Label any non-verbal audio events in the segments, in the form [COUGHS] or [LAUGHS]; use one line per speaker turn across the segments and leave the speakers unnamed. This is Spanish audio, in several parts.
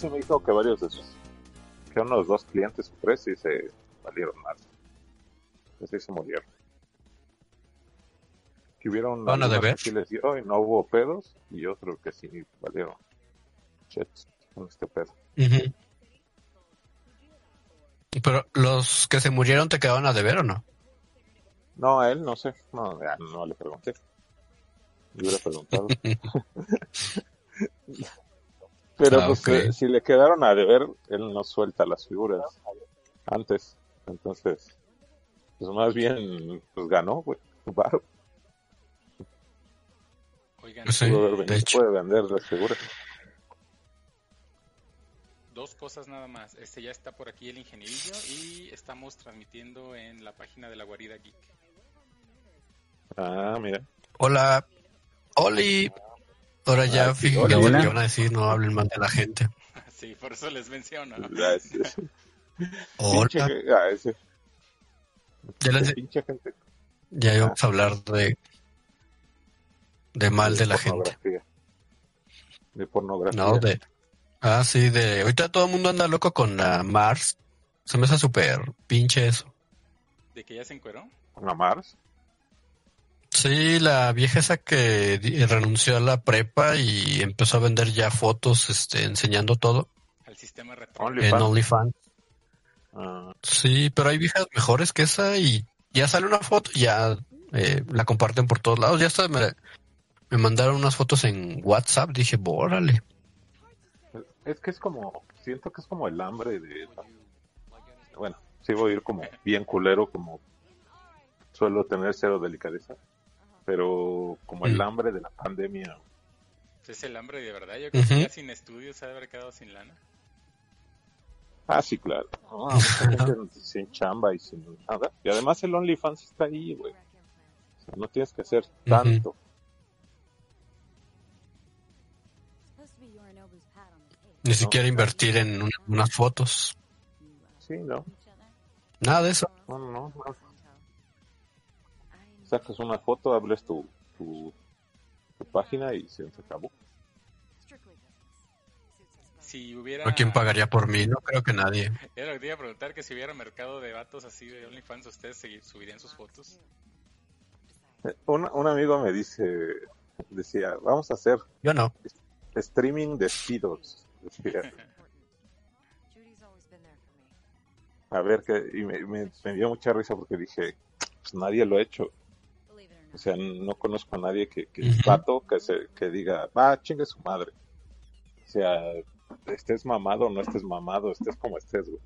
sí me dijo que varios de sus, que unos dos clientes o tres sí se valieron mal. Sí se murieron. Que hubieron
¿Van a
algunos
deber?
que les dio y no hubo pedos y otros que sí valieron. Con este pedo.
Ujú. Pero los que se murieron te quedaban a deber o no?
No, a él no sé, no, no le pregunté. Le hubiera preguntado. [LAUGHS] Pero
Ah,
pues
ok.
eh, si le quedaron a deber, él no suelta las figuras antes. Entonces, pues más bien, pues ganó, güey. [LAUGHS] Varo.
Oigan,
Pues sí, de
puede vender las figuras.
dos cosas nada más. Este ya está por aquí el ingenierillo y estamos transmitiendo en la página de la guarida geek.
Ah, mira.
Hola. Oli. Ahora ya
Ah, sí,
fíjate
hola,
que van a decir no hablen mal de la gente.
Sí, por eso les menciono.
Ese
Hola.
pinche, ah, ese-
Ya, les- ya íbamos a hablar de de mal de la gente.
pornografía. De pornografía.
No, de Ah, sí, de ahorita todo el mundo anda loco con la Mars. Se me hace súper pinche eso.
¿De que ya se encueró?
¿A Mars?
Sí, la vieja esa que di- renunció a la prepa y empezó a vender ya fotos, este, enseñando todo
Al sistema retro.
Only-
en
OnlyFans. Ah,
Sí, pero hay viejas mejores que esa y ya sale una foto, y ya eh, la comparten por todos lados. Ya me, me mandaron unas fotos en WhatsApp. Dije, bórale.
Es que es como, siento que es como el hambre de... Bueno, sí voy a ir como bien culero, como suelo tener cero delicadeza, pero como el
Mm.
hambre de la pandemia.
Es el hambre de verdad. Yo creo que
Ujú.
ya sin estudios se ha de haber quedado sin lana.
Ah, sí, claro. No, sin chamba y sin nada. Y además el OnlyFans está ahí, güey. O sea, no tienes que hacer tanto.
Ni siquiera invertir en un- unas fotos.
Sí, no.
Nada de eso.
No, no, no. Sacas una foto, hables tu, tu, tu página y se, acabó.
Si hubiera...
¿A quién pagaría por mí? No creo que nadie.
Era lo que te iba a preguntar, que si hubiera mercado de vatos así de OnlyFans, ¿ustedes subirían sus fotos?
Eh, Un, un amigo me dice, decía, vamos a hacer
Yo no.
streaming de despidos. Decía, [LAUGHS] a ver, que, y me, me- me dio mucha risa porque dije, pues nadie lo ha hecho. O sea, no conozco a nadie que, que pato que, se, que diga, va, chingue su madre. O sea, estés mamado o no estés mamado, estés como estés, güey.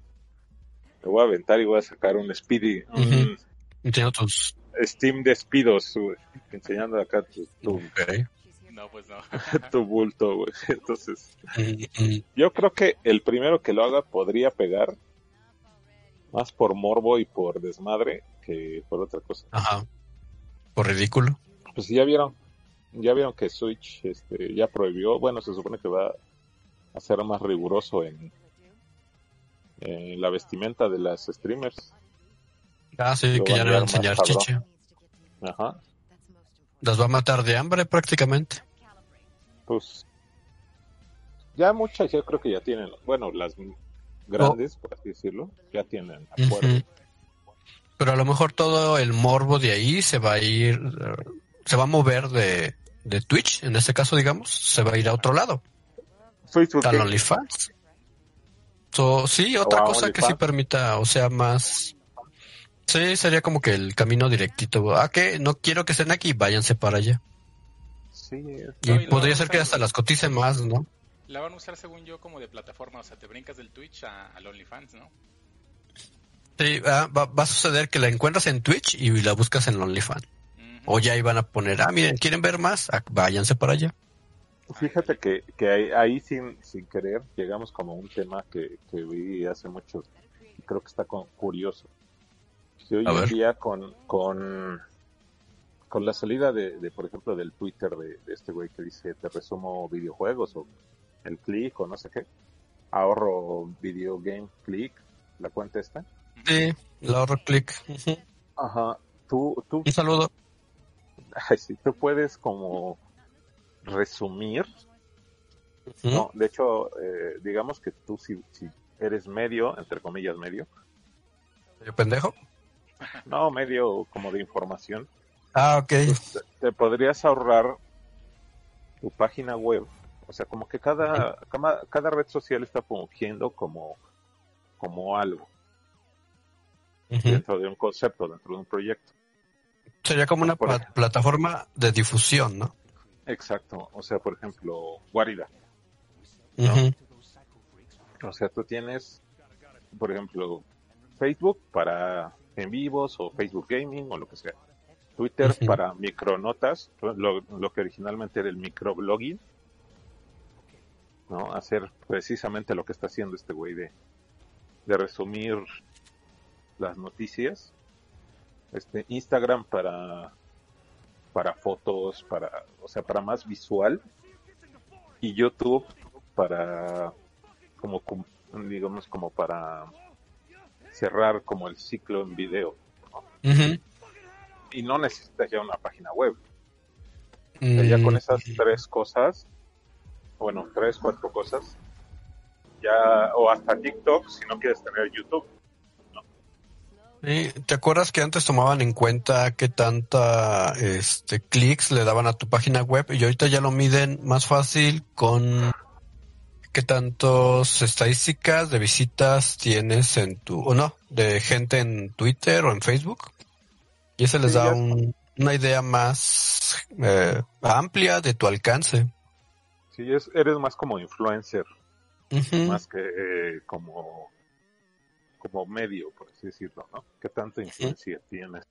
Te voy a aventar y voy a sacar un Speedy, un
Ujú. Entiendo tus...
Steam despidos, güey, enseñando acá tu, tu.
No, pues no. [LAUGHS]
tu bulto, güey. Entonces, yo creo que el primero que lo haga podría pegar más por morbo y por desmadre que por otra cosa.
Ajá. Por ridículo.
Pues ya vieron, ya vieron que Switch este, ya prohibió, bueno, se supone que va a ser más riguroso en, en la vestimenta de las streamers.
Ah, sí,
Lo
que ya no va a enseñar chiche.
Ajá,
Las va a matar de hambre prácticamente.
pues ya muchas yo creo que ya tienen, bueno, las grandes, por así decirlo, ya tienen acuerdo.
Ujú. Pero a lo mejor todo el morbo de ahí se va a ir, se va a mover de, de Twitch, en este caso, digamos, se va a ir a otro lado,
Facebook
al OnlyFans. So, sí, otra
a
cosa que sí permita, o sea, más. Sí, sería como que el camino directito. Ah, que no quiero que estén aquí, váyanse para allá.
Sí, es-
Y
No, y
podría ser que
a-
hasta las coticen más, ¿no?
La van a usar según yo como de plataforma, o sea, te brincas del Twitch a- al OnlyFans, ¿no?
Sí, ah, va, va a suceder que la encuentras en Twitch y la buscas en OnlyFans.
Ujú.
O ya iban a poner, ah, miren, ¿quieren ver más? Ah, váyanse para allá.
Fíjate que, que ahí, ahí sin, sin querer llegamos como a un tema que, que vi hace mucho y creo que está con- curioso. Si hoy
A
en
ver.
día con, con, con la salida de, de, por ejemplo, del Twitter de, de este güey que dice te resumo videojuegos o el click o no sé qué, ahorro video game click, la cuenta esta.
Sí, la ahorro clic.
Ajá, tú, tú
Un saludo.
Ay, sí, tú puedes como resumir No, de hecho, eh, digamos que tú si, si eres medio, entre comillas medio,
¿Yo pendejo?
no medio como de información,
Ah, ok.
pues, te, te podrías ahorrar tu página web. O sea, como que cada, cada, cada red social está fungiendo como, como algo Dentro de un concepto, dentro de un proyecto.
Sería como una pla-
ejemplo.
plataforma de difusión, ¿no?
Exacto. O sea, por ejemplo, Guarida. O sea, tú tienes, por ejemplo, Facebook para en vivos o Facebook Gaming o lo que sea. Twitter para micronotas, lo, lo que originalmente era el microblogging. ¿No? Hacer precisamente lo que está haciendo este güey de, de resumir las noticias. Este Instagram para para fotos, para, o sea, para más visual. Y YouTube para como com- digamos como para cerrar como el ciclo en video y no necesitas ya una página web O sea, ya con
Mm,
esas tres cosas bueno tres cuatro cosas ya o hasta TikTok si no quieres tener YouTube
¿Te acuerdas que antes tomaban en cuenta qué tanta este clics le daban a tu página web y ahorita ya lo miden más fácil con qué tantos estadísticas de visitas tienes en tu o no, de gente en Twitter o en Facebook? Y eso les
Sí,
da un- una idea más eh, amplia de tu alcance.
si es eres más como influencer más que eh, como como medio por así decirlo no qué tanta influencia tienes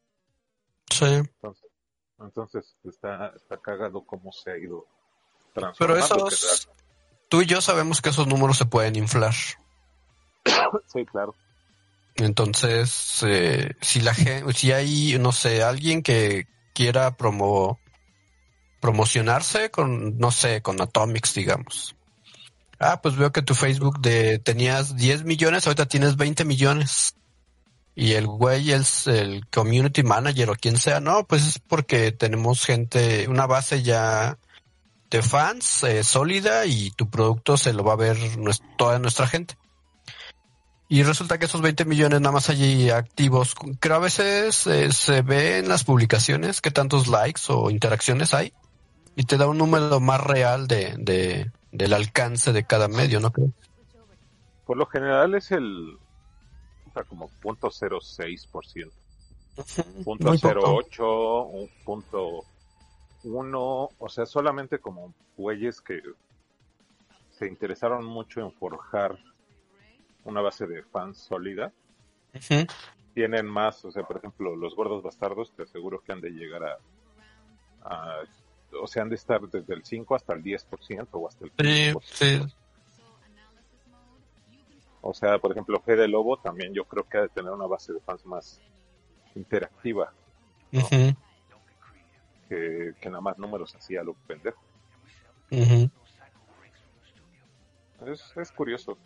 Sí.
entonces entonces está está cagado cómo se ha ido
Pero
transformando
esos, tú y yo sabemos que esos números se pueden inflar. [COUGHS]
sí claro
Entonces, eh, si la gente, si hay, no sé, alguien que quiera promo, promocionarse con, no sé, con Atomics, digamos. Ah, pues veo que tu Facebook de tenías 10 millones, ahorita tienes 20 millones. Y el güey, el, el community manager o quien sea, no, pues es porque tenemos gente, una base ya de fans eh, sólida y tu producto se lo va a ver toda nuestra gente. Y resulta que esos 20 millones nada más allí activos, creo a veces eh, se ve en las publicaciones qué tantos likes o interacciones hay y te da un número más real de, de del alcance de cada medio, ¿no crees?
Por lo general es el, o sea, como punto cero seis por ciento, punto
Muy
cero
poco.
ocho, un punto uno, o sea, solamente como güeyes que se interesaron mucho en forjar una base de fans sólida, tienen más, o sea, por ejemplo, los gordos bastardos, te aseguro que han de llegar a, a o sea, han de estar desde el 5 hasta el 10% o hasta el
Sí,
15%.
sí.
O sea, por ejemplo, Fede Lobo también yo creo que ha de tener una base de fans más interactiva que, que nada más números así a lo pendejo.
ujú.
Es, es curioso.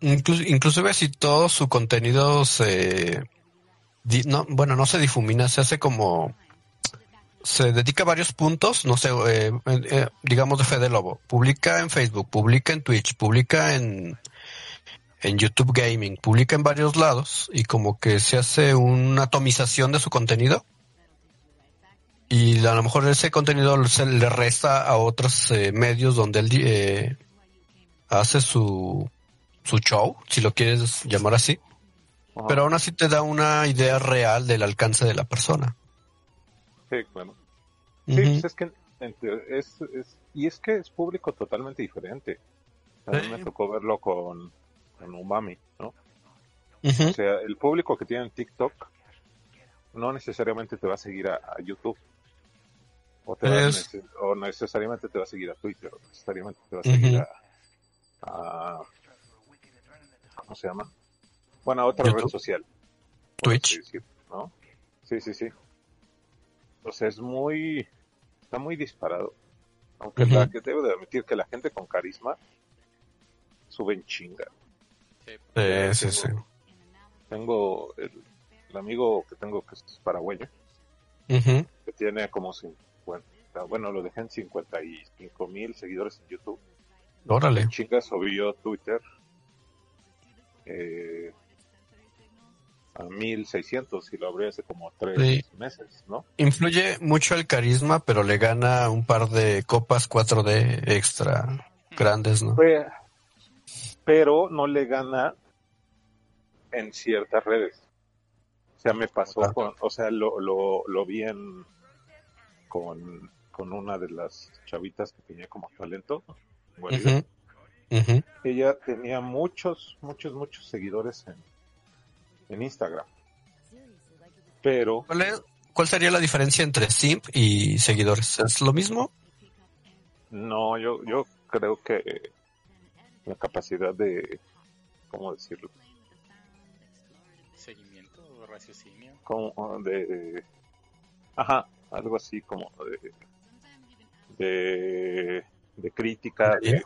Inclu- inclusive si todo su contenido se no bueno no se difumina se hace como se dedica a varios puntos no sé eh, eh, digamos de Fede Lobo publica en Facebook publica en Twitch publica en en YouTube Gaming publica en varios lados y como que se hace una atomización de su contenido y a lo mejor ese contenido se le resta a otros eh, medios donde él eh, hace su su show, si lo quieres llamar así,
Ajá.
pero aún así te da una idea real del alcance de la persona.
Sí, claro. Sí, pues es que entre- es, es- y es que es público totalmente diferente. A mí me tocó verlo con, con Umami, ¿no? O sea, el público que tiene en TikTok no necesariamente te va a seguir a, a YouTube. O, te va a
Es-
nece- o necesariamente te va a seguir a Twitter, o necesariamente te va a seguir a, a- ¿Cómo se llama? Bueno, a otra
YouTube.
red social.
Twitch.
¿no? Sí, sí, sí. O sea, es muy. Está muy disparado. Aunque
Ujú.
la que debo de admitir que la gente con carisma sube en chinga.
Sí.
Sí, sí, sí.
Tengo el, el amigo que tengo que es paraguayo,
Ujú.
que tiene como 50, 50, bueno, lo dejé en 55 mil seguidores en YouTube.
Órale.
Chinga subió Twitter eh, a 1600 y lo abrí hace como tres
Sí.
meses, ¿no?
Influye mucho el carisma, pero le gana un par de copas 4D extra grandes, ¿no?
Pero no le gana en ciertas redes. O sea, me pasó con, o sea, lo, lo, lo vi en, con, con una de las chavitas que tenía como talento. Bueno. Ella tenía muchos, muchos, muchos seguidores en, en Instagram. Pero
¿Cuál, es- ¿Cuál sería la diferencia entre simp y seguidores? ¿Es lo mismo?
no, yo, yo creo que la capacidad de, ¿cómo decirlo?
Seguimiento, raciocinio.
como de ajá algo así como de de, de crítica de-
¿Eh?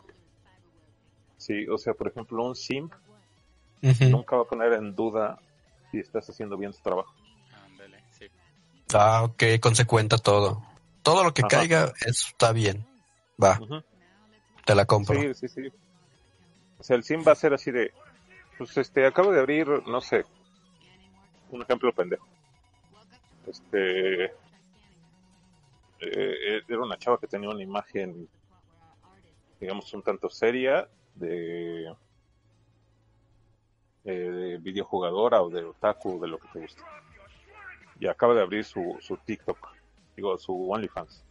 sí o sea por ejemplo un simp nunca va a poner en duda si estás haciendo bien tu trabajo
Ándale, sí.
Ah, ok, consecuenta todo. Todo lo que
Ajá.
caiga está bien. Va, te la compro.
sí sí sí o sea el simp va a ser así de pues este acabo de abrir no sé un ejemplo pendejo este eh, era una chava que tenía una imagen digamos un tanto seria de, eh, de videojugadora o de otaku de lo que te guste. Y acaba de abrir su, su TikTok digo su OnlyFans.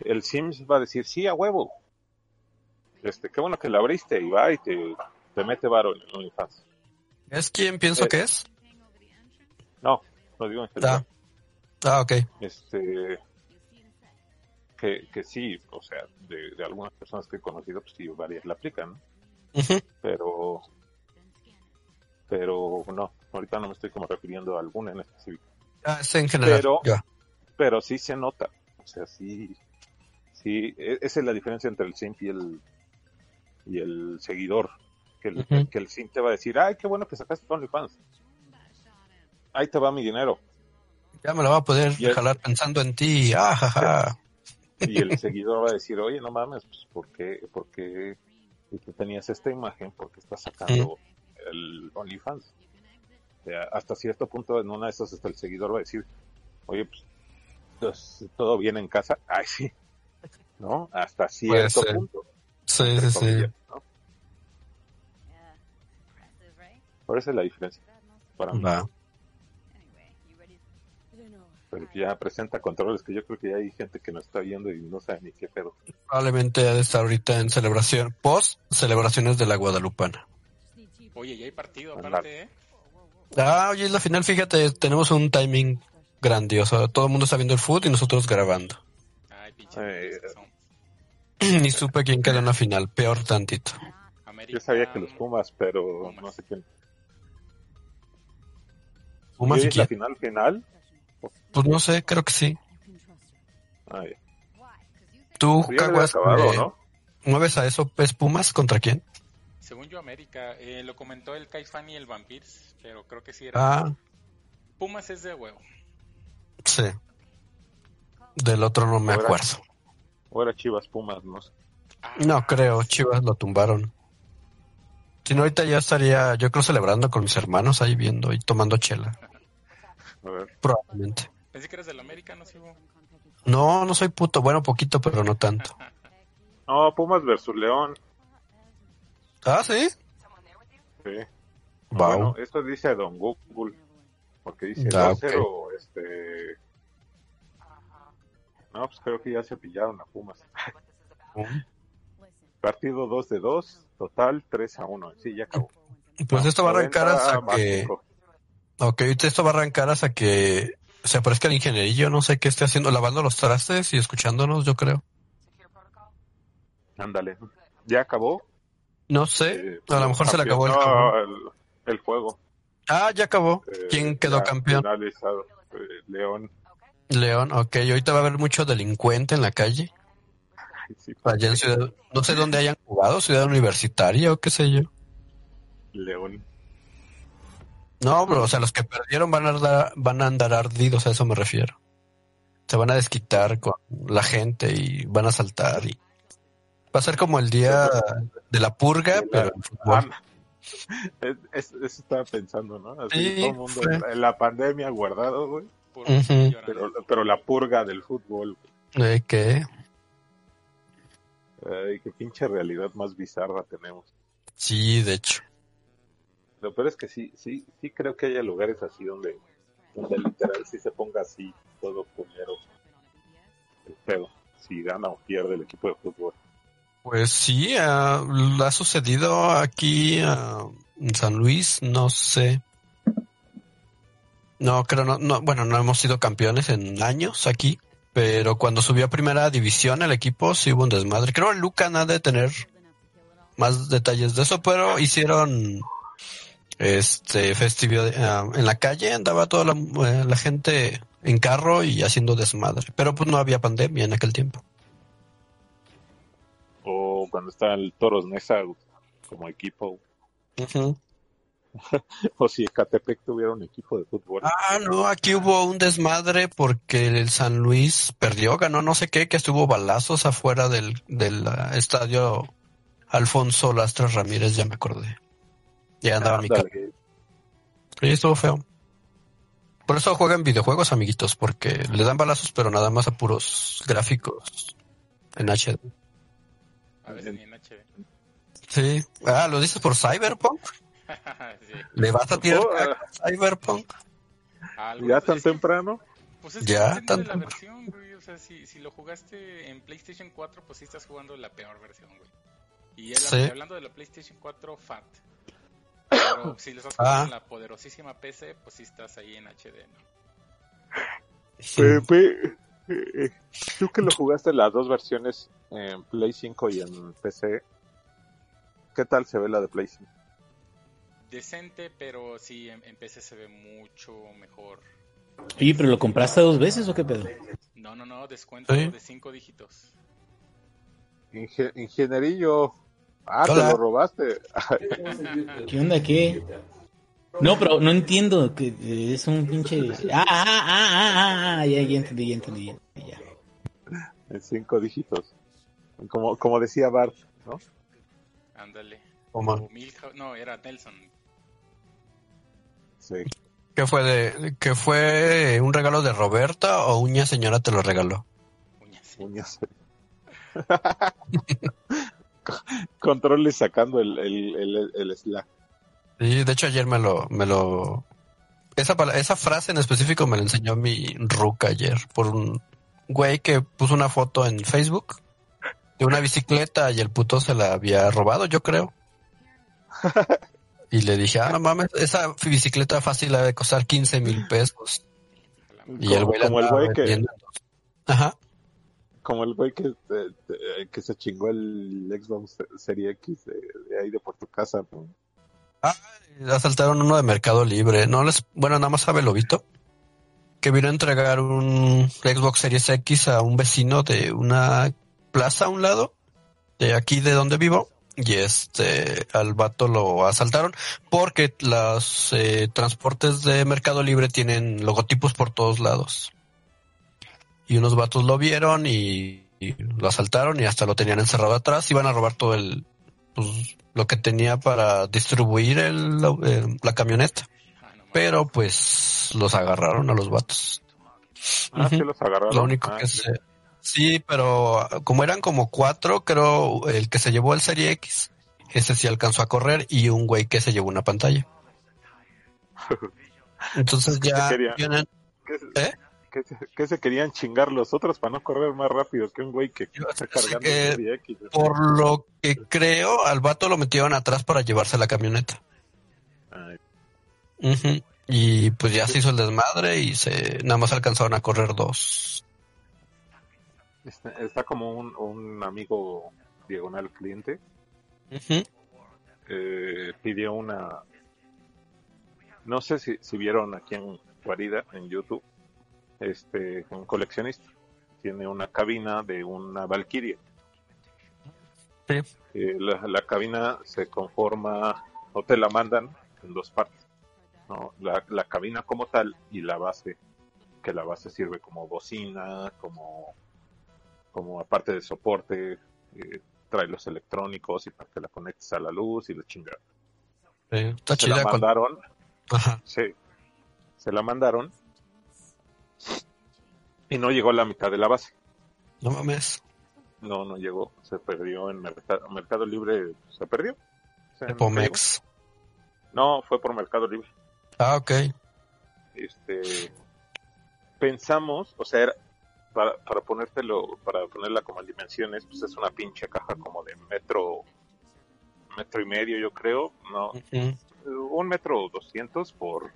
El Sims va a decir sí a huevo este qué bueno que la abriste y va y te, te mete varo en el OnlyFans.
¿Es quién pienso
Eh,
que es?
no lo digo en general
Ah, ah ok.
este que, que sí, o sea, de, de algunas personas que he conocido, pues sí, varias la aplican, pero pero no, ahorita no me estoy como refiriendo a alguna en específico,
Ah, es en general.
Pero- pero sí se nota, o sea, sí, sí, e- esa es la diferencia entre el simp y el y el seguidor, que el, que el simp te va a decir, ay, qué bueno que sacaste OnlyFans, ahí te va mi dinero,
Ya me la voy a poder
Y el-
jalar pensando en ti. Ah, [LAUGHS]
y el seguidor va a decir, oye, no mames, pues, ¿por qué, por qué si tú tenías esta imagen, por qué estás sacando el OnlyFans? O sea, hasta cierto punto, en una de esas, hasta el seguidor va a decir, oye, pues, pues, todo bien en casa. [LAUGHS] Ay, sí, ¿no? Hasta cierto punto.
Sí, sí, sí.
comillas, ¿no? Por esa es la diferencia. Para mí. Pero ya presenta controles que yo creo que ya hay gente que nos está viendo y no sabe ni qué pedo.
Probablemente ha de estar ahorita en celebración, post celebraciones de la Guadalupana.
Oye, ya hay partido aparte, ¿eh?
Ah, oye, es la final, fíjate, tenemos un timing grandioso. Todo el mundo está viendo el foot y nosotros grabando.
Ay, pinche.
Eh.
Ni supe quién quedó en la final, peor tantito.
América,
Yo sabía que los Pumas, pero no sé quién.
Pumas
¿Y es la
quién?
final final?
Pues no sé, creo que sí.
Ah, ya.
¿Tú,
Pues
Caguas,
acabado,
eh,
¿no?
mueves a eso? ¿Es Pumas contra quién?
Según yo, América. Eh, lo comentó el Caifán y el Vampirs, pero creo que sí era.
Ah,
Pumas es de huevo.
sí. Del otro no me acuerdo.
O era Chivas Pumas, no sé.
Ah,
No creo, Chivas lo tumbaron. Si no, ahorita ya estaría, yo creo, celebrando con mis hermanos ahí viendo y tomando chela.
A ver.
Probablemente.
Pensé que eres del América, ¿no, Sibo?
No, no soy puto. Bueno, poquito, pero no tanto. [LAUGHS]
No, Pumas versus León.
Ah, sí.
Sí.
Wow.
Bueno, esto dice Don Google. Porque dice
Ah,
2-0, este... No, pues creo que ya se pillaron a Pumas. [LAUGHS] Partido 2 de 2, total 3 a 1. Sí, ya acabó.
Pues esto va a arrancar
90
hasta que. Ok, esto va a arrancar hasta que se aparezca el ingenierillo. No sé qué esté haciendo, lavando los trastes y escuchándonos, yo creo.
Ándale. ¿Ya acabó?
No sé. A lo mejor se le acabó el
el, el juego.
Ah, ya acabó.
Eh,
¿Quién quedó
ya
campeón?
Finalizado. Eh, León.
León. Ok, ahorita va a haber mucho delincuente en la calle.
Sí,
Allá en Ciudad. No sé dónde hayan jugado, Ciudad Universitaria o qué sé yo.
León.
No, bro, o sea, los que perdieron van a andar, van a andar ardidos, a eso me refiero. se van a desquitar con la gente y van a saltar y va a ser como el día de la purga, pero en fútbol. [LAUGHS]
Es- es- eso estaba pensando, ¿no? Así
Sí,
todo el mundo
fue.
en la- pandemia guardado, güey. Pero, pero la purga del fútbol,
que
ay, qué pinche realidad más bizarra tenemos.
sí, de hecho.
Lo peor es que sí, sí, sí creo que haya lugares así donde, donde literal sí se ponga así todo culero. El pedo. Si gana o pierde el equipo de fútbol.
Pues sí, ah, ha sucedido aquí en San Luis, no sé. No, creo no, no, bueno, no hemos sido campeones en años aquí, pero cuando subió a primera división el equipo sí hubo un desmadre. Creo que Luca nada de tener más detalles de eso, pero hicieron este festividad ah, en la calle, andaba toda la, eh, la gente en carro y haciendo desmadre, pero pues no había pandemia en aquel tiempo.
O cuando está el Toros Nesa como equipo. [LAUGHS] O si Ecatepec tuviera un equipo de fútbol.
Ah, no, aquí hubo un desmadre porque el San Luis perdió, ganó no sé qué, que estuvo balazos afuera del, del ah, estadio Alfonso Lastres Ramírez, ya me acordé. Ya andaba mi cara. Sí, estuvo feo. Por eso juegan videojuegos, amiguitos, porque le dan balazos, pero nada más a puros gráficos en HD.
A veces ni en HD.
Sí. Ah, ¿lo dices por Cyberpunk? [LAUGHS]
Sí.
¿Le vas a tirar
Oh,
a Cyberpunk?
Algo-
¿Ya
es
tan
que-
temprano?
Pues es que
Ya,
de la versión, güey. O sea, si, si lo jugaste en PlayStation 4, pues sí estás jugando la peor versión, güey. Y el-
Sí.
hablando de la PlayStation 4 FAT. Pero si lo estás jugando
Ah.
en la poderosísima PC, pues sí estás ahí en HD, ¿no?
Pepe, eh, tú que lo jugaste en las dos versiones en Play 5 y en PC, ¿qué tal se ve la de Play 5?
Decente, pero sí, en, en PC se ve mucho mejor.
Oye, pero lo compraste dos veces o qué pedo?
No, no, no, descuento de 5 dígitos.
Inge- ingenierillo. Ah,
Hola.
te lo robaste. [LAUGHS]
¿Qué onda? ¿Qué? No, pero no entiendo que es un pinche. Ah, ah, ah, ah, ah, ah, ya, ya entendí, ya entendí, ya. entendí, ya.
en cinco dígitos. Como, como decía Bart, ¿no?
Ándale. O Milhouse- no, era Nelson.
Sí.
¿Qué fue de, que fue un regalo de Roberta o Uña señora te lo regaló?
Uñas.
Uñas. [LAUGHS] Controles sacando el, el, el, el Slack.
Sí, de hecho ayer me lo, me lo, esa esa frase en específico me la enseñó mi ruca ayer por un güey que puso una foto en Facebook de una bicicleta y el puto se la había robado, yo creo. [LAUGHS] Y le dije, ah, no mames, esa bicicleta fácil ha de costar 15 mil pesos. Y el güey la
como el güey que.
Ajá.
como el güey que, que se chingó el Xbox Serie X de, de ahí de por tu casa. ¿no?
Ah, asaltaron uno de Mercado Libre. No les, bueno, nada más sabe Lobito que vino a entregar un Xbox Series X a un vecino de una plaza a un lado de aquí de donde vivo y este al vato lo asaltaron porque los eh, transportes de Mercado Libre tienen logotipos por todos lados. Y unos vatos lo vieron y, y lo asaltaron y hasta lo tenían encerrado atrás. Iban a robar todo el pues, lo que tenía para distribuir el, la camioneta. Pero pues los agarraron a los vatos.
Ah, sí los agarraron.
lo único
Ah,
que
sí.
se... Sí, pero como eran como cuatro, creo el que se llevó el Serie X, ese sí alcanzó a correr y un güey que se llevó una pantalla. Entonces
que
ya
se quería-
vienen...
¿Qué se-
¿Eh?
qué se- qué se querían chingar los otros para no correr más rápido que un güey que está cargando
Eh,
el Serie X?
Por lo que creo, al vato lo metieron atrás para llevarse la camioneta.
Ay.
Y pues ya se hizo el desmadre y se nada más alcanzaron a correr dos.
Está, está como un, un amigo diagonal cliente eh, pidió una no sé si, si vieron aquí en Guarida en YouTube este un coleccionista tiene una cabina de una Valkyrie
Sí.
Eh, la, la cabina se conforma o te la mandan en dos partes ¿no? la, la cabina como tal y la base que la base sirve como bocina, como, como aparte de soporte, eh, trae los electrónicos y para que la conectes a la luz y la chingada.
Está
Se la
con-
mandaron,
Ajá.
sí, se la mandaron y no llegó a la mitad de la base.
No mames.
No, no llegó, se perdió en Mercado, Mercado Libre, se perdió. O sea,
De
nunca
Pomex.
llegó. No, fue por Mercado Libre.
Ah, ok.
este pensamos, o sea, era- para, para ponértelo, para ponerla como en dimensiones, pues es una pinche caja como de metro, metro y medio, yo creo, no, un metro doscientos por,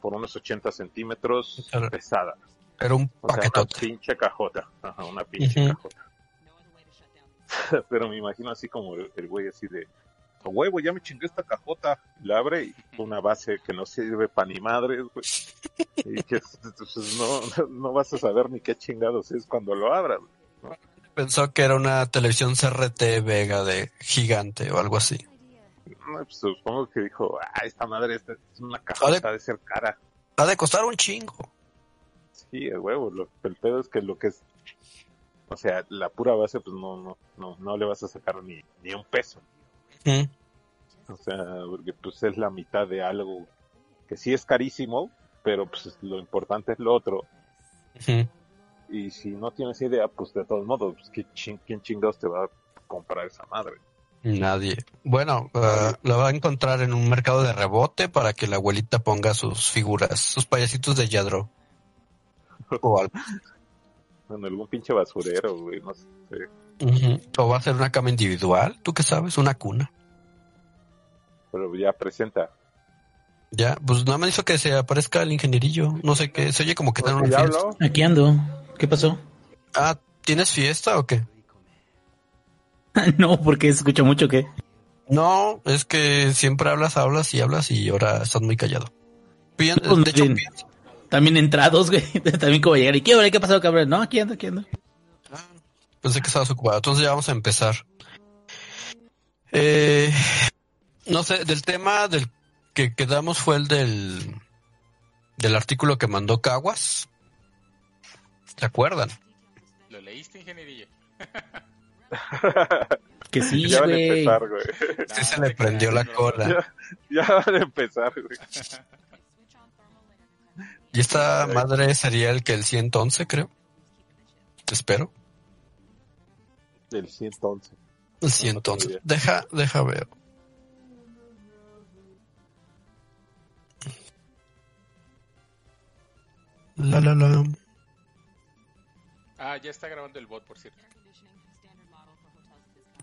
por unos 80 centímetros
Claro.
pesada.
Era un
O sea, una pinche cajota, ajá, una pinche cajota. [LAUGHS] Pero me imagino así como el, el güey así de, a huevo, ya me chingué esta cajota. La abre y una base que no sirve para ni madres, güey. Y que pues, no, no vas a saber ni qué chingados es cuando lo abras.
Pensó que era una televisión CRT Vega de gigante o algo así.
No, pues, supongo que dijo, ah, esta madre esta es una cajota de ser cara.
Ha de costar un chingo.
Sí, a huevo. Lo, el pedo es que lo que es, o sea, la pura base, pues no, no, no, no le vas a sacar ni, ni un peso. O sea, porque pues es la mitad de algo que sí es carísimo, pero pues lo importante es lo otro. Y si no tienes idea, pues de todos modos, pues, ¿quién, chin- quién chingados te va a comprar esa madre?
Nadie. Bueno, eh, la va a encontrar en un mercado de rebote para que la abuelita ponga sus figuras, sus payasitos de Yadro. O, algo.
En algún pinche basurero, güey, no sé.
O va a ser una cama individual, tú qué sabes, una cuna.
Pero ya presenta.
Ya, pues nada más hizo que se aparezca el ingenierillo. No sé qué, se oye como que están
Porque
una fiesta.
Aquí ando. ¿Qué pasó?
Ah, ¿tienes fiesta o qué? [LAUGHS]
no, porque escucho mucho que.
No, es que siempre hablas, hablas y hablas y ahora estás muy callado.
Pues,
de hecho,
bien.
piensa-
También entrados, güey. [LAUGHS] También como llegar. ¿Y qué, güey? ¿Qué pasó, cabrón? No, aquí ando, aquí ando.
Ah, pensé que estabas ocupado. Entonces ya vamos a empezar. Eh, no sé, del tema del que quedamos fue el del, del artículo que mandó Caguas. ¿Se acuerdan?
¿Lo leíste, ingenierillo? [LAUGHS]
Que sí,
ya van a
güey.
empezar, güey. [LAUGHS]
Sí se le prendió la cola.
ya van a empezar, güey. [LAUGHS]
Y esta madre sería el que el 111, creo. Espero.
El 111.
El 111.
idea.
Deja, deja ver. La la la.
Ah, ya está grabando el bot, por cierto.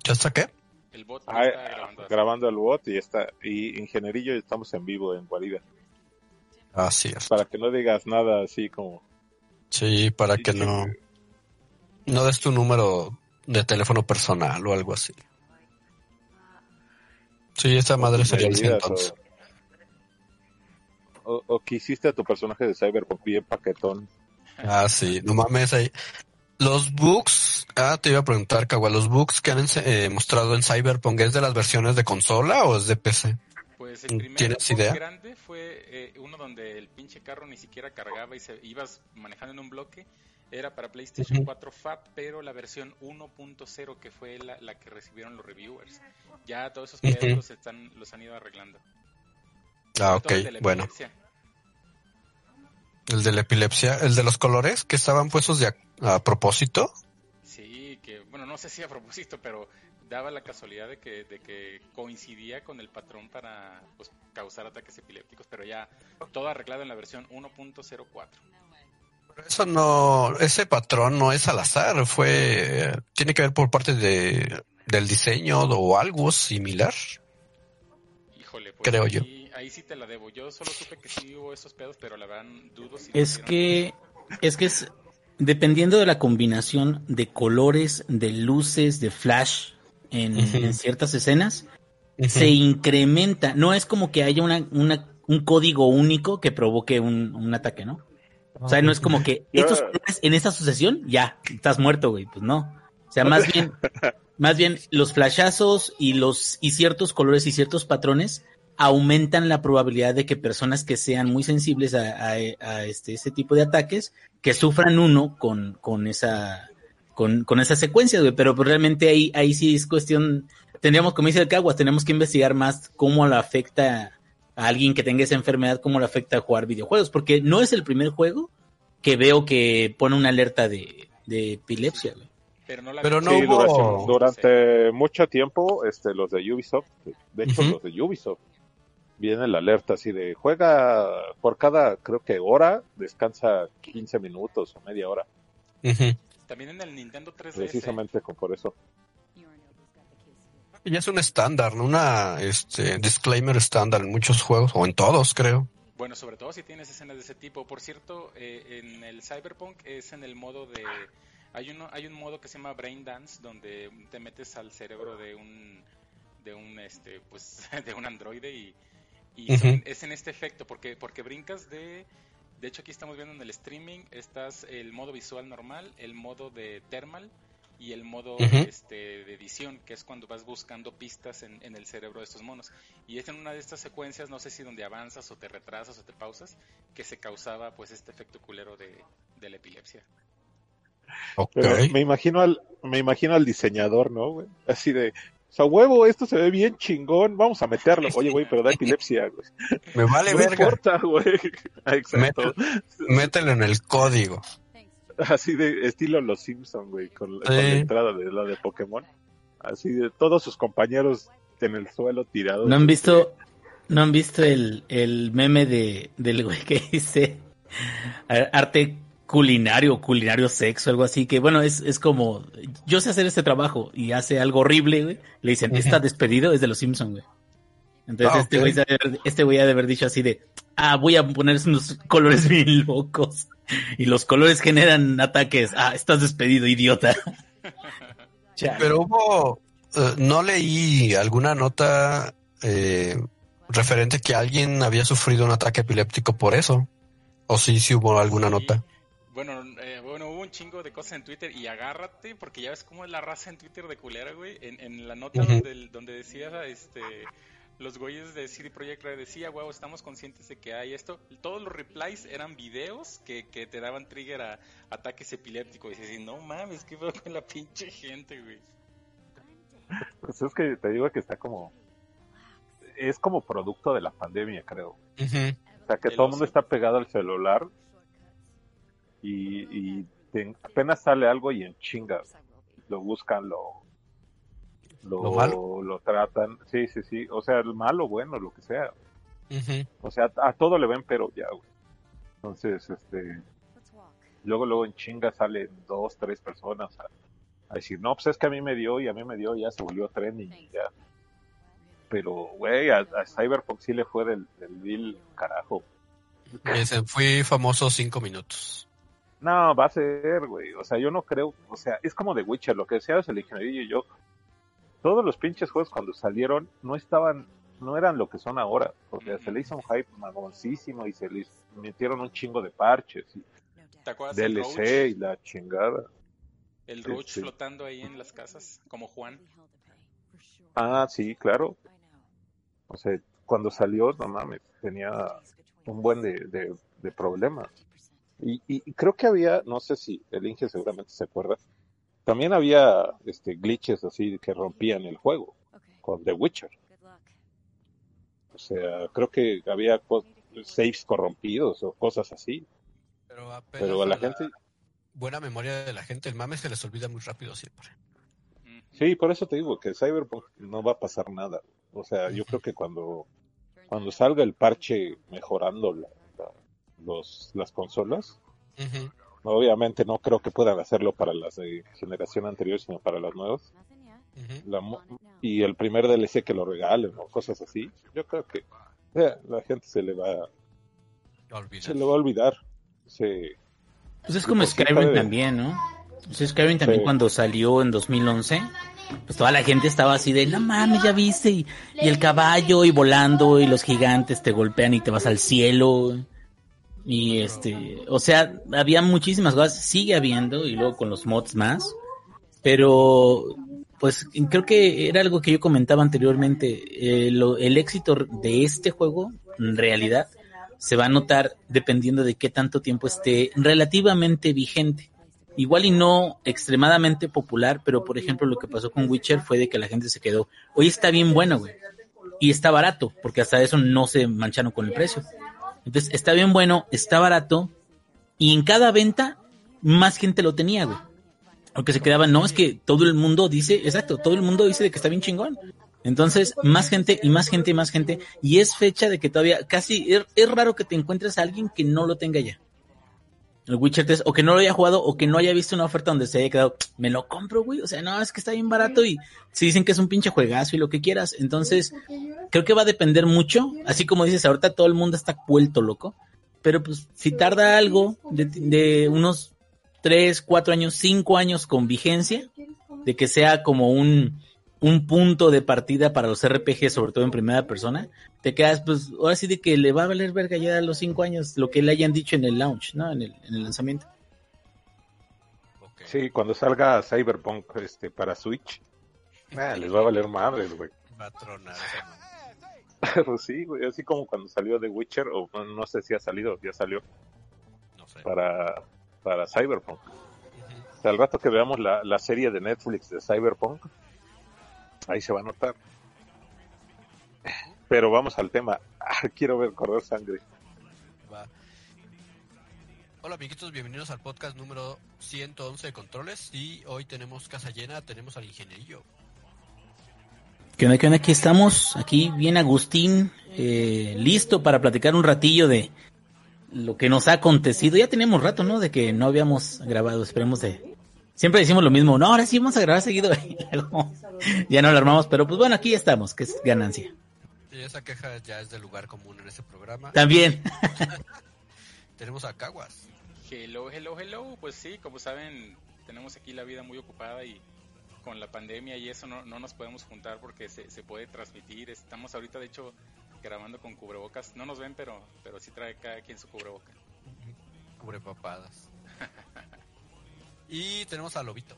¿Ya está qué?
El bot
Ah,
está grabando.
grabando el bot y está y ingenierillo estamos en vivo en Guarida
Así es.
para que no digas nada así como
Sí, para que no, no des tu número de teléfono personal o algo así. Sí, esta madre sería el 111.
o, o, o que hiciste a tu personaje de Cyberpunk bien paquetón
Ah, sí, no mames ahí. Los bugs, ah, te iba a preguntar, Kawa, ¿los bugs que han eh, mostrado en Cyberpunk es de las versiones de consola o es de PC?
Pues el primer
¿Tienes
bug
idea?
grande fue eh, uno donde el pinche carro ni siquiera cargaba y se ibas manejando en un bloque. Era para PlayStation
Ujú.
4 FAT, pero la versión 1.0 que fue la, la que recibieron los reviewers. Ya todos esos pedos los, están, los han ido arreglando.
Ah, ok,
el
bueno. El de la epilepsia, el de los colores que estaban puestos de a, a propósito.
Sí, que bueno, no sé si a propósito, pero daba la casualidad de que, de que coincidía con el patrón para pues, causar ataques epilépticos, pero ya todo arreglado en la versión 1.04.
Eso no, ese patrón no es al azar, fue, tiene que ver por parte de, del diseño o algo similar.
Híjole, pues
Creo yo.
Ahí sí te la debo. Yo solo supe que sí hubo esos pedos, pero la verdad dudo si...
Es que, es que es, dependiendo de la combinación de colores, de luces, de flash en, ciertas escenas, se incrementa. No es como que haya una, una, un código único que provoque un, un ataque, ¿no? O sea, no es como que estos colores en esta sucesión, ya, estás muerto, güey. Pues no. O sea, más bien, [LAUGHS] más bien los flashazos y los, y ciertos colores y ciertos patrones aumentan la probabilidad de que personas que sean muy sensibles a, a- a este, ese tipo de ataques, que sufran uno con, con esa con, con esas secuencias, güey. Pero pues, realmente ahí, ahí sí es cuestión, tendríamos, como dice el Caguas, tenemos que investigar más cómo le afecta a alguien que tenga esa enfermedad, cómo le afecta a jugar videojuegos, porque no es el primer juego que veo que pone una alerta de, de epilepsia, güey.
Pero no, la
Pero no
Sí,
hubo-
durante, durante mucho tiempo, este, los de Ubisoft, de hecho los de Ubisoft, viene la alerta así de juega por cada, creo que hora, descansa 15 minutos o media hora.
También en el Nintendo 3DS.
precisamente con por eso.
Ya es un estándar, ¿no? una este, disclaimer estándar en muchos juegos, o en todos, creo.
Bueno, sobre todo si tienes escenas de ese tipo. Por cierto, eh, en el Cyberpunk es en el modo de... Hay, uno, hay un modo que se llama Brain Dance, donde te metes al cerebro de un... De un, este, pues, [LAUGHS] de un androide y, y son- es en este efecto, porque, porque brincas de... De hecho, aquí estamos viendo en el streaming, estás el modo visual normal, el modo de thermal y el modo este, de edición, que es cuando vas buscando pistas en, en el cerebro de estos monos. Y es en una de estas secuencias, no sé si donde avanzas o te retrasas o te pausas, que se causaba pues este efecto culero de, de la epilepsia.
Ok.
Pero me imagino al, me imagino al diseñador, ¿no, güey? Así de, o sea, huevo, esto se ve bien chingón, vamos a meterlo. Oye, güey, pero da epilepsia, güey.
Me vale
no
verga.
importa, güey. Exacto.
Mételo en el código.
Así de estilo Los Simpson, güey, con,
Sí.
con la entrada de la de Pokémon. Así de todos sus compañeros en el suelo tirados.
¿No han visto, no han visto el, el meme de, del güey que dice arte culinario, culinario sexo, algo así? Que bueno, es, es como, yo sé hacer este trabajo y hace algo horrible, güey. Le dicen, está despedido, es de los Simpson, güey. Entonces
Ah,
este güey haber- este ha de haber dicho así de, ah, voy a poner unos colores [LAUGHS] bien locos. Y los colores generan ataques. Ah, estás despedido, idiota. [LAUGHS]
Pero hubo, eh, no leí alguna nota eh, referente que alguien había sufrido un ataque epiléptico por eso. O sí, sí hubo alguna nota.
Bueno, eh, bueno, hubo un chingo de cosas en Twitter y agárrate, porque ya ves cómo es la raza en Twitter de culera, güey. En, en la nota donde, donde decía, este, los güeyes de CD Projekt Red decía, wow, estamos conscientes de que hay esto. Todos los replies eran videos que, que te daban trigger a ataques epilépticos. Y dices, no mames, qué fue con la pinche gente, güey.
Pues es que te digo que está como. Es como producto de la pandemia, creo. O sea, que
El
todo el mundo está pegado al celular y, y apenas sale algo y en chinga lo buscan, lo, lo,
¿Lo malo?
lo tratan. Sí, sí, sí. O sea, el malo, bueno, lo que sea. O sea, a todo le ven, pero ya, güey. Entonces, este. Luego, luego en chinga salen dos, tres personas a, a decir, no, pues es que a mí me dio y a mí me dio, y ya se volvió trending, y ya. Pero, güey, a, a Cyberpunk sí le fue del, del bill carajo.
Ese, fui famoso cinco minutos.
No, va a ser, güey. O sea, yo no creo. O sea, es como The Witcher, lo que decías el ingeniero y yo. Todos los pinches juegos cuando salieron no estaban, no eran lo que son ahora. O sea, se le hizo un hype mamoncísimo y se les metieron un chingo de parches y
¿Te acuerdas
DLC y la chingada.
El
Sí,
Roach
sí.
flotando ahí en las casas, como Juan.
Ah, sí, claro. O sea, cuando salió, no mames, tenía un buen de, de, de problemas. Y, y, y creo que había, no sé si el Inge seguramente se acuerda, también había este glitches así que rompían el juego con The Witcher. O sea, creo que había co- saves corrompidos o cosas así.
Pero, apenas
Pero a la gente,
buena memoria de la gente, el mame se les olvida muy rápido siempre.
Sí, por eso te digo que Cyberpunk no va a pasar nada. O sea, yo creo que cuando cuando salga el parche mejorando la- la- los, las consolas, obviamente no creo que puedan hacerlo para las de generación anterior, sino para las nuevas. La y el primer DLC que lo regalen o cosas así, yo creo que eh, la gente se le va
Olvida.
se le va a olvidar. Sí.
Pues es como
Pues
Skyrim también, ¿no? Pues Skyrim también
Sí.
cuando salió en 2011, pues toda la gente estaba así de, no mames, ya viste, y, y el caballo y volando y los gigantes te golpean y te vas al cielo. Y este, o sea, había muchísimas cosas, sigue habiendo y luego con los mods más, pero pues creo que era algo que yo comentaba anteriormente. eh, el éxito de este juego, en realidad, se va a notar dependiendo de qué tanto tiempo esté relativamente vigente. Igual y no extremadamente popular, pero por ejemplo lo que pasó con Witcher fue de que la gente se quedó, hoy está bien bueno, güey. Y está barato, porque hasta eso no se mancharon con el precio. Entonces, está bien bueno, está barato, y en cada venta más gente lo tenía, güey. Porque se quedaba, no, es que todo el mundo dice, exacto, todo el mundo dice de que está bien chingón. Entonces, más gente y más gente y más gente. Y es fecha de que todavía casi es, es raro que te encuentres a alguien que no lo tenga ya. El Witcher 3, o que no lo haya jugado, o que no haya visto una oferta donde se haya quedado, me lo compro, güey. O sea, no, es que está bien barato y si dicen que es un pinche juegazo y lo que quieras. Entonces, creo que va a depender mucho. Así como dices, ahorita todo el mundo está vuelto loco. Pero pues, si tarda algo de, de unos 3, 4 años, 5 años con vigencia, de que sea como un, un punto de partida para los RPG, sobre todo en primera persona, te quedas, pues, ahora sí de que le va a valer verga ya a los 5 años lo que le hayan dicho en el launch, ¿no? En el, en el lanzamiento.
Ok.
Sí, cuando salga Cyberpunk este, para Switch, ah, les va a valer madres, güey.
Va a tronar. [LAUGHS]
Pero sí, güey, así como cuando salió The Witcher, o no, no sé si ha salido, ya salió
No sé.
para, para Cyberpunk. O sea, al rato que veamos la, la serie de Netflix de Cyberpunk, ahí se va a notar. Pero vamos al tema. Ah, quiero ver correr sangre.
Va. Hola amiguitos, bienvenidos al podcast número 111 de Controles y hoy tenemos casa llena, tenemos al ingenierillo.
¿Qué onda, qué onda? Aquí estamos, aquí bien Agustín, eh, listo para platicar un ratillo de lo que nos ha acontecido. Ya tenemos rato, ¿no? De que no habíamos grabado, esperemos de... Siempre decimos lo mismo, no, ahora sí vamos a grabar seguido. [LAUGHS] ya no lo armamos, pero pues bueno, aquí ya estamos, que es ganancia.
Y esa queja ya es del lugar común en este programa.
También. [LAUGHS]
Tenemos a Caguas.
Hello, hello, hello. Pues sí, como saben, tenemos aquí la vida muy ocupada y con la pandemia y eso no, no nos podemos juntar porque se, se puede transmitir. Estamos ahorita, de hecho, grabando con cubrebocas. No nos ven, pero, pero sí trae cada quien su cubreboca.
Cubre papadas. [LAUGHS] y tenemos a Lobito.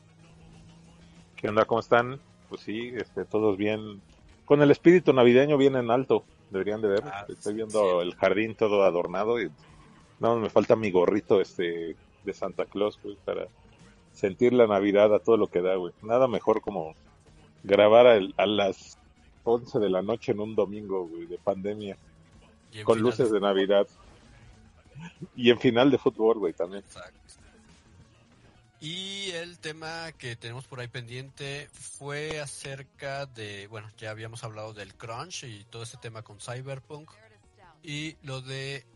¿Qué onda? ¿Cómo están? Pues sí, este, todos bien. Con el espíritu navideño bien en alto. Deberían de ver.
Ah,
Estoy viendo
sí.
el jardín todo adornado y no me falta mi gorrito este de Santa Claus, güey, para sentir la Navidad a todo lo que da, güey. Nada mejor como grabar al- a, las 11 de la noche en un domingo, güey, de pandemia, con luces de. Navidad. [LAUGHS] Y en final de fútbol, güey, también.
Exacto. Y el tema que tenemos por ahí pendiente fue acerca de, bueno, ya habíamos hablado del crunch y todo ese tema con Cyberpunk. Y lo de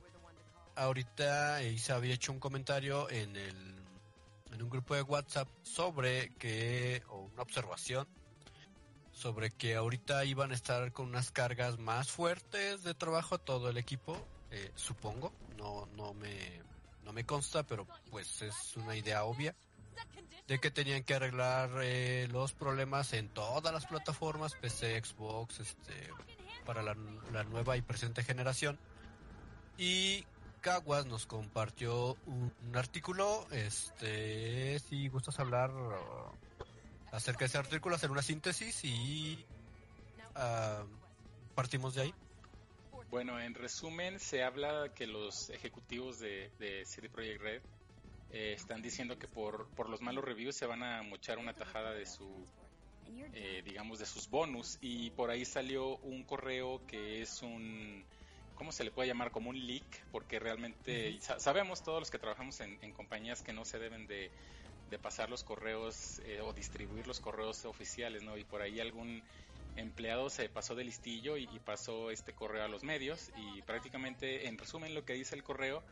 ahorita Isa había hecho un comentario en el en un grupo de WhatsApp sobre que o una observación sobre que ahorita iban a estar con unas cargas más fuertes de trabajo todo el equipo, eh, supongo, no no me no me consta, pero pues es una idea obvia de que tenían que arreglar eh, los problemas en todas las plataformas, PC, Xbox, este, para la, nueva y presente generación. Y Caguas nos compartió un, artículo, este, si gustas hablar uh, acerca de ese artículo, hacer una síntesis y ah, partimos de ahí.
Bueno, en resumen, se habla que los ejecutivos de, de CD Projekt Red eh, están diciendo que por, por los malos reviews se van a mochar una tajada de su, eh, digamos, de sus bonus. Y por ahí salió un correo que es un, ¿cómo se le puede llamar? Como un leak, porque realmente sa- sabemos todos los que trabajamos en, en compañías que no se deben de, de pasar los correos eh, o distribuir los correos oficiales, ¿no? Y por ahí algún empleado se pasó de listillo y, y pasó este correo a los medios y prácticamente en resumen lo que dice el correo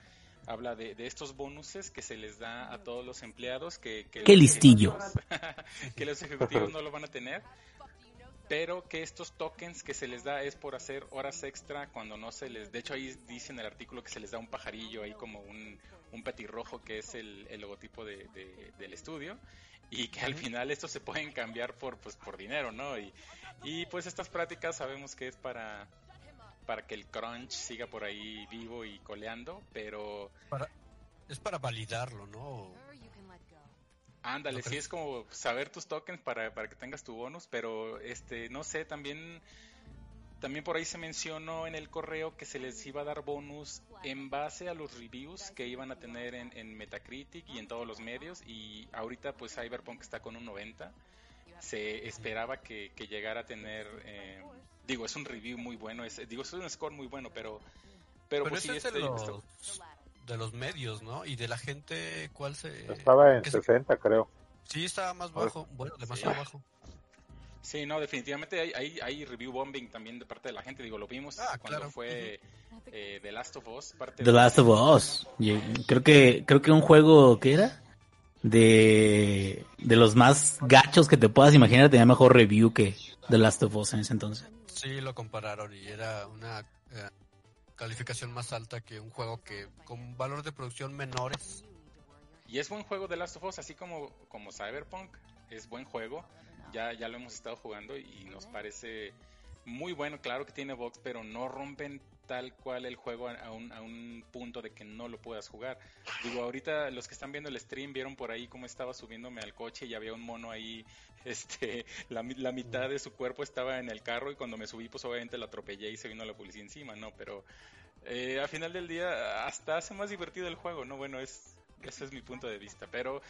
habla de, de estos bonuses que se les da a todos los empleados que, que
Qué listillo. [LAUGHS]
que los ejecutivos no lo van a tener pero que estos tokens que se les da es por hacer horas extra cuando no se les de hecho ahí dice en el artículo que se les da un pajarillo ahí como un, un petirrojo que es el, el logotipo de, de- del estudio y que al final estos se pueden cambiar por pues por dinero no y, y pues estas prácticas sabemos que es para para que el crunch siga por ahí vivo y coleando pero
Es para validarlo, ¿no?
Ándale,
¿No
sí es como saber tus tokens para, para que tengas tu bonus, pero este, no sé, también, también por ahí se mencionó en el correo que se les iba a dar bonus en base a los reviews que iban a tener en, en Metacritic y en todos los medios, y ahorita pues Cyberpunk está con un 90, se esperaba que, que llegara a tener, eh, digo, es un review muy bueno, es, digo, es un score muy bueno, pero, pero,
Pero
pues sí,
es de
este,
los, de los medios, ¿no? Y de la gente, ¿cuál se...?
Estaba en
que se-
60, creo.
Sí, estaba más bajo, bueno, demasiado bajo.
Sí, no, definitivamente hay, hay, hay review bombing también de parte de la gente. Digo, lo vimos
Ah,
cuando
claro.
fue eh, The Last of Us. Parte
The
de-
Last of Us. Creo que, creo que un juego, ¿qué era? De, de los más gachos que te puedas imaginar tenía mejor review que The Last of Us en ese entonces.
Sí, lo compararon y era una eh, calificación más alta que un juego que con valores de producción menores.
Y es buen juego The Last of Us, así como, como Cyberpunk. Es buen juego. Ya, ya lo hemos estado jugando y nos parece muy bueno. Claro que tiene box, pero no rompen tal cual el juego a, un, a un punto de que no lo puedas jugar. Digo, ahorita los que están viendo el stream vieron por ahí cómo estaba subiéndome al coche y había un mono ahí, [LAUGHS] este, la, la mitad de su cuerpo estaba en el carro y cuando me subí pues obviamente lo atropellé y se vino la policía encima, ¿no? Pero eh, al final del día hasta hace más divertido el juego, ¿no? Bueno, es, ese es mi punto de vista, pero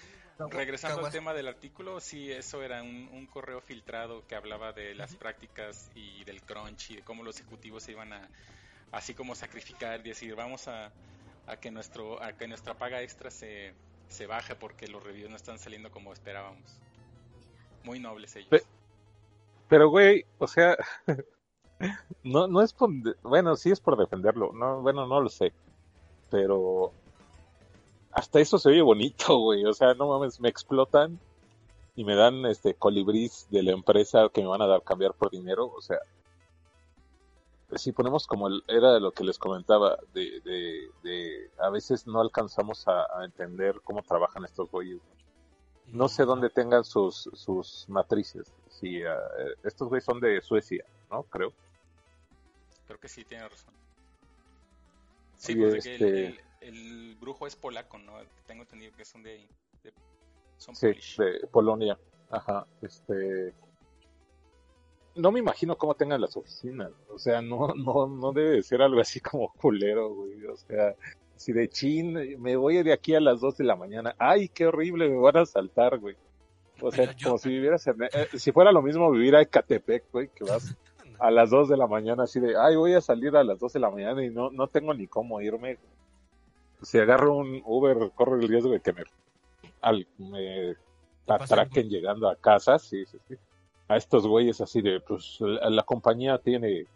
regresando al tema del artículo, sí, eso era un, un correo filtrado que hablaba de las prácticas y del crunch y de cómo los ejecutivos se iban a, así como sacrificar y decir, vamos a, a que nuestro a que nuestra paga extra se, se baje porque los reviews no están saliendo como esperábamos. Muy nobles ellos.
Pe- Pero, güey, o sea, [LAUGHS] no, no es por, bueno, sí es por defenderlo, no, bueno, no lo sé, pero hasta eso se oye bonito, [LAUGHS] güey, o sea, no mames, me explotan y me dan este colibrís de la empresa que me van a dar cambiar por dinero, o sea, si ponemos como el, era lo que les comentaba, de, de, de a veces no alcanzamos a, a entender cómo trabajan estos güeyes. No sé dónde tengan sus, sus matrices. Si eh, estos güeyes son de Suecia, ¿no? Creo.
Creo que sí, tiene razón. Sí, porque el,
este-
el- el brujo es polaco, ¿no? Tengo entendido que son de de- son
Sí,
Polish.
de Polonia. Ajá. Este. No me imagino cómo tengan las oficinas. O sea, no, no, no debe de ser algo así como culero, güey. O sea, si de chin, me voy de aquí a las 2 de la mañana. Ay, qué horrible, me van a saltar, güey. O sea,
yo-
como si vivieras en, eh, si fuera lo mismo vivir a Ecatepec, güey, que vas [LAUGHS] a las 2 de la mañana así de, ay, voy a salir a las 2 de la mañana y no, no tengo ni cómo irme. Si agarro un Uber, corro el riesgo de que me, al, me atraquen llegando a casa, sí, sí, sí. A estos güeyes así de, pues, la, la compañía tiene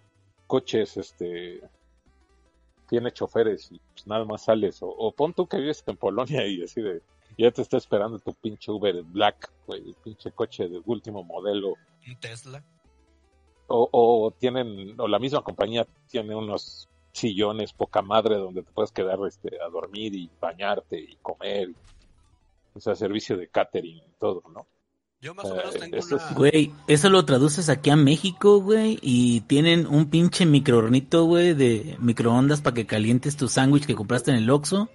coches, este, tiene choferes y pues nada más sales. O, o pon tú que vives en Polonia y así de, ya te está esperando tu pinche Uber Black, güey, el pinche coche de último modelo
Un Tesla.
o, o tienen o la misma compañía tiene unos sillones poca madre donde te puedes quedar este a dormir y bañarte y comer o sea servicio de catering y todo no
Yo más o
Eh,
menos tengo
eso
una...
Güey, eso lo traduces aquí a México, güey, y tienen un pinche microhornito, güey, de microondas para que calientes tu sándwich que compraste en el Oxxo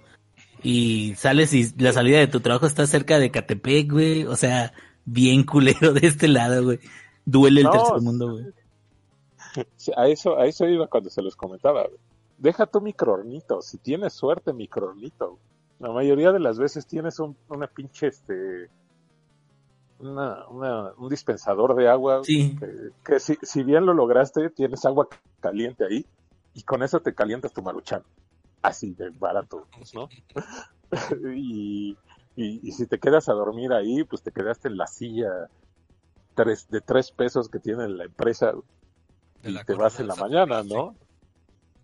y sales y la salida de tu trabajo está cerca de Catepec, güey, o sea, bien culero de este lado, güey. Duele el
No,
tercer mundo, güey.
A eso a eso iba cuando se los comentaba güey. deja tu microornito si tienes suerte microornito la mayoría de las veces tienes un una pinche este una, una- un dispensador de agua
Sí.
que, que si, si bien lo lograste, tienes agua caliente ahí y con eso te calientas tu maruchan. Así de barato, ¿no? [LAUGHS] y, y, y si te quedas a dormir ahí, pues te quedaste en la silla tres, de tres pesos que tiene la empresa y
la
te vas en la mañana, ¿no?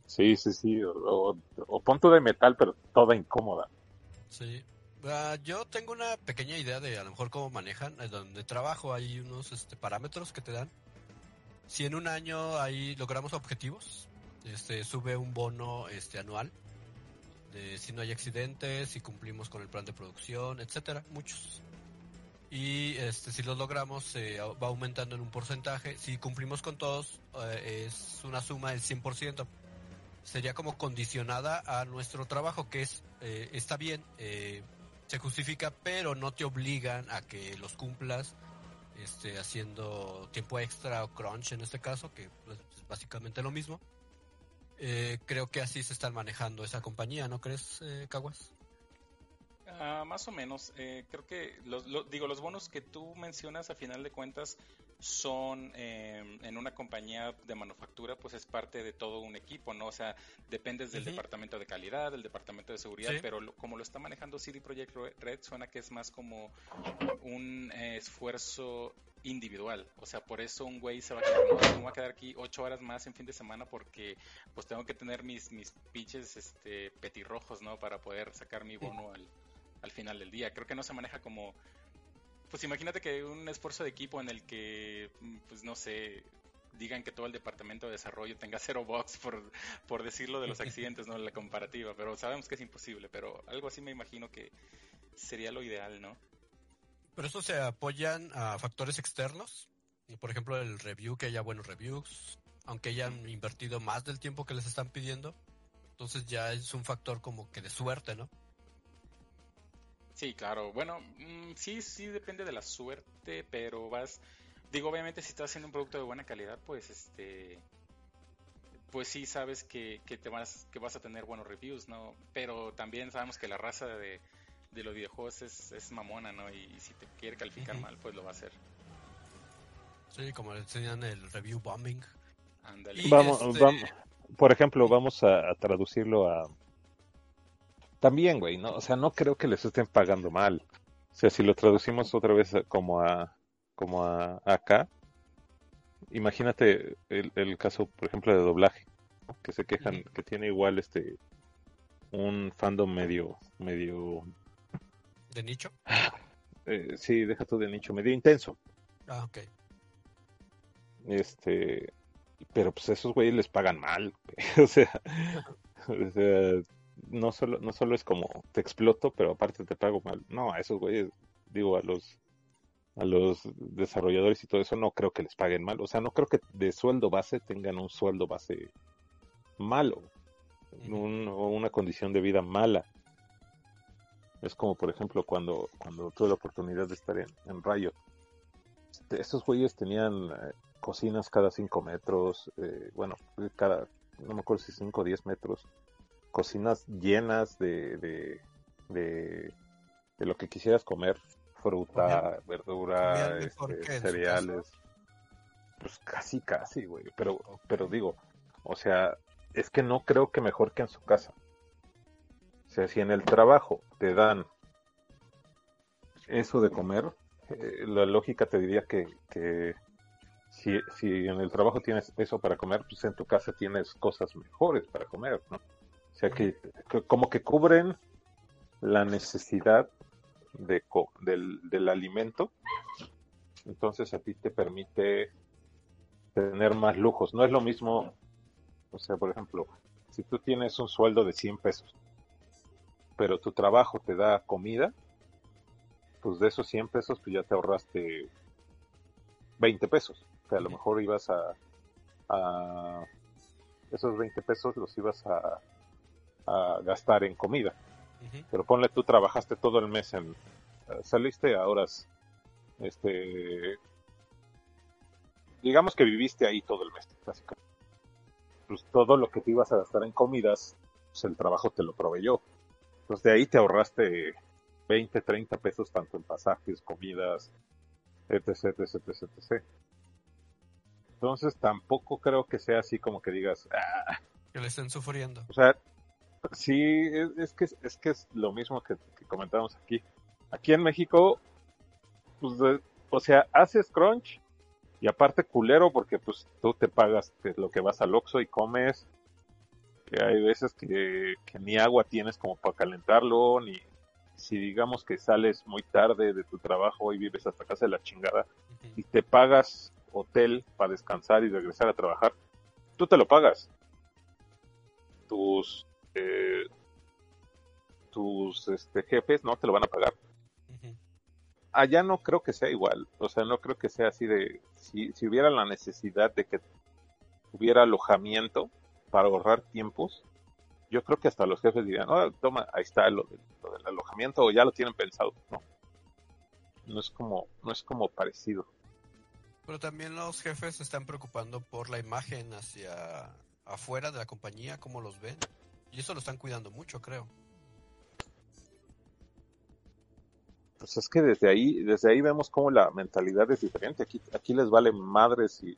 Sí, sí, sí. O, o, o pon tu de metal, pero toda incómoda.
Sí. Ah, yo tengo una pequeña idea de a lo mejor cómo manejan. eh, Donde trabajo hay unos este, parámetros que te dan. Si en un año ahí logramos objetivos, este, sube un bono este, anual. De si no hay accidentes, si cumplimos con el plan de producción, etcétera, muchos. Y este, si los logramos, eh, va aumentando en un porcentaje. Si cumplimos con todos, eh, es una suma del 100%. Sería como condicionada a nuestro trabajo, que es, eh, está bien, eh, se justifica, pero no te obligan a que los cumplas este, haciendo tiempo extra o crunch en este caso, que pues, es básicamente lo mismo. Eh, creo que así se están manejando esa compañía, ¿no crees, eh, Caguas?
Ah, más o menos. Eh, creo que los, digo los bonos que tú mencionas a final de cuentas son em, en una compañía de manufactura, pues es parte de todo un equipo, ¿no? O sea, dependes del departamento de calidad, del departamento de seguridad, pero como lo está manejando CD Projekt Red, suena que es más como un eh, esfuerzo individual. O sea, por eso un güey se va a quedar, no, voy a quedar aquí ocho horas más en fin de semana porque pues tengo que tener mis, mis pinches este, petirrojos, ¿no? Para poder sacar mi bono al, al final del día. Creo que no se maneja como pues imagínate que un esfuerzo de equipo en el que, pues no sé, digan que todo el departamento de desarrollo tenga cero box por, por decirlo de los accidentes, ¿no? La comparativa, pero sabemos que es imposible, pero algo así me imagino que sería lo ideal, ¿no?
Pero eso se apoyan a factores externos, por ejemplo el review, que haya buenos reviews, aunque hayan invertido más del tiempo que les están pidiendo, entonces ya es un factor como que de suerte, ¿no?
Sí, claro. Bueno, mm, sí, sí depende de la suerte, pero vas, digo, obviamente si estás haciendo un producto de buena calidad, pues este, pues sí sabes que, que te vas, que vas a tener buenos reviews, ¿no? Pero también sabemos que la raza de, de los videojuegos es, es mamona, ¿no? Y, si te quiere calificar mal, pues lo va a hacer.
Sí, como le enseñan el review bombing.
Vamos, este vamos, por ejemplo, vamos a traducirlo a también, güey, ¿no? O sea, no creo que les estén pagando mal. O sea, si lo traducimos otra vez como a, como a, acá, imagínate el, caso, por ejemplo, de doblaje, que se quejan, que tiene igual este, un fandom medio, medio...
¿De nicho? [SIGHS]
Eh, sí, deja tú de nicho, medio intenso.
Ah, ok.
Este, pero pues esos güeyes les pagan mal, [LAUGHS] o sea, o sea, no solo, no solo es como te exploto, pero aparte te pago mal. No, a esos güeyes, digo, a los a los desarrolladores y todo eso no creo que les paguen mal. O sea, no creo que de sueldo base tengan un sueldo base malo o una condición de vida mala. Es como, por ejemplo, cuando, cuando tuve la oportunidad de estar en, en Riot. Estos güeyes tenían eh, cocinas cada 5 metros, eh, bueno, cada, no me acuerdo si 5 o 10 metros cocinas llenas de, de, de, lo que quisieras comer, fruta, verdura, este, cereales. Pues casi, casi, güey. Pero, pero digo, o sea, es que no creo que mejor que en su casa. O sea, si en el trabajo te dan eso de comer, eh, la lógica te diría que, que si, si en el trabajo tienes eso para comer, pues en tu casa tienes cosas mejores para comer, ¿no? O sea, que, como que cubren la necesidad de, del, del alimento, entonces a ti te permite tener más lujos. No es lo mismo, o sea, por ejemplo, si tú tienes un sueldo de 100 pesos, pero tu trabajo te da comida, pues de esos 100 pesos pues ya te ahorraste 20 pesos. O sea, a lo mejor ibas a, a esos 20 pesos los ibas a a gastar en comida. Pero ponle, tú trabajaste todo el mes en... Eh, saliste a horas, este... Digamos que viviste ahí todo el mes, básicamente. Pues todo lo que te ibas a gastar en comidas, pues el trabajo te lo proveyó. Entonces de ahí te ahorraste 20, 30 pesos tanto en pasajes, comidas, etc, etc, etc, etc. Entonces tampoco creo que sea así como que digas, ah,
que le estén sufriendo.
O sea, Sí, es, que, es que es lo mismo que, comentamos aquí. Aquí en México, pues, o sea, haces crunch y aparte culero porque pues tú te pagas lo que vas al Oxxo y comes. Que hay veces que, ni agua tienes como para calentarlo, ni si digamos que sales muy tarde de tu trabajo y vives hasta casa de la chingada y te pagas hotel para descansar y regresar a trabajar, tú te lo pagas. Tus tus este, jefes no te lo van a pagar. Allá no creo que sea igual, o sea, no creo que sea así de, si, si hubiera la necesidad de que hubiera alojamiento para ahorrar tiempos, yo creo que hasta los jefes dirían, oh, toma, ahí está lo de, alojamiento o ya lo tienen pensado, ¿no? No es como, no es como parecido.
Pero también los jefes se están preocupando por la imagen hacia afuera de la compañía, cómo los ven. Y eso lo están cuidando mucho, creo.
Pues es que desde ahí, desde ahí vemos cómo la mentalidad es diferente. Aquí, aquí les vale madre si,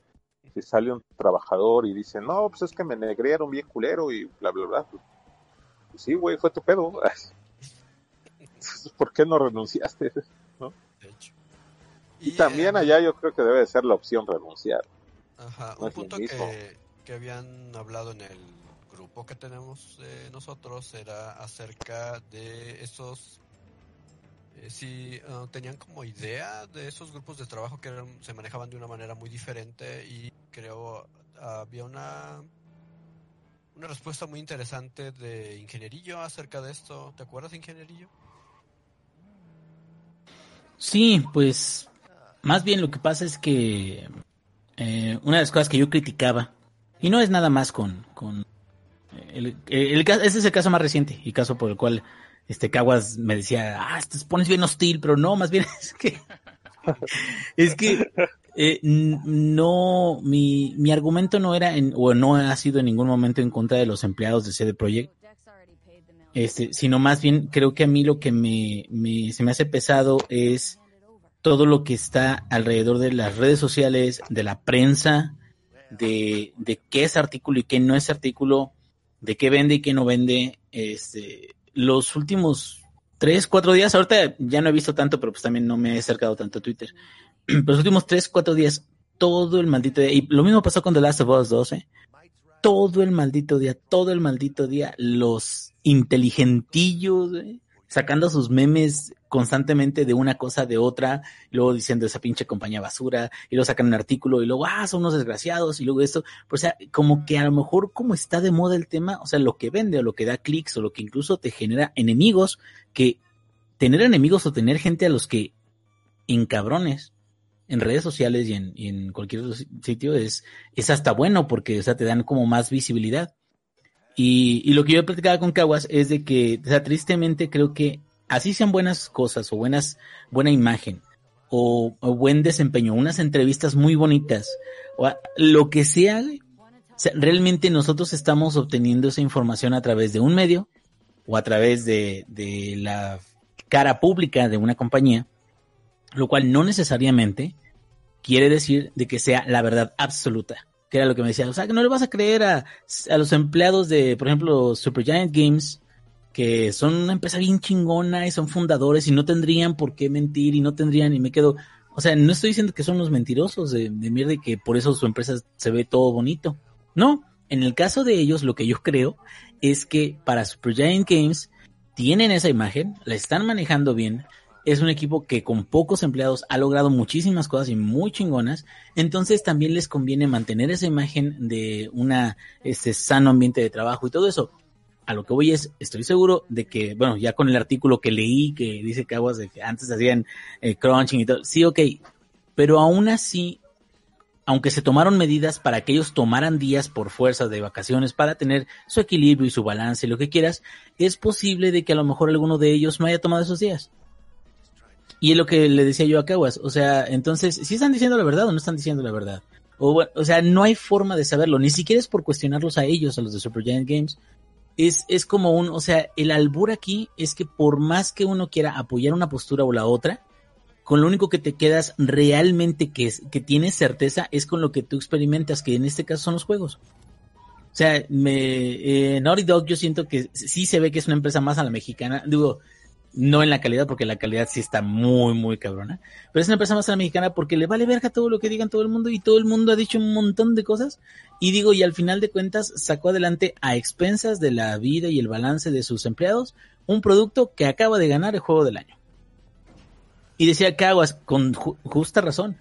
si sale un trabajador y dice, no, pues es que me negrearon bien culero y bla, bla, bla. Pues sí, güey, fue tu pedo. [LAUGHS] ¿Por qué no renunciaste? ¿No?
De hecho.
Y, también
eh,
allá yo creo que debe de ser la opción renunciar.
Ajá,
no
un punto que habían hablado en el grupo que tenemos eh, nosotros era acerca de esos eh, si ah, tenían como idea de esos grupos de trabajo que se manejaban de una manera muy diferente y creo había una una respuesta muy interesante de Ingenierillo acerca de esto. ¿Te acuerdas, Ingenierillo?
Sí, pues más bien lo que pasa es que eh, una de las cosas que yo criticaba, y no es nada más con... con ese es el caso más reciente y caso por el cual este Caguas me decía, ah, te pones bien hostil, pero no, más bien [LAUGHS] es que... es que eh, no, mi, mi argumento no era, en, o no ha sido en ningún momento en contra de los empleados de CD Projekt, este, sino más bien creo que a mí lo que me, me- se me hace pesado es todo lo que está alrededor de las redes sociales, de la prensa, de, de qué es artículo y qué no es artículo, de qué vende y qué no vende. Este, los últimos tres, cuatro días, ahorita ya no he visto tanto, pero pues también no me he acercado tanto a Twitter. [CLEARS THROAT] Los últimos tres, cuatro días, todo el maldito día, y lo mismo pasó con The Last of Us 2, ¿eh? todo el maldito día, todo el maldito día, los inteligentillos, güey, sacando sus memes constantemente de una cosa de otra, y luego diciendo esa pinche compañía basura, y luego sacan un artículo, y luego, ah, son unos desgraciados, y luego esto, o sea, como que a lo mejor como está de moda el tema, o sea, lo que vende, o lo que da clics, o lo que incluso te genera enemigos, que tener enemigos o tener gente a los que encabrones en redes sociales y en, y en cualquier sitio es, es hasta bueno porque, o sea, te dan como más visibilidad. Y, y lo que yo he platicado con Caguas es de que, o sea, tristemente creo que así sean buenas cosas o buenas, buena imagen o, buen desempeño, unas entrevistas muy bonitas o lo que sea, realmente nosotros estamos obteniendo esa información a través de un medio o a través de la cara pública de una compañía, lo cual no necesariamente quiere decir de que sea la verdad absoluta, que era lo que me decía, o sea, que no le vas a creer a, a los empleados de, por ejemplo, Supergiant Games, que son una empresa bien chingona y son fundadores y no tendrían por qué mentir y no tendrían, y me quedo, o sea, no estoy diciendo que son los mentirosos de, de mierda y que por eso su empresa se ve todo bonito. No, en el caso de ellos, lo que yo creo es que para Supergiant Games tienen esa imagen, la están manejando bien, es un equipo que con pocos empleados ha logrado muchísimas cosas y muy chingonas, entonces también les conviene mantener esa imagen de una este sano ambiente de trabajo y todo eso. A lo que voy es, estoy seguro de que, bueno, ya con el artículo que leí que dice que aguas de que antes hacían eh, crunching y todo, sí, ok, pero aún así, aunque se tomaron medidas para que ellos tomaran días por fuerza de vacaciones para tener su equilibrio y su balance y lo que quieras, es posible de que a lo mejor alguno de ellos no haya tomado esos días. Y es lo que le decía yo a Caguas. O sea, entonces, si están diciendo la verdad o no están diciendo la verdad. O, o sea, no hay forma de saberlo. Ni siquiera es por cuestionarlos a ellos, a los de Supergiant Games. Es, es como un, o sea, el albur aquí es que por más que uno quiera apoyar una postura o la otra, con lo único que te quedas realmente que, es, que tienes certeza es con lo que tú experimentas, que en este caso son los juegos. O sea, me, eh, Naughty Dog yo siento que sí se ve que es una empresa más a la mexicana. Digo, no en la calidad, porque la calidad sí está muy, muy cabrona. Pero es una empresa más a la mexicana porque le vale verga todo lo que digan todo el mundo y todo el mundo ha dicho un montón de cosas. Y digo, y al final de cuentas sacó adelante a expensas de la vida y el balance de sus empleados un producto que acaba de ganar el juego del año. Y decía Caguas, con ju justa razón,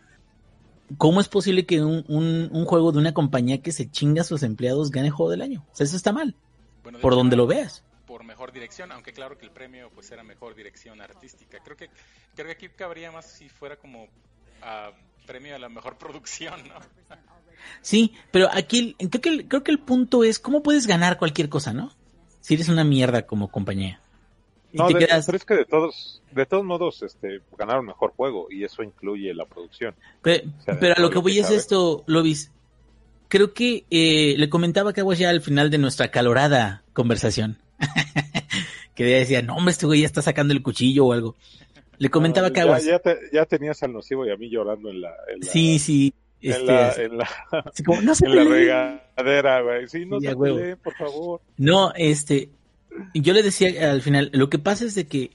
¿cómo es posible que un, un, un, juego de una compañía que se chinga a sus empleados gane el juego del año? O sea, eso está mal.
Bueno,
por
hecho,
donde lo veas
por mejor dirección, aunque claro que el premio pues era mejor dirección artística. Creo que creo que aquí cabría más si fuera como uh, premio a la mejor [LAUGHS] producción, ¿no?
Sí, pero aquí creo que el, creo que el punto es cómo puedes ganar cualquier cosa, ¿no? Si eres una mierda como compañía.
No, de-
quedas-
pero es que de todos, de todos modos, este, ganaron mejor juego y eso incluye la producción.
Pe-
O sea,
pero a lo que
lo
voy
que
es esto, Lobis. Creo que eh, le comentaba a Caguas ya al final de nuestra calorada conversación. [LAUGHS] que decía, no, hombre, este güey ya está sacando el cuchillo o algo. Le comentaba
No, ya-. Ya, te- ya tenías al nocivo y a mí llorando en la, en la,
Sí, sí.
en
este,
la,
así-
en la, [LAUGHS]
así como, no se
en la regadera, güey. Sí, no
Sí,
se
a huevo.
peleen, por favor.
No, este, yo le decía al final, lo que pasa es de que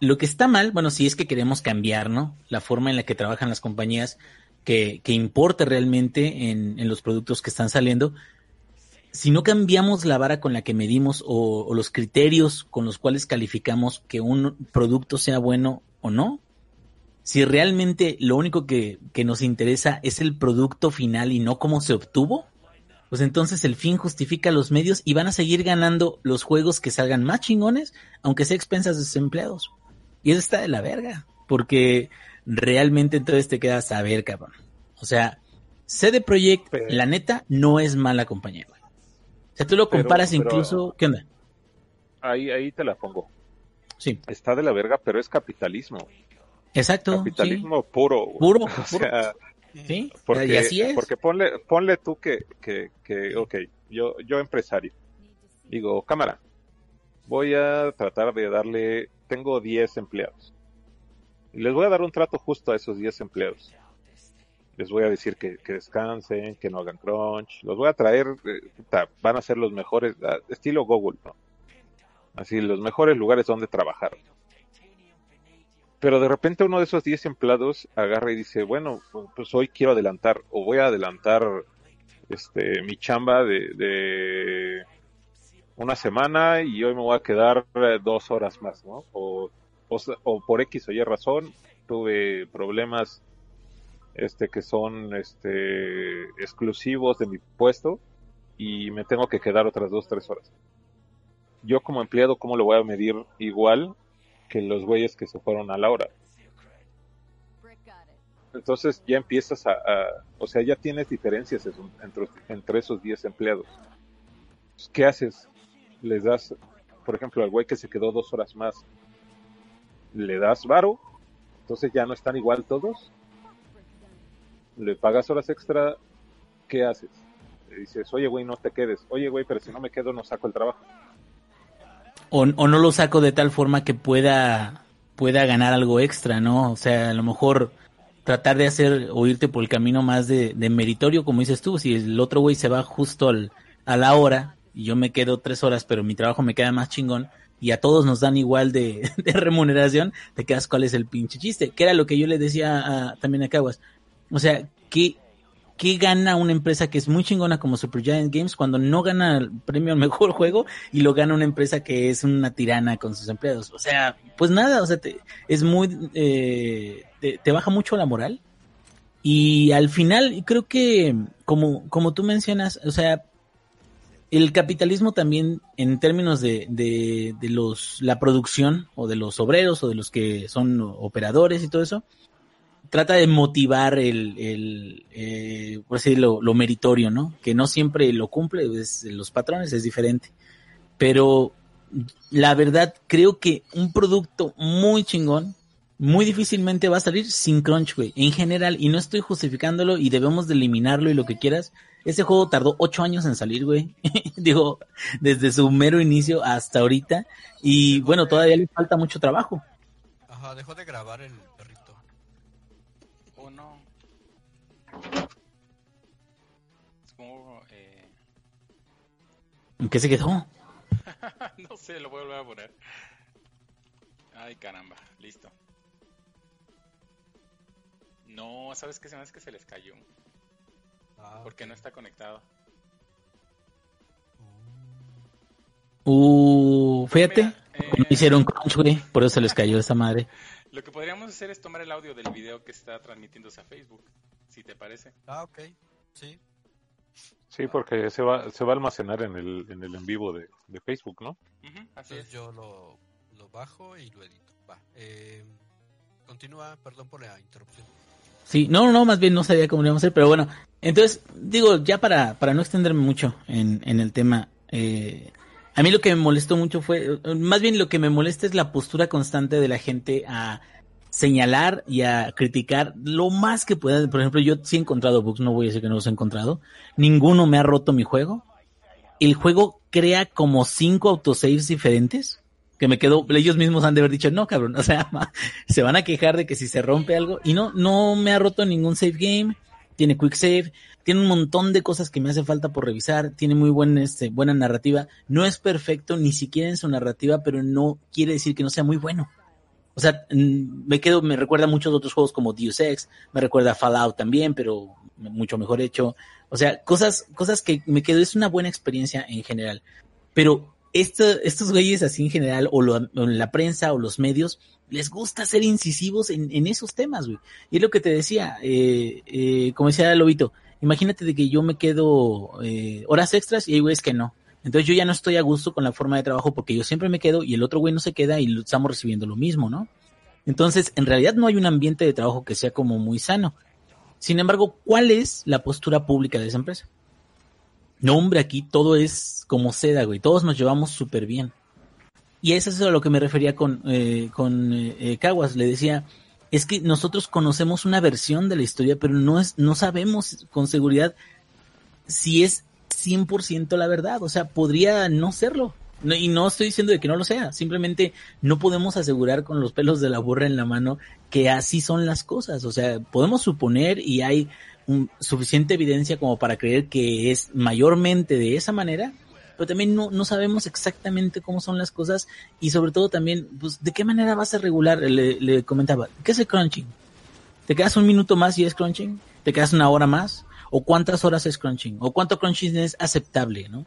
lo que está mal, bueno, si es que queremos cambiar, ¿no? La forma en la que trabajan las compañías, que, que importe realmente en, en los productos que están saliendo. Si no cambiamos la vara con la que medimos o, o los criterios con los cuales calificamos que un producto sea bueno o no, si realmente lo único que, que nos interesa es el producto final y no cómo se obtuvo, pues entonces el fin justifica los medios y van a seguir ganando los juegos que salgan más chingones, aunque sea expensas de sus empleados. Y eso está de la verga, porque realmente entonces te quedas a ver, cabrón. O sea, CD Projekt, la neta, no es mala compañía. O sea, tú lo comparas
pero-
incluso, ¿qué onda?
Ahí, ahí te la pongo.
Sí,
Está de la verga, pero es capitalismo.
exacto.
Capitalismo puro. güey.
Puro, [LAUGHS]
O
puro.
sea,
Sí, sí.
porque,
y así es.
porque ponle, ponle tú que, que, que, ok, yo, yo empresario, digo, cámara, voy a tratar de darle, tengo 10 empleados. Y les voy a dar un trato justo a esos 10 empleados. Les voy a decir que, que descansen, que no hagan crunch. Los voy a traer, eh, van a ser los mejores, estilo Google, ¿no? Así, los mejores lugares donde trabajar. Pero de repente uno de esos 10 empleados agarra y dice, bueno, pues hoy quiero adelantar, o voy a adelantar este mi chamba de, de una semana y hoy me voy a quedar eh, dos horas más, ¿no? O, o, o por X o Y razón tuve problemas este que son este exclusivos de mi puesto y me tengo que quedar otras dos, tres horas. Yo como empleado, ¿cómo lo voy a medir igual que los güeyes que se fueron a la hora? Entonces ya empiezas a, o sea, ya tienes diferencias entre, entre esos 10 empleados. Pues, ¿Qué haces? Les das, por ejemplo, al güey que se quedó dos horas más, le das varo, entonces ya no están igual todos. Le pagas horas extra, ¿qué haces? Dices, oye güey, no te quedes. Oye güey, pero si no me quedo no saco el trabajo.
o, no lo saco de tal forma que pueda pueda ganar algo extra, ¿no? O sea, a lo mejor tratar de hacer o irte por el camino más de, de meritorio, como dices tú, si el otro güey se va justo al, a la hora y yo me quedo tres horas, pero mi trabajo me queda más chingón y a todos nos dan igual de, [LAUGHS] de remuneración, te quedas cuál es el pinche chiste, que era lo que yo le decía a- también a Caguas. O sea, ¿qué, ¿qué gana una empresa que es muy chingona como Supergiant Games cuando no gana el premio al mejor [LAUGHS] juego y lo gana una empresa que es una tirana con sus empleados? O sea, pues nada, o sea, te- es muy, eh, te, baja mucho la moral. Y al final, creo que, como, como tú mencionas, o sea, el capitalismo también, en términos de, de, de los, la producción, o de los obreros, o de los que son operadores y todo eso, trata de motivar el, el eh, por así decirlo, lo meritorio, ¿no? Que no siempre lo cumple, es, los patrones es diferente. Pero la verdad, creo que un producto muy chingón, muy difícilmente va a salir sin crunch, güey. En general, y no estoy justificándolo y debemos de eliminarlo y lo que quieras. Ese juego tardó ocho años en salir, güey. [LAUGHS] Digo, desde su mero inicio hasta ahorita. Y bueno, todavía le falta mucho trabajo.
Ajá, dejó de grabar el
como, eh,
¿En qué se quedó? [LAUGHS]
no sé, lo voy a volver a poner. Ay, caramba, listo. No, ¿sabes qué? Se me hace que se les cayó.
Ah,
Porque no está conectado.
Uh, fíjate,
Mira, eh,
no hicieron crunch, güey, por eso se les cayó esa madre.
Lo que podríamos hacer es tomar el audio del video que está transmitiéndose a Facebook, si te parece.
Ah, ok. Sí.
Sí, porque se va, se va a almacenar en el, en el en vivo de, de Facebook, ¿no?
Ujú, así
Entonces
es.
yo lo, lo bajo y lo edito. Va. Eh, continúa, perdón por la interrupción.
Sí, no, no, más bien no sabía cómo lo íbamos a hacer, pero bueno, entonces, digo, ya para, para no extenderme mucho en, en el tema, eh, A mí lo que me molestó mucho fue, más bien lo que me molesta es la postura constante de la gente a señalar y a criticar lo más que pueda. Por ejemplo, yo sí he encontrado bugs, no voy a decir que no los he encontrado. Ninguno me ha roto mi juego. El juego crea como cinco autosaves diferentes que me quedo, ellos mismos han de haber dicho, no, cabrón, o sea, [LAUGHS] se van a quejar de que si se rompe algo, y no, no me ha roto ningún save game, tiene quick save, tiene un montón de cosas que me hace falta por revisar, tiene muy buen, este, buena narrativa, no es perfecto ni siquiera en su narrativa, pero no quiere decir que no sea muy bueno. O sea, me quedo, me recuerda a muchos otros juegos como Deus Ex, me recuerda a Fallout también, pero mucho mejor hecho. O sea, cosas, cosas que me quedo, es una buena experiencia en general. Pero estos güeyes así en general, o, la prensa o los medios, les gusta ser incisivos en, esos temas, güey. Y es lo que te decía, eh, eh, como decía Lobito, imagínate de que yo me quedo eh, horas extras y hay güeyes que no. Entonces yo ya no estoy a gusto con la forma de trabajo porque yo siempre me quedo y el otro güey no se queda y estamos recibiendo lo mismo, ¿no? Entonces, en realidad no hay un ambiente de trabajo que sea como muy sano. Sin embargo, ¿cuál es la postura pública de esa empresa? No, hombre, aquí todo es como seda, güey. Todos nos llevamos súper bien. Y eso es a lo que me refería con, eh, con eh, eh, Caguas. Le decía, es que nosotros conocemos una versión de la historia, pero no, es, no sabemos con seguridad si es 100% la verdad. O sea, podría no serlo. y no estoy diciendo de que no lo sea. Simplemente no podemos asegurar con los pelos de la burra en la mano que así son las cosas. O sea, podemos suponer y hay suficiente evidencia como para creer que es mayormente de esa manera, pero también no, sabemos exactamente cómo son las cosas y sobre todo también, pues, de qué manera vas a regular, le comentaba, ¿qué es el crunching? ¿Te quedas un minuto más y es crunching? ¿Te quedas una hora más? ¿O cuántas horas es crunching? ¿O cuánto crunching es aceptable, no?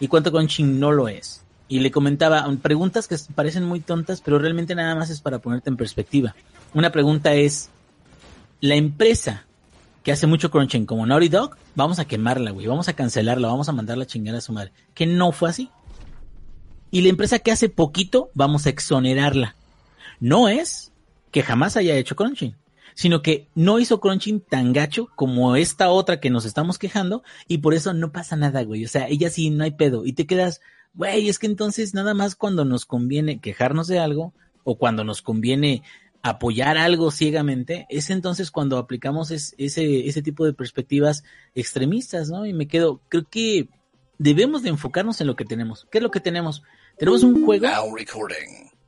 ¿Y cuánto crunching no lo es? Y le comentaba preguntas que parecen muy tontas, pero realmente nada más es para ponerte en perspectiva. Una pregunta es, ¿la empresa que hace mucho crunching como Naughty Dog, vamos a quemarla, güey, vamos a cancelarla, vamos a mandarla a chingar a su madre. Que no fue así. Y la empresa que hace poquito, vamos a exonerarla. No es que jamás haya hecho crunching, sino que no hizo crunching tan gacho como esta otra que nos estamos quejando y por eso no pasa nada, güey. O sea, ella sí no hay pedo y te quedas, güey, es que entonces nada más cuando nos conviene quejarnos de algo o cuando nos conviene apoyar algo ciegamente, es entonces cuando aplicamos ese, ese tipo de perspectivas extremistas, ¿no? Y me quedo, creo que debemos de enfocarnos en lo que tenemos. ¿Qué es lo que tenemos? Tenemos un juego.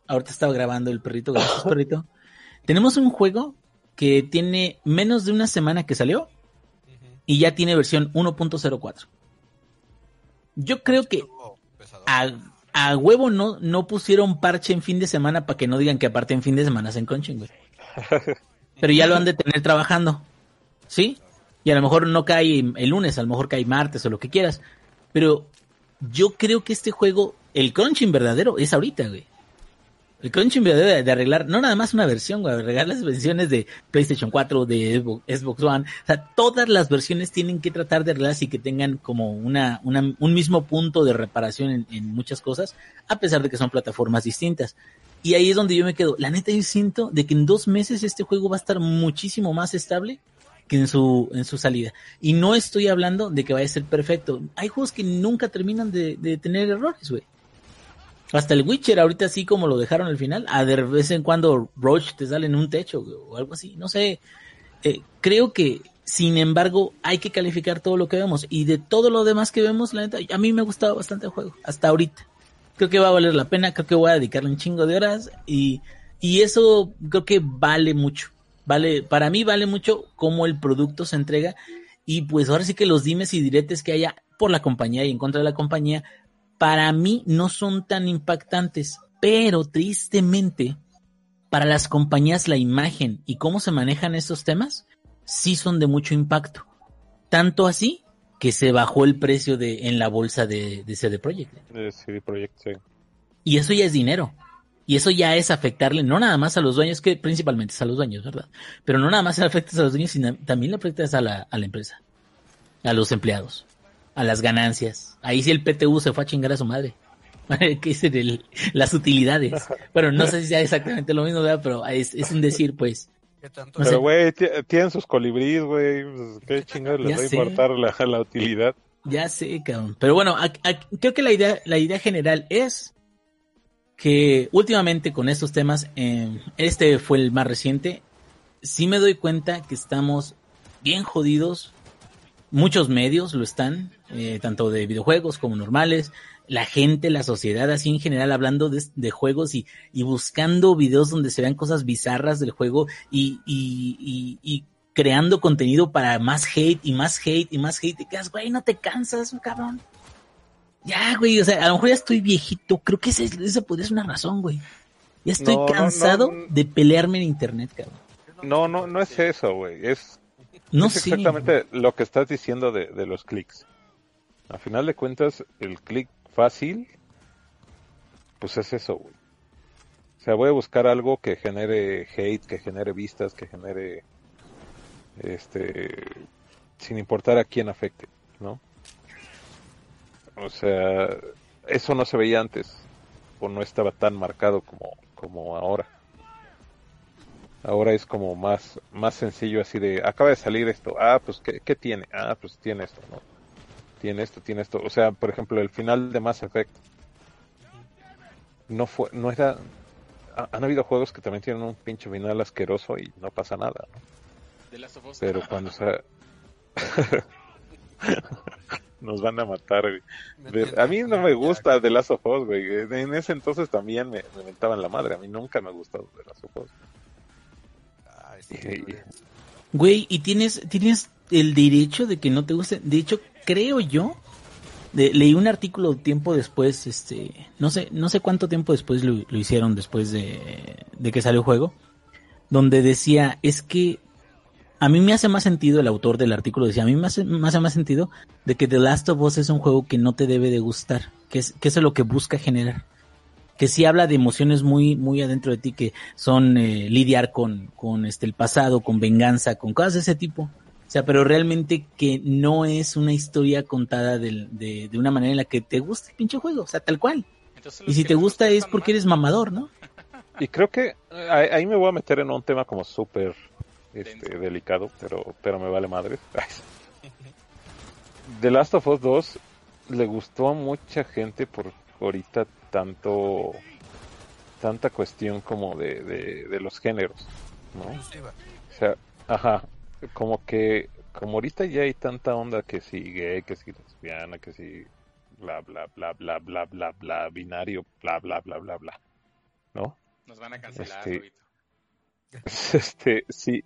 Ahorita estaba grabando el perrito, gracias perrito. Tenemos un juego que tiene menos de una semana que salió y ya tiene versión 1.04. Yo creo que a huevo no, no pusieron parche en fin de semana para que no digan que aparte en fin de semana hacen crunching, güey. [LAUGHS] Pero ya lo han de tener trabajando. ¿Sí? Y a lo mejor no cae el lunes, a lo mejor cae martes o lo que quieras. Pero yo creo que este juego, el crunching verdadero, es ahorita, güey. El crunching debe de arreglar, no nada más una versión, güey, arreglar las versiones de PlayStation 4, de Xbox One. O sea, todas las versiones tienen que tratar de arreglarse y que tengan como una, una un mismo punto de reparación en, muchas cosas, a pesar de que son plataformas distintas. Y ahí es donde yo me quedo. La neta, yo siento de que en dos meses este juego va a estar muchísimo más estable que en su, en su salida. Y no estoy hablando de que vaya a ser perfecto. Hay juegos que nunca terminan de, de tener errores, güey. Hasta el Witcher, ahorita así como lo dejaron al final, a de vez en cuando Roach te sale en un techo o algo así, no sé. Eh, creo que, sin embargo, hay que calificar todo lo que vemos. Y de todo lo demás que vemos, la neta, a mí me ha bastante el juego, hasta ahorita. Creo que va a valer la pena, creo que voy a dedicarle un chingo de horas y, y eso creo que vale mucho. Vale, para mí vale mucho cómo el producto se entrega y pues ahora sí que los dimes y diretes que haya por la compañía y en contra de la compañía para mí no son tan impactantes, pero tristemente para las compañías la imagen y cómo se manejan estos temas sí son de mucho impacto. Tanto así que se bajó el precio de en la bolsa de, CD Projekt.
De CD Projekt, sí.
Y eso ya es dinero. Y eso ya es afectarle no nada más a los dueños, que principalmente es a los dueños, ¿verdad? Pero no nada más afecta a los dueños, sino también le afecta a la, a la empresa, a los empleados a las ganancias. Ahí sí el PTU se fue a chingar a su madre. [LAUGHS] ¿Qué dicen las utilidades? Bueno, no sé si sea exactamente lo mismo, pero es, es un decir, pues.
pero, güey, tienen sus colibríes, güey. Pues, ¿Qué chingados les va a importar la, la, utilidad?
Ya sé, cabrón. Pero bueno, a- a- creo que la idea, la idea general es que últimamente con estos temas, eh, este fue el más reciente, sí me doy cuenta que estamos bien jodidos. Muchos medios lo están, eh, tanto de videojuegos como normales. La gente, la sociedad, así en general, hablando de, de juegos y, y buscando videos donde se vean cosas bizarras del juego y, y, y, y creando contenido para más hate y más hate y más hate. Y quedas, güey, no te cansas, cabrón. Ya, güey, o sea, a lo mejor ya estoy viejito. Creo que ese, esa podría ser una razón, güey. Ya estoy
No, no,
cansado
no.
de pelearme en internet, cabrón.
No, no, no es eso, güey. Es,
No
es
sé.
exactamente lo que estás diciendo de, de los clics. A final de cuentas, el clic fácil, pues es eso, güey. O sea, voy a buscar algo que genere hate, que genere vistas, que genere, este, sin importar a quién afecte, ¿no? O sea, eso no se veía antes, o no estaba tan marcado como, como ahora. Ahora es como más, más sencillo así de, acaba de salir esto, ah, pues, ¿qué, qué tiene? Ah, pues tiene esto, ¿no? Tiene esto, tiene esto. O sea, por ejemplo, el final de Mass Effect no fue, no era, ha- han habido juegos que también tienen un pinche final asqueroso y no pasa nada, ¿no?
De Last of Us.
Pero cuando se... [LAUGHS] Nos van a matar, güey. De- a mí no me gusta The Last of Us, güey. En ese entonces también me, me mentaban la madre. A mí nunca me ha gustado The Last of Us.
Ay, sí,
Y-
Güey, y tienes, tienes el derecho de que no te guste. De hecho, creo yo, leí un artículo tiempo después, este, no sé, no sé cuánto tiempo después lo, hicieron después de, que salió el juego, donde decía, es que a mí me hace más sentido, el autor del artículo decía, a mí me hace, hace más sentido de que The Last of Us es un juego que no te debe de gustar, que es, que es lo que busca generar. Que sí habla de emociones muy, muy adentro de ti, que son eh, lidiar con, con este, el pasado, con venganza, con cosas de ese tipo. O sea, pero realmente que no es una historia contada del- de, de una manera en la que te gusta el pinche juego, o sea, tal cual.
Entonces,
Y si te gusta es porque
mal.
eres mamador, ¿no?
Y creo que ahí ahí me voy a meter en un tema como súper este, delicado, pero, pero me vale madre. [LAUGHS] The Last of Us 2 le gustó a mucha gente por ahorita tanto tanta cuestión como de, de, de los géneros, ¿no? O sea, ajá, como que como ahorita ya hay tanta onda que si gay, que si lesbiana, que si bla bla bla bla bla bla bla binario, bla bla bla bla bla, ¿no?
Nos van a cancelar,
Este, este, sí,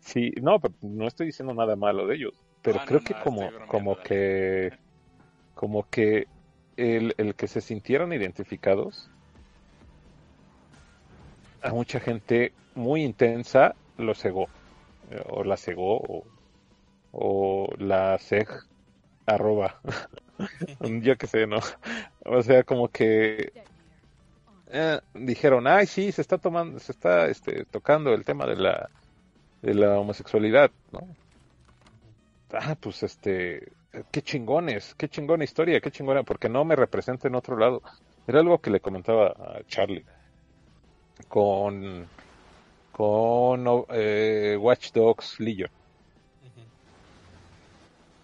sí, no, pero no estoy diciendo nada malo de ellos, pero
No,
creo
no,
que como, como que, como que el, el que se sintieran identificados, a mucha gente muy intensa lo cegó, eh, o la cegó, o, o la seg, arroba, [LAUGHS] yo qué sé, ¿no? O sea, como que eh, dijeron, ay, sí, se está tomando, se está este, tocando el tema de la, de la homosexualidad, ¿no? Ah, pues este, qué chingones, qué chingona historia, qué chingona, porque no me representa en otro lado. Era algo que le comentaba a Charlie con, con eh, Watch Dogs Legion.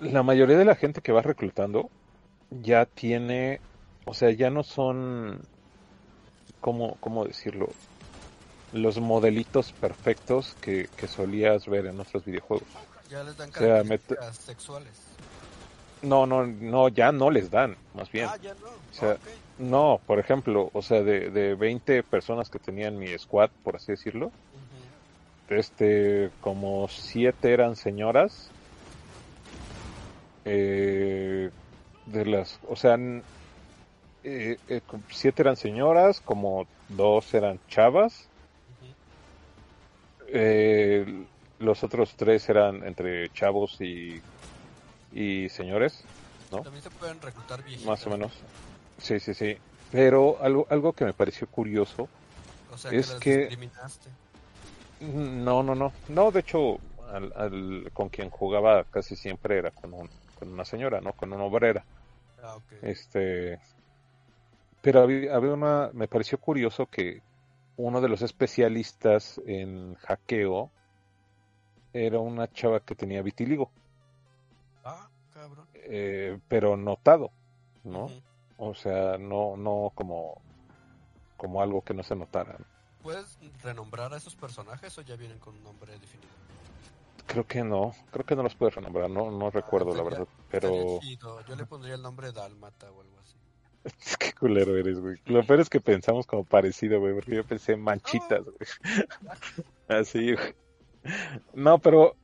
La mayoría de la gente que va reclutando ya tiene, o sea, ya no son, ¿cómo, cómo decirlo? Los modelitos perfectos que, que solías ver en otros videojuegos.
Ya les dan
O sea,
características sexuales.
No, no, no, ya no les dan, más bien.
Ah, ya no.
sea,
Ah, ok.
No, por ejemplo, o sea, de, de 20 personas que tenían mi squad, por así decirlo, este, como 7 eran señoras. Eh, de las, o sea, eh, eh, siete eran señoras, como dos eran chavas. Eh, los otros tres eran entre chavos y, y señores, ¿no?
También se pueden reclutar viejitas.
Más o menos. Sí, sí, sí. Pero algo, algo que me pareció curioso
O sea,
Es
que.
No, no, no. No, de hecho, al, al- con quien jugaba casi siempre era con, un, con una señora, ¿no? Con una obrera.
Ah.
Este, pero había, había una, me pareció curioso que uno de los especialistas en hackeo era una chava que tenía vitiligo.
Ah, cabrón.
eh, pero notado, ¿no? O sea, no, no como, como algo que no se notara. ¿no?
¿Puedes renombrar a esos personajes o ya vienen con un nombre definido?
Creo que no, creo que no los puedes renombrar, no, no recuerdo la verdad, pero
chido. Yo le pondría el nombre Dálmata o algo así. [LAUGHS]
qué culero eres, güey. Lo peor es que pensamos como parecido, güey, porque yo pensé [LAUGHS] en manchitas, güey. [LAUGHS] Así, güey. No, pero,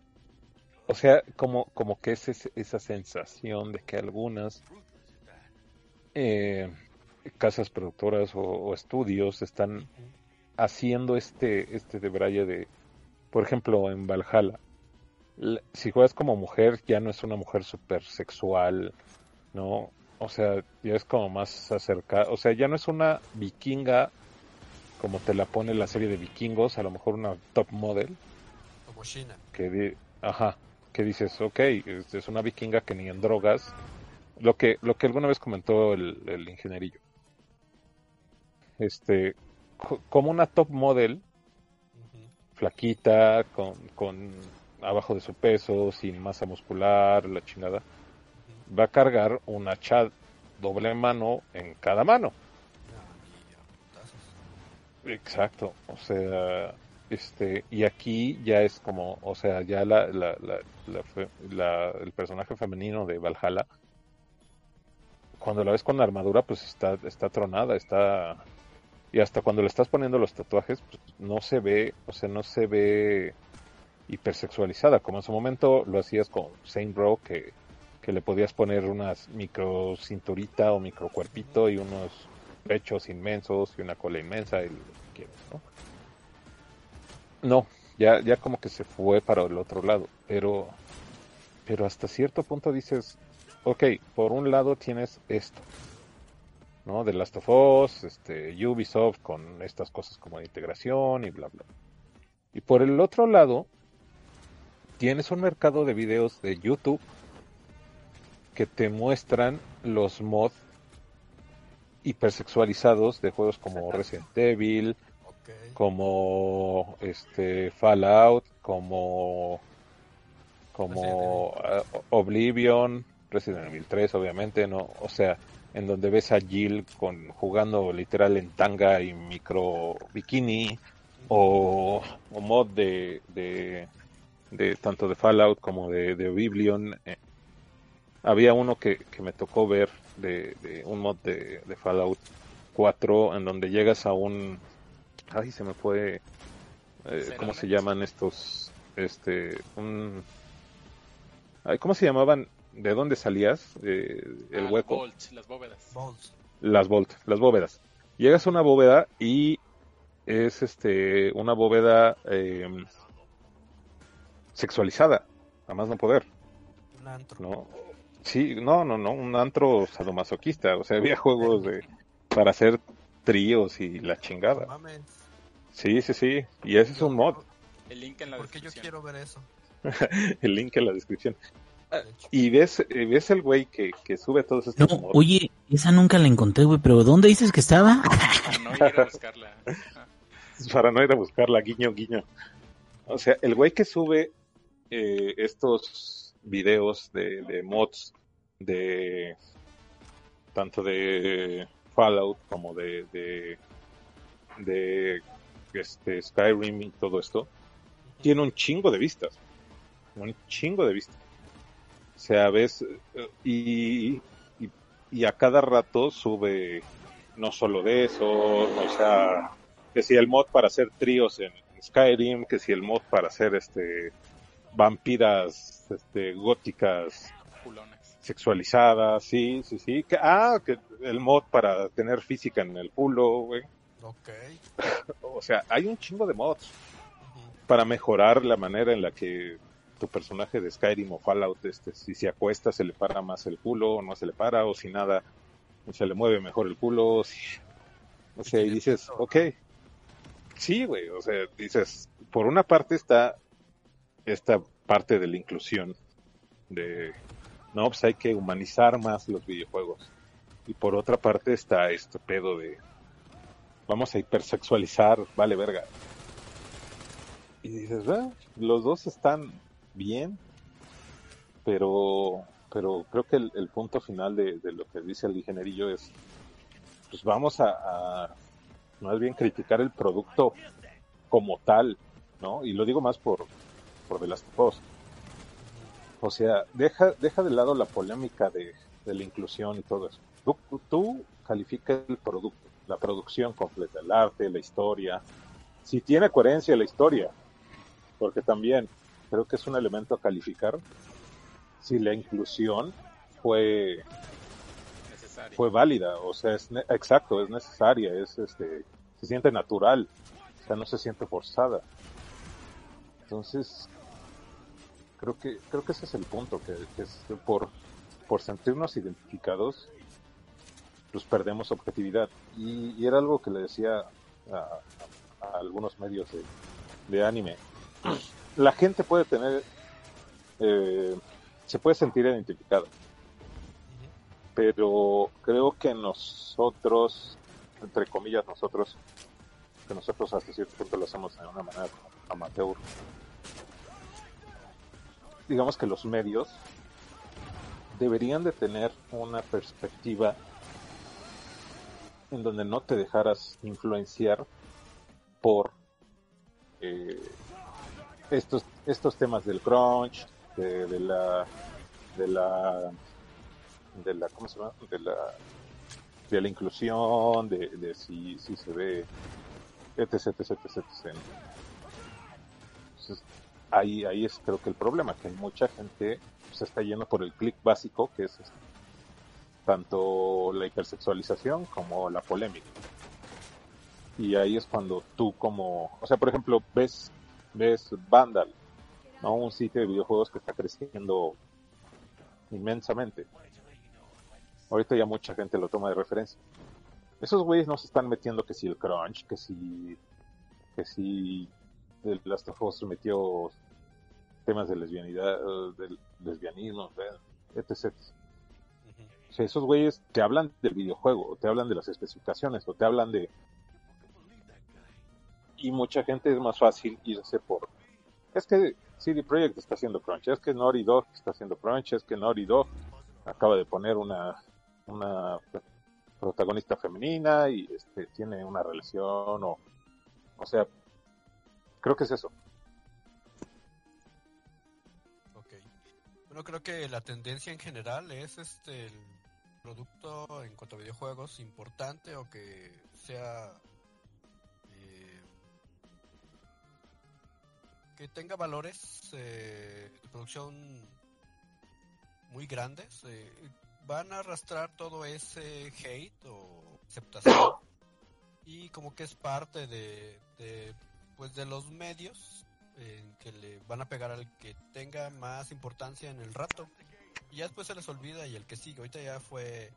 o sea, como, como que es ese- esa sensación de que algunas eh, casas productoras o, o estudios están haciendo este, este de Braille de, por ejemplo, en Valhalla. Si juegas como mujer, ya no es una mujer súper sexual, ¿no? O sea, ya es como más acercada, o sea, ya no es una vikinga como te la pone la serie de vikingos, a lo mejor una top model,
Como Shina.
que ajá, que dices, ok, es, una vikinga que ni en drogas, lo que, lo que alguna vez comentó el, el ingenierillo. Este, co- como una top model, flaquita, con, con abajo de su peso, sin masa muscular, la chingada, va a cargar un hacha doble mano en cada mano. Exacto, o sea, este, y aquí ya es como, o sea, ya la, la, la, la la- el personaje femenino de Valhalla, cuando la ves con la armadura, pues está, está tronada, está, y hasta cuando le estás poniendo los tatuajes, pues no se ve, o sea, no se ve hipersexualizada, como en su momento lo hacías con Saint Bro, que, que le podías poner unas micro cinturita o micro cuerpito y unos pechos inmensos y una cola inmensa y quieras, ¿no? No, ya, ya como que se fue para el otro lado, pero, pero hasta cierto punto dices, ok, por un lado tienes esto, ¿no? De Last of Us, este, Ubisoft con estas cosas como de integración y bla, bla. Y por el otro lado, tienes un mercado de videos de YouTube que te muestran los mods hipersexualizados de juegos como Resident Evil, Como este Fallout, como como ah, Oblivion, Resident Evil 3 obviamente, no, o sea, en donde ves a Jill con jugando literal en tanga y micro bikini o, o mod de, de, de tanto de Fallout como de, de Oblivion. eh, había uno que, que me tocó ver de, de un mod de, de Fallout 4 en donde llegas a un ay se me fue eh, cómo se llaman estos este un ay, cómo se llamaban de dónde salías Eh, el
Ah,
hueco
las bóvedas.
Las volt, las bóvedas. Llegas a una bóveda y es este una bóveda eh, sexualizada, a más no poder,
Un antro.
¿no? Sí, no, no, no, un antro sadomasoquista, o sea, había juegos de para hacer tríos y la chingada.
mames.
Sí, sí, sí, y ese es un mod,
El link en la
Porque yo
descripción.
quiero ver eso. [LAUGHS]
el link en la descripción.
de hecho.
Y ves, eh, ves el güey que, que sube todos estos
No,
mods.
oye, esa nunca la encontré, güey, pero ¿dónde dices que estaba?
Para no ir a buscarla. [LAUGHS] Ah,
para no ir a buscarla, guiño, guiño. O sea, el güey que sube eh, estos videos de, de mods de tanto de Fallout como de, de, de este, Skyrim y todo esto, tiene un chingo de vistas. Un chingo de vistas. O sea, ves, eh, y, y, y a cada rato sube no solo de eso, o sea, que si el mod para hacer tríos en Skyrim, que si el mod para hacer este vampiras este góticas
culones.
Sexualizadas, sí, sí, sí, que ah, que el mod para tener física en el culo, güey.
Ok. [LAUGHS]
O sea, hay un chingo de mods para mejorar la manera en la que tu personaje de Skyrim o Fallout, este, si se acuesta se le para más el culo, o no se le para, o si nada, se le mueve mejor el culo, si, o sea, y dices, ok, sí, güey, o sea, dices, por una parte está esta parte de la inclusión, de, no, pues hay que humanizar más los videojuegos, y por otra parte está este pedo de, vamos a hipersexualizar, vale verga. Y dices, "Ah, los dos están bien, pero, pero creo que el, punto final de, lo que dice el ingenierillo es, pues vamos a, a, más bien criticar el producto como tal, ¿no? Y lo digo más por, por The Last of Us. O sea, deja, deja de lado la polémica de, la inclusión y todo eso. Tú, tú califica el producto, la producción completa, el arte, la historia, si tiene coherencia la historia, porque también creo que es un elemento a calificar si la inclusión fue fue válida, o sea, es exacto, es necesaria, es este se siente natural, o sea, no se siente forzada. Entonces, creo que creo que ese es el punto que, es por por sentirnos identificados pues perdemos objetividad. Y, era algo que le decía a, algunos medios de, de anime. La gente puede tener eh, se puede sentir identificada. Pero creo que nosotros entre comillas nosotros que nosotros hasta cierto punto lo hacemos de una manera amateur digamos que los medios deberían de tener una perspectiva en donde no te dejaras influenciar por eh, estos estos temas del crunch de, de la de la de la cómo se llama de la de la inclusión de, de si, si se ve etc etc etc, ahí ahí es creo que el problema que mucha gente se está yendo por el clic básico que es este, tanto la hipersexualización como la polémica. Y ahí es cuando tú como, o sea, por ejemplo, ves, ves Vandal, ¿no? Un sitio de videojuegos que está creciendo inmensamente. Ahorita ya mucha gente lo toma de referencia. Esos güeyes no se están metiendo que si el crunch, que si, que si el Last of metió temas de lesbianidad, eh, del lesbianismo, etc. etc. O sea, esos güeyes te hablan del videojuego, o te hablan de las especificaciones, o te hablan de... Y mucha gente es más fácil irse por... Es que CD Projekt está haciendo crunch, es que Naughty Dog está haciendo crunch, es que Naughty Dog acaba de poner una, una protagonista femenina y este, tiene una relación, o... O sea, creo que es eso.
Bueno, creo que la tendencia en general es este el producto en cuanto a videojuegos importante o que sea eh, que tenga valores eh, de producción muy grandes eh, van a arrastrar todo ese hate o aceptación. [COUGHS] Y como que es parte de, de pues de los medios en que le van a pegar al que tenga más importancia en el rato. Y ya después se les olvida y el que sigue. Ahorita ya fue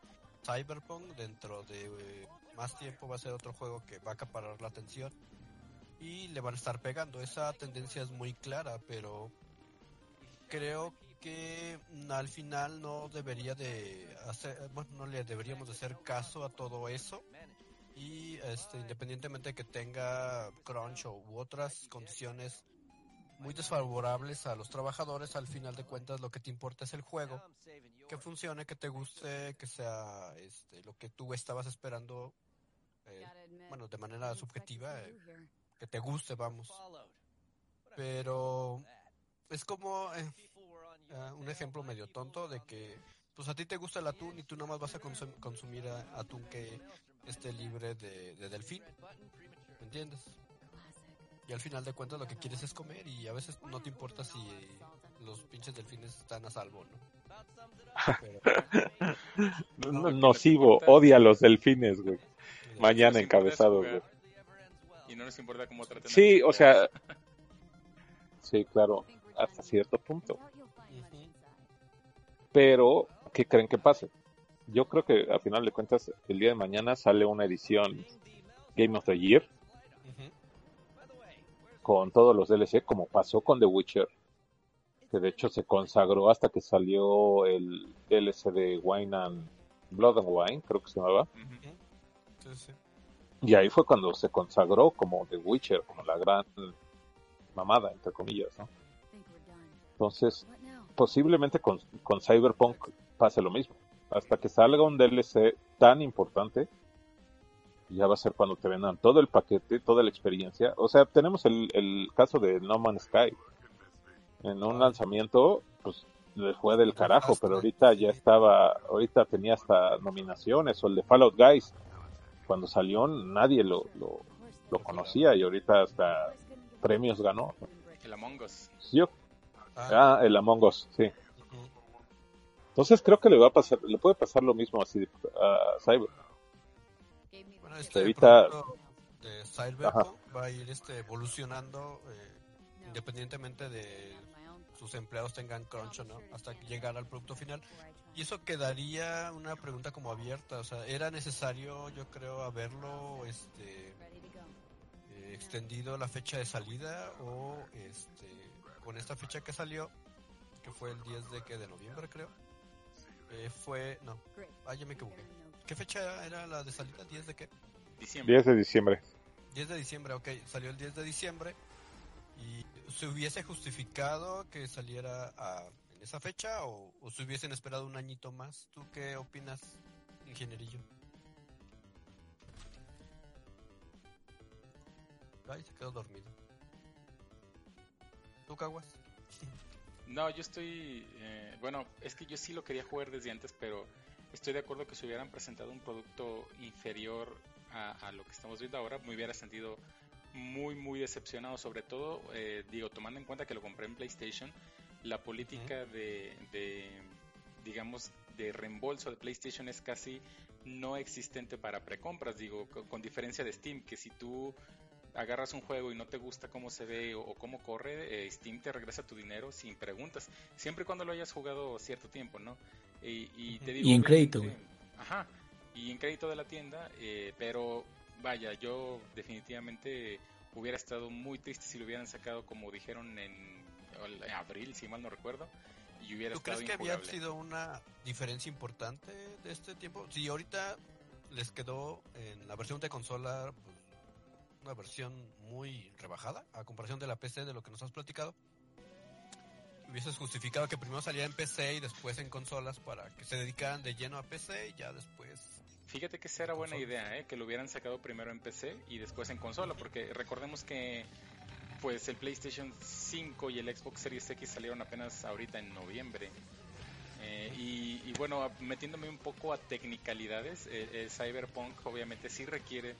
Cyberpunk, dentro de eh, más tiempo va a ser otro juego que va a acaparar la atención y le van a estar pegando. Esa tendencia es muy clara, pero creo que mm, al final no debería de hacer, bueno, no le deberíamos de hacer caso a todo eso y este, independientemente de que tenga crunch o otras condiciones muy desfavorables a los trabajadores, al final de cuentas lo que te importa es el juego, que funcione, que te guste, que sea este, lo que tú estabas esperando, eh, bueno, de manera subjetiva, eh, que te guste, vamos. Pero es como eh, eh, un ejemplo medio tonto de que pues a ti te gusta el atún y tú nomás vas a consum- consumir atún que esté libre de, de delfín, ¿me entiendes? Y al final de cuentas lo que quieres es comer y a veces no te importa si los pinches delfines están a salvo, ¿no? Pero,
No- nocivo, odia a los delfines, güey.
eh,
Mañana encabezado, güey.
Y no nos importa cómo traten
Sí, o sea, sí, claro, hasta cierto punto. Pero, ¿qué creen que pase? Yo creo que a final de cuentas, el día de mañana sale una edición Game of the Year. Con todos los DLC, como pasó con The Witcher, que de hecho se consagró hasta que salió el DLC de Wine and Blood and Wine, creo que se llamaba.
Ujú.
Sí, sí.
Y ahí fue cuando se consagró como The Witcher, como la gran mamada, entre comillas, ¿no? Entonces, posiblemente con, con Cyberpunk pase lo mismo. Hasta que salga un DLC tan importante, ya va a ser cuando te vendan todo el paquete, toda la experiencia. O sea, tenemos el, el caso de No Man's Sky. En un lanzamiento, pues le fue del carajo, pero ahorita ya estaba, ahorita tenía hasta nominaciones, o el de Fallout Guys. Cuando salió nadie lo, lo, lo conocía y ahorita hasta premios ganó.
El Among Us.
Yo, ah, el Among Us, sí. Entonces creo que le va a pasar, le puede pasar lo mismo así a Cyber.
Este
Ahorita-
producto de Cyberpunk va a ir este, evolucionando eh, independientemente de sus empleados tengan crunch o no, hasta llegar al producto final. Y eso quedaría una pregunta como abierta, o sea, ¿era necesario, yo creo, haberlo este, eh, extendido la fecha de salida o este, con esta fecha que salió, que fue el 10 de, que de noviembre creo, eh, fue, no, ah, ya me equivoqué. ¿Qué fecha era la de salida? ¿10 de qué?
Diciembre.
10 de diciembre.
10 de diciembre, ok, salió el 10 de diciembre y se hubiese justificado que saliera a- en esa fecha o, o se hubiesen esperado un añito más. ¿Tú qué opinas, ingenierillo? Ay, se quedó dormido. ¿Tú caguas? [LAUGHS]
No, yo estoy. eh, bueno, es que yo sí lo quería jugar desde antes, pero estoy de acuerdo que si hubieran presentado un producto inferior a, a lo que estamos viendo ahora, me hubiera sentido muy, muy decepcionado. Sobre todo, eh, digo, tomando en cuenta que lo compré en PlayStation, la política de, de, digamos, de reembolso de PlayStation es casi no existente para precompras. Digo, co- con diferencia de Steam, que si tú agarras un juego y no te gusta cómo se ve o, o cómo corre, eh, Steam te regresa tu dinero sin preguntas, siempre y cuando lo hayas jugado cierto tiempo, ¿no? Y, y te digo,
Y en crédito,
Ajá, y en crédito de la tienda, eh, pero vaya, yo definitivamente hubiera estado muy triste si lo hubieran sacado como dijeron en, en abril, si mal no recuerdo, y hubiera
¿Tú
estado
crees que había sido una diferencia importante de este tiempo? Si ahorita les quedó en la versión de consola pues, una versión muy rebajada a comparación de la PC de lo que nos has platicado, hubieses justificado que primero saliera en PC y después en consolas para que se dedicaran de lleno a PC y ya después...
Fíjate que esa era buena idea, ¿eh? que lo hubieran sacado primero en PC y después en consola, porque recordemos que pues el PlayStation 5 y el Xbox Series X salieron apenas ahorita en noviembre. Eh, y, y bueno, metiéndome un poco a tecnicalidades, eh, eh, Cyberpunk obviamente sí requiere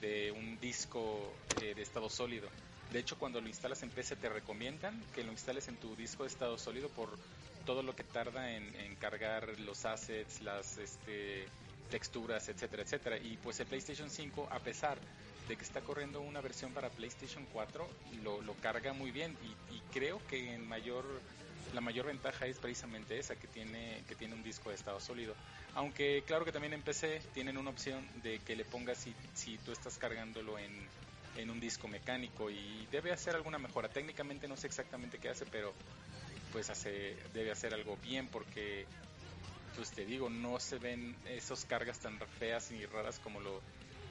de un disco eh, de estado sólido. De hecho, cuando lo instalas en PC te recomiendan que lo instales en tu disco de estado sólido por todo lo que tarda en, en cargar los assets, las este, texturas, etcétera, etcétera. Y pues el PlayStation 5, a pesar de que está corriendo una versión para PlayStation 4, lo, lo carga muy bien y, y creo que en mayor la mayor ventaja es precisamente esa que tiene que tiene un disco de estado sólido. Aunque claro que también en PC tienen una opción de que le pongas si, si tú estás cargándolo en, en un disco mecánico y debe hacer alguna mejora. Técnicamente no sé exactamente qué hace, pero pues hace debe hacer algo bien porque pues te digo, no se ven esos cargas tan feas y raras como lo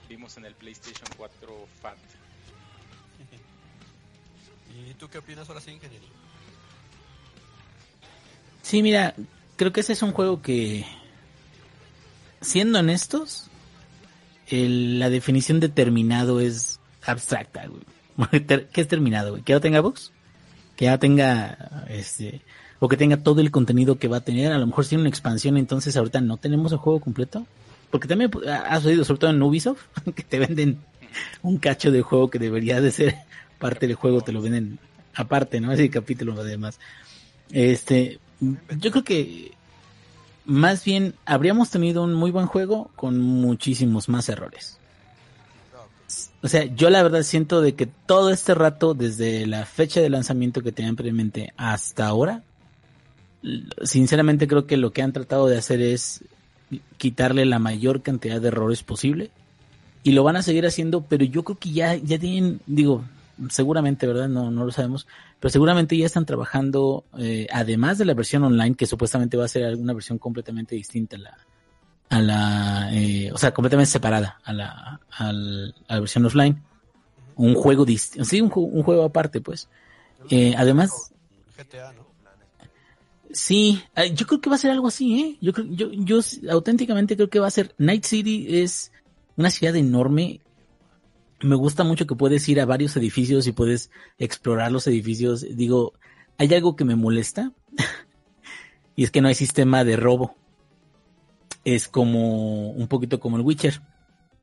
vimos en el PlayStation 4 Fat. [LAUGHS]
¿Y tú qué opinas ahora sí, ingeniero?
Sí, mira, creo que ese es un juego que, siendo honestos, el- la definición de terminado es abstracta, güey. [LAUGHS] ¿Qué es terminado, güey? ¿Que ya tenga bugs? Que ya tenga, este, o que tenga todo el contenido que va a tener. A lo mejor si tiene una expansión, entonces ahorita no tenemos el juego completo. Porque también pues, ha sucedido, sobre todo en Ubisoft, [LAUGHS] que te venden un cacho de juego que debería de ser [LAUGHS] parte del juego, te lo venden aparte, ¿no? Ese capítulo además. Este, yo creo que más bien habríamos tenido un muy buen juego con muchísimos más errores. O sea, yo la verdad siento de que todo este rato, desde la fecha de lanzamiento que tenían previamente hasta ahora, sinceramente creo que lo que han tratado de hacer es quitarle la mayor cantidad de errores posible. Y lo van a seguir haciendo, pero yo creo que ya, ya tienen, digo, seguramente, ¿verdad? No, no lo sabemos, pero seguramente ya están trabajando, eh, además de la versión online, que supuestamente va a ser alguna versión completamente distinta a la, a la eh, o sea, completamente separada a la, a la versión offline. Un juego distinto, sí, un, un juego aparte, pues. Eh, además-
GTA, ¿no?
Sí, eh, yo creo que va a ser algo así, ¿eh? Yo, creo- yo, yo auténticamente creo que va a ser. Night City es una ciudad enorme. Me gusta mucho que puedes ir a varios edificios y puedes explorar los edificios. Digo, hay algo que me molesta [LAUGHS] y es que no hay sistema de robo. Es como un poquito como el Witcher,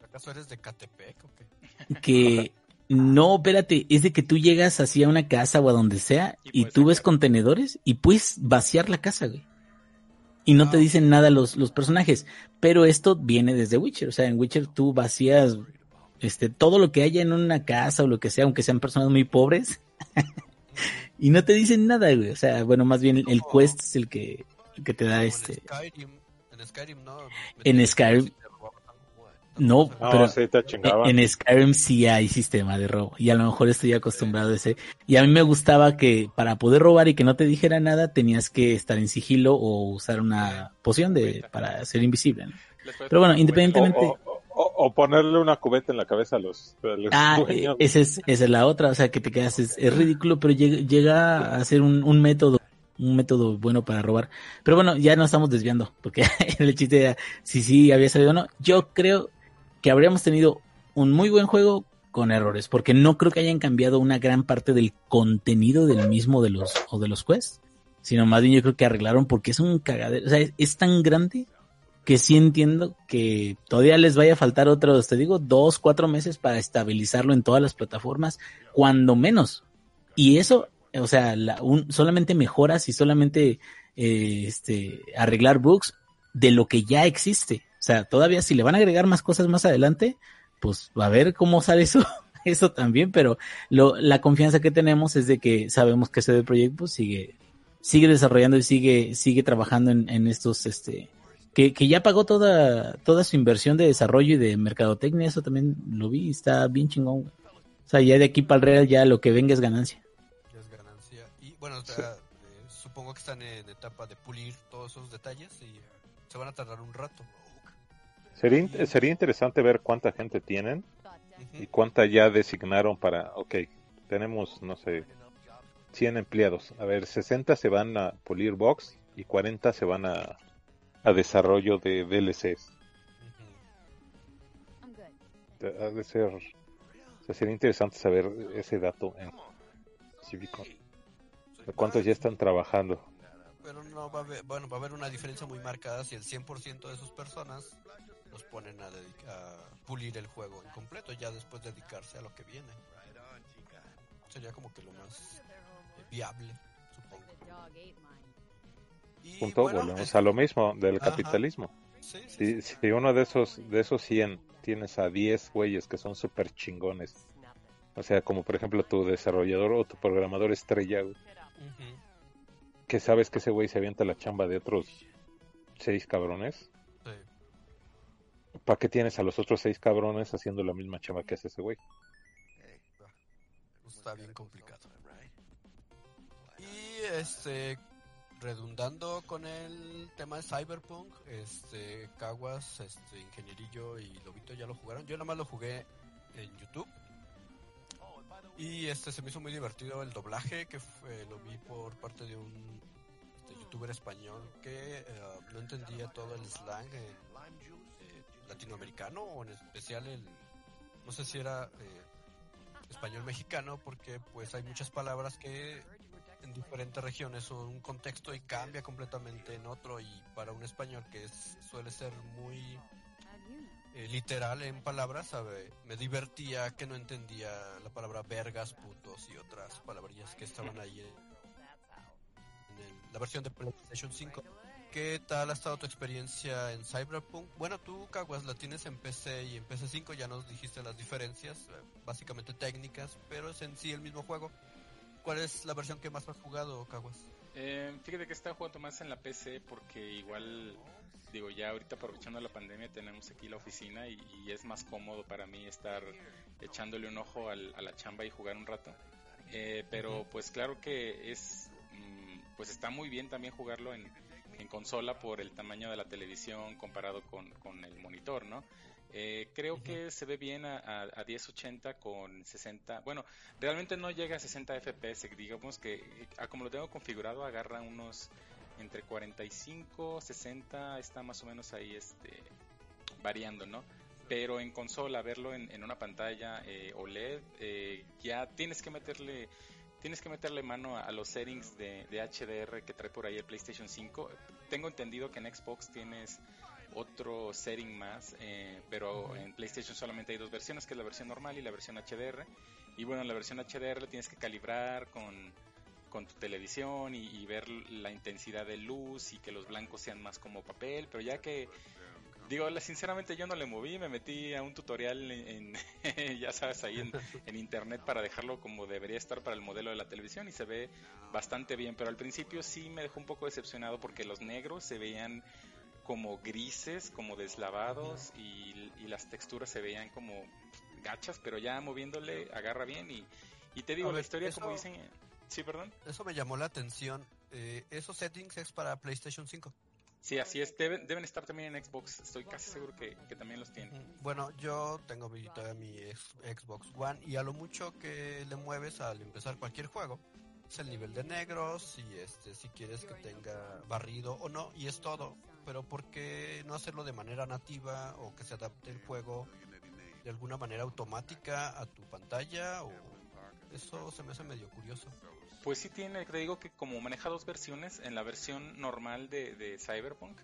¿Acaso eres de Catepec o qué?
que [LAUGHS] no, espérate, es de que tú llegas así a una casa o a donde sea
Y
tú ves contenedores y puedes vaciar la casa, güey. Y no te
Ah,
dicen nada los, los personajes. Pero esto viene desde Witcher. O sea, en Witcher tú vacías este, todo lo que haya en una casa o lo que sea, aunque sean personas muy pobres. [LAUGHS] y no te dicen nada, güey. O sea, bueno, más bien el, quest es el que, el que te da este.
En Skyrim, en Skyrim no.
En Skyrim- No, pero-
sí, te chingaba.
En Skyrim sí hay sistema de robo y a lo mejor estoy acostumbrado a ese. Y a mí me gustaba que para poder robar y que no te dijera nada tenías que estar en sigilo o usar una poción de para ser invisible. Pero bueno, independientemente-.
O, o- o- o ponerle una cubeta en la cabeza a los, a los
Ah,
dueños.
eh, esa es, esa es la otra, o sea que te quedas, es, es ridículo, pero llega, llega a ser un, un método, un método bueno para robar. Pero bueno, ya nos estamos desviando, porque [LAUGHS] el chiste era si sí había salido o no. Yo creo que habríamos tenido un muy buen juego con errores, porque no creo que hayan cambiado una gran parte del contenido del mismo de los, o de los quests, sino más bien yo creo que arreglaron porque es un cagadero, o sea, es, tan grande que sí entiendo que todavía les vaya a faltar otros, te digo, dos, cuatro meses para estabilizarlo en todas las plataformas, cuando menos. Y eso, o sea, solamente mejoras y solamente eh, este, arreglar bugs de lo que ya existe. O sea, todavía si le van a agregar más cosas más adelante, pues a ver cómo sale eso, [LAUGHS] eso también, pero lo, la confianza que tenemos es de que sabemos que CD Projekt pues, sigue, sigue desarrollando y sigue, sigue trabajando en, en estos, este, que, que ya pagó toda, toda su inversión de desarrollo y de mercadotecnia, eso también lo vi, está bien chingón. O sea, ya de aquí para el real ya lo que venga es ganancia.
Ya es ganancia. Y bueno, o sea, eh, supongo que están en etapa de pulir todos esos detalles y se van a tardar un rato.
Sería, sería interesante ver cuánta gente tienen y cuánta ya designaron para, ok, tenemos, no sé, 100 empleados. A ver, 60 se van a pulir box y 40 se van a, a desarrollo de DLCs. Ha de ser, o sea, sería interesante saber ese dato en. De cuántos ya están trabajando.
Pero no va a haber, bueno, va a haber una diferencia muy marcada si el 100% de sus personas los ponen a, a pulir el juego en completo, ya después dedicarse a lo que viene. Sería como que lo más viable, supongo. Y
Punto,
bueno,
volvemos a lo mismo del
Ajá.
capitalismo.
sí, sí,
Si,
sí.
si uno de esos, de esos 100 tienes a 10 güeyes que son súper chingones, o sea, como por ejemplo tu desarrollador o tu programador estrella, güey,
Ujú.
que sabes que ese güey se avienta la chamba de otros seis cabrones,
Sí.
¿Para qué tienes a los otros seis cabrones haciendo la misma chamba que hace ese güey?
Está bien complicado. Y este redundando con el tema de Cyberpunk, este Caguas, este Ingenierillo y Lobito ya lo jugaron. Yo nada más lo jugué en YouTube. Y este se me hizo muy divertido el doblaje que fue- lo vi por parte de un este, youtuber español que eh, no entendía todo el slang eh, eh, latinoamericano o en especial el no sé si era eh, español mexicano porque pues hay muchas palabras que en diferentes regiones son un contexto y cambia completamente en otro y para un español que es, suele ser muy eh, literal en palabras sabe, me divertía que no entendía la palabra vergas putos y otras palabrillas que estaban ahí en, el- la versión de PlayStation 5 ¿Qué tal ha estado tu experiencia en Cyberpunk? Bueno, tú, Caguas, la tienes en PC y en PC5, ya nos dijiste las diferencias, eh, básicamente técnicas, pero es en sí el mismo juego. ¿Cuál es la versión que más has jugado, Caguas?
Eh, fíjate que estaba jugando más en la PC porque igual, digo, ya ahorita aprovechando la pandemia tenemos aquí la oficina y, y es más cómodo para mí estar echándole un ojo al- a la chamba y jugar un rato. Eh, pero pues claro que es, mm, pues está muy bien también jugarlo en, en consola por el tamaño de la televisión comparado con, con el monitor, ¿no? Eh, creo que se ve bien a, a, a 1080 con 60. Bueno, realmente no llega a 60 FPS. Digamos que, a como lo tengo configurado, agarra unos entre 45, 60 está más o menos ahí este variando, ¿no? Pero en consola, verlo en, una pantalla eh, OLED, eh, ya tienes que meterle tienes que meterle mano a, los settings de, de, HDR que trae por ahí el PlayStation 5. Tengo entendido que en Xbox tienes otro setting más, eh, pero en PlayStation solamente hay dos versiones, que es la versión normal y la versión HDR. Y bueno, en la versión HDR tienes que calibrar con, con tu televisión y, ver la intensidad de luz y que los blancos sean más como papel, pero ya que Digo, sinceramente yo no le moví, me metí a un tutorial en, [LAUGHS] ya sabes, ahí en, en, internet para dejarlo como debería estar para el modelo de la televisión y se ve bastante bien, pero al principio sí me dejó un poco decepcionado porque los negros se veían como grises, como deslavados y, las texturas se veían como gachas, pero ya moviéndole agarra bien y, y te digo, la historia como dicen... Sí, perdón.
Eso me llamó la atención. Eh, ¿Esos settings es para PlayStation 5?
Sí, así es. Deben, estar también en Xbox. Estoy casi seguro que, también los tienen.
Bueno, yo tengo mi, mi Xbox One y a lo mucho que le mueves al empezar cualquier juego es el nivel de negros y este si quieres que tenga barrido o no y es todo. Pero ¿por qué no hacerlo de manera nativa o que se adapte el juego de alguna manera automática a tu pantalla o eso se me hace medio curioso.
Pues sí tiene, te digo que como maneja dos versiones, en la versión normal de, Cyberpunk,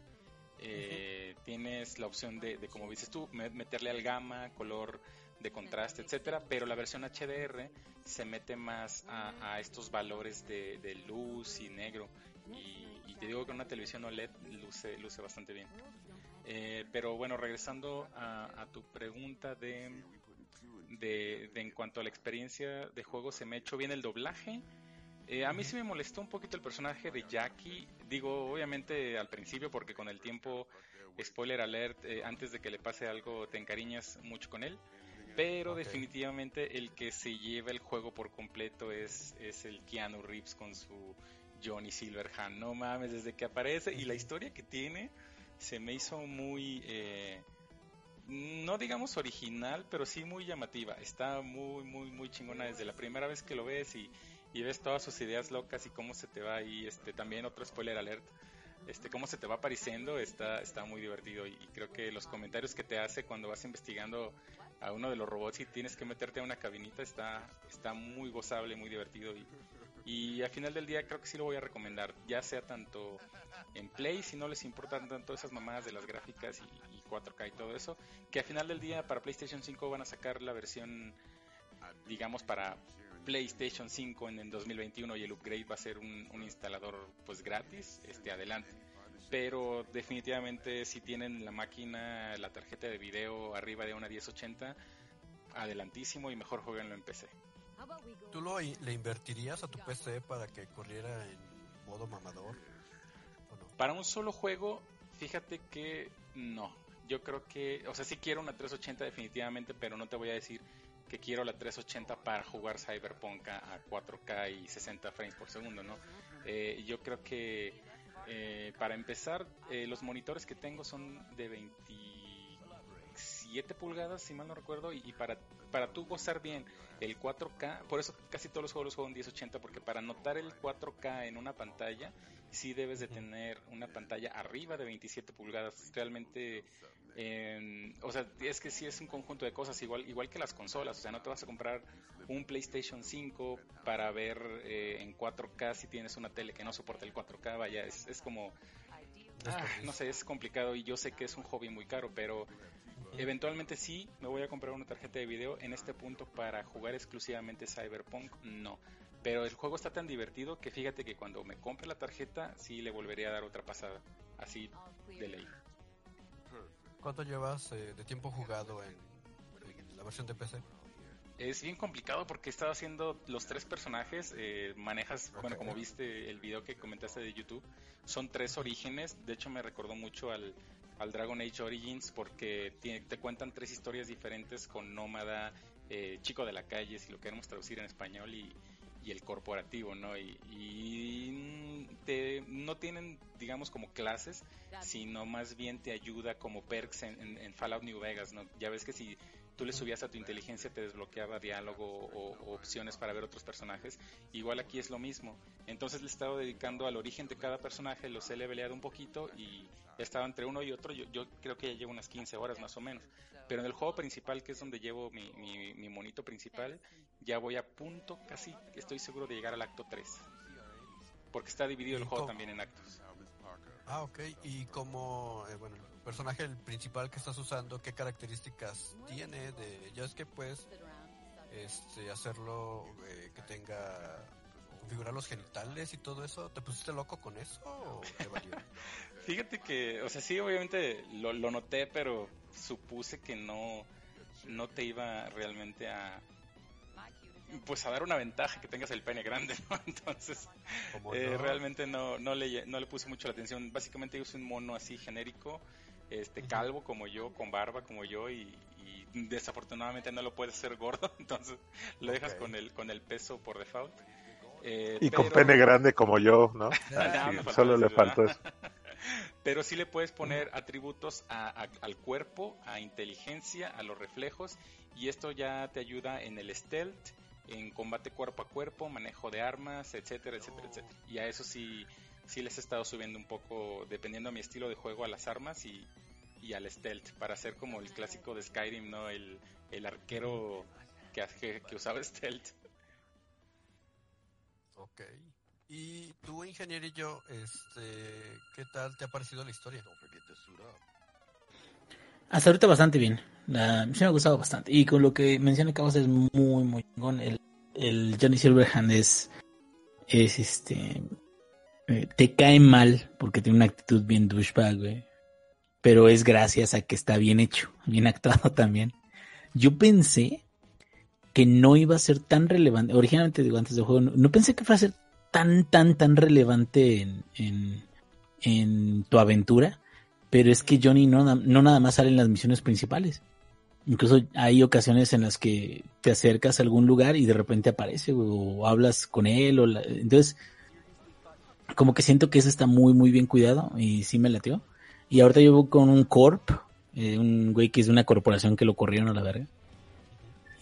eh, tienes la opción de, como dices tú, meterle al gama, color de contraste, etcétera, pero la versión HDR se mete más a, estos valores de, luz y negro. Y, te digo que una televisión OLED luce, luce bastante bien. Eh, pero bueno, regresando a tu pregunta de de, en cuanto a la experiencia de juego, se me ha hecho bien el doblaje. Eh, a mí sí me molestó un poquito el personaje de Jackie. Digo, obviamente al principio, porque con el tiempo, spoiler alert, eh, antes de que le pase algo, te encariñas mucho con él. Pero definitivamente el que se lleva el juego por completo es, es el Keanu Reeves con su Johnny Silverhand. No mames, desde que aparece y la historia que tiene se me hizo muy. Eh, no digamos original, pero sí muy llamativa. Está muy, muy, muy chingona desde la primera vez que lo ves y, ves todas sus ideas locas y cómo se te va ahí. Este, también otro spoiler alert. Este, cómo se te va apareciendo está, está muy divertido y, creo que los comentarios que te hace cuando vas investigando a uno de los robots y tienes que meterte a una cabinita está, está muy gozable, muy divertido y, y al final del día creo que sí lo voy a recomendar, ya sea tanto en Play, si no les importan tanto esas mamadas de las gráficas y, 4K y todo eso, que al final del día para PlayStation 5 van a sacar la versión, digamos, para PlayStation 5 en el 2021 y el upgrade va a ser un, instalador pues gratis, este adelante. Pero definitivamente si tienen la máquina, la tarjeta de video arriba de una 1080, adelantísimo y mejor jueguenlo en PC.
¿Tú lo, le invertirías a tu PC para que corriera en modo mamador?
Para un solo juego, fíjate que no. Yo creo que, o sea, sí quiero una 380 definitivamente, pero no te voy a decir que quiero la 380 para jugar Cyberpunk a 4K y 60 frames por segundo, ¿no? Eh, yo creo que eh, para empezar, eh, los monitores que tengo son de 20 7 pulgadas, si mal no recuerdo, y, para, para tú gozar bien el 4K, por eso casi todos los juegos los juego en 1080, porque para notar el 4K en una pantalla, sí debes de tener una pantalla arriba de 27 pulgadas. Realmente, o sea, es que sí es un conjunto de cosas, igual, igual que las consolas, o sea, no te vas a comprar un PlayStation 5 para ver eh, en 4K si tienes una tele que no soporta el 4K, vaya, es, es como Ah, no sé, es complicado y yo sé que es un hobby muy caro, pero eventualmente sí me voy a comprar una tarjeta de video. En este punto, para jugar exclusivamente Cyberpunk, no. Pero el juego está tan divertido que fíjate que cuando me compre la tarjeta, sí le volvería a dar otra pasada. Así de ley.
¿Cuánto llevas eh, de tiempo jugado en la versión de PC?
Es bien complicado porque he estado haciendo los tres personajes, eh, manejas, bueno, como viste el video que comentaste de YouTube, son tres orígenes, de hecho me recordó mucho al, Dragon Age Origins porque te cuentan tres historias diferentes con Nómada, eh, Chico de la Calle, si lo queremos traducir en español, y, y el corporativo, ¿no? Y, te, no tienen, digamos, como clases, sino más bien te ayuda como perks en, Fallout New Vegas, ¿no? Ya ves que si tú le subías a tu inteligencia, te desbloqueaba diálogo o, opciones para ver otros personajes. Igual aquí es lo mismo. Entonces le he estado dedicando al origen de cada personaje, los he leveleado un poquito y he estado entre uno y otro. Yo, yo creo que ya llevo unas 15 horas más o menos. Pero en el juego principal, que es donde llevo mi, mi, mi monito principal, ya voy a punto, casi estoy seguro de llegar al acto 3. Porque está dividido el juego también en actos.
Ah, ok. Y como, eh, bueno, el personaje principal que estás usando, ¿qué características tiene? De, ya es que puedes este, hacerlo eh, que tenga configurar los genitales y todo eso. ¿Te pusiste loco con eso o te valió? [LAUGHS]
Fíjate que, o sea, sí, obviamente lo, lo noté, pero supuse que no, no te iba realmente a, pues a dar una ventaja que tengas el pene grande, ¿no? [LAUGHS] Entonces, eh, realmente no, no, le, no le puse mucho la atención. Básicamente yo soy un mono así genérico, este calvo como yo, con barba como yo y, desafortunadamente no lo puedes hacer gordo, [LAUGHS] entonces lo dejas con el con el peso por default.
Eh, y con pene grande como yo, ¿no? [LAUGHS] solo le faltó eso.
Pero sí le puedes poner atributos al cuerpo, a inteligencia, a los reflejos, y esto ya te ayuda en el stealth en combate cuerpo a cuerpo, manejo de armas, etcétera, etcétera, etcétera. Y a eso sí, sí les he estado subiendo un poco, dependiendo de mi estilo de juego, a las armas y, y al stealth, para hacer como el clásico de Skyrim, ¿no? El, el arquero que, que, usaba stealth.
Ok. Y tú, ingeniero, este, ¿qué tal te ha parecido la historia?
Hasta ahorita bastante bien. La, me ha gustado bastante. Y con lo que menciona que es muy, muy chingón. El, el Johnny Silverhand es, es este, eh, te cae mal porque tiene una actitud bien douchebag, güey. Pero es gracias a que está bien hecho, bien actuado [LAUGHS] también. Yo pensé que no iba a ser tan relevante. Originalmente digo antes del juego, no, pensé que fuera a ser tan, tan, tan relevante en, en tu aventura pero es que Johnny no, no nada más sale en las misiones principales. Incluso hay ocasiones en las que te acercas a algún lugar y de repente aparece o hablas con él. O entonces, como que siento que eso está muy, muy bien cuidado y sí me latió. Y ahorita llevo con un corp, eh, un güey que es de una corporación que lo corrieron a la verga.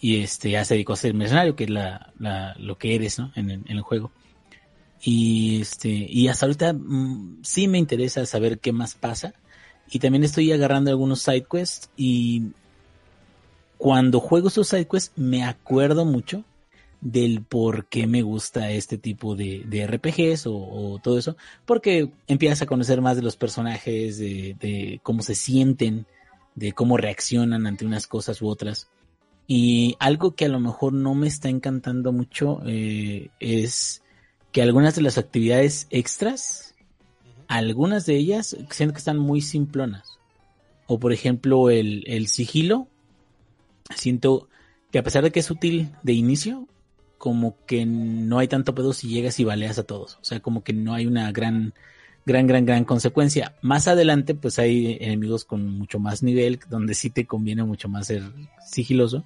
Y este ya se dedicó a ser mercenario, que es la, la, lo que eres, ¿no? En, en el juego. Y este, y hasta ahorita mm, sí me interesa saber qué más pasa y también estoy agarrando algunos side quests y cuando juego esos side quests me acuerdo mucho del por qué me gusta este tipo de, RPGs o, todo eso, porque empiezas a conocer más de los personajes, de, cómo se sienten, de cómo reaccionan ante unas cosas u otras. Y algo que a lo mejor no me está encantando mucho eh, es que algunas de las actividades extras algunas de ellas siento que están muy simplonas. O por ejemplo el, el sigilo. Siento que a pesar de que es útil de inicio, como que no hay tanto pedo si llegas y baleas a todos. O sea, como que no hay una gran, gran, gran, gran consecuencia. Más adelante, pues hay enemigos con mucho más nivel, donde sí te conviene mucho más ser sigiloso.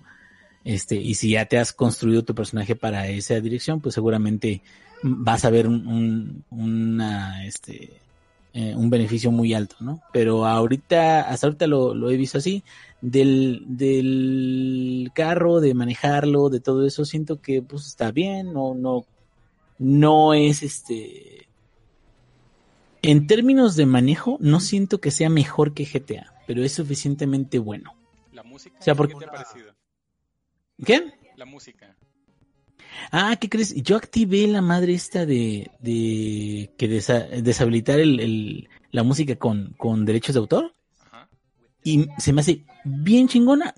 Este, y si ya te has construido tu personaje para esa dirección, pues seguramente vas a ver un, una, este, eh, un beneficio muy alto, ¿no? Pero ahorita, hasta ahorita lo, he visto así, del, del carro, de manejarlo, de todo eso, siento que pues está bien, no, no, no es este... En términos de manejo, no siento que sea mejor que GTA, pero es suficientemente bueno.
La música, ¿qué te ha parecido?
¿Qué?
La música.
Ah, ¿qué crees? Yo activé la madre esta de, de que deshabilitar el, la música con, con derechos de autor. Y se me hace bien chingona,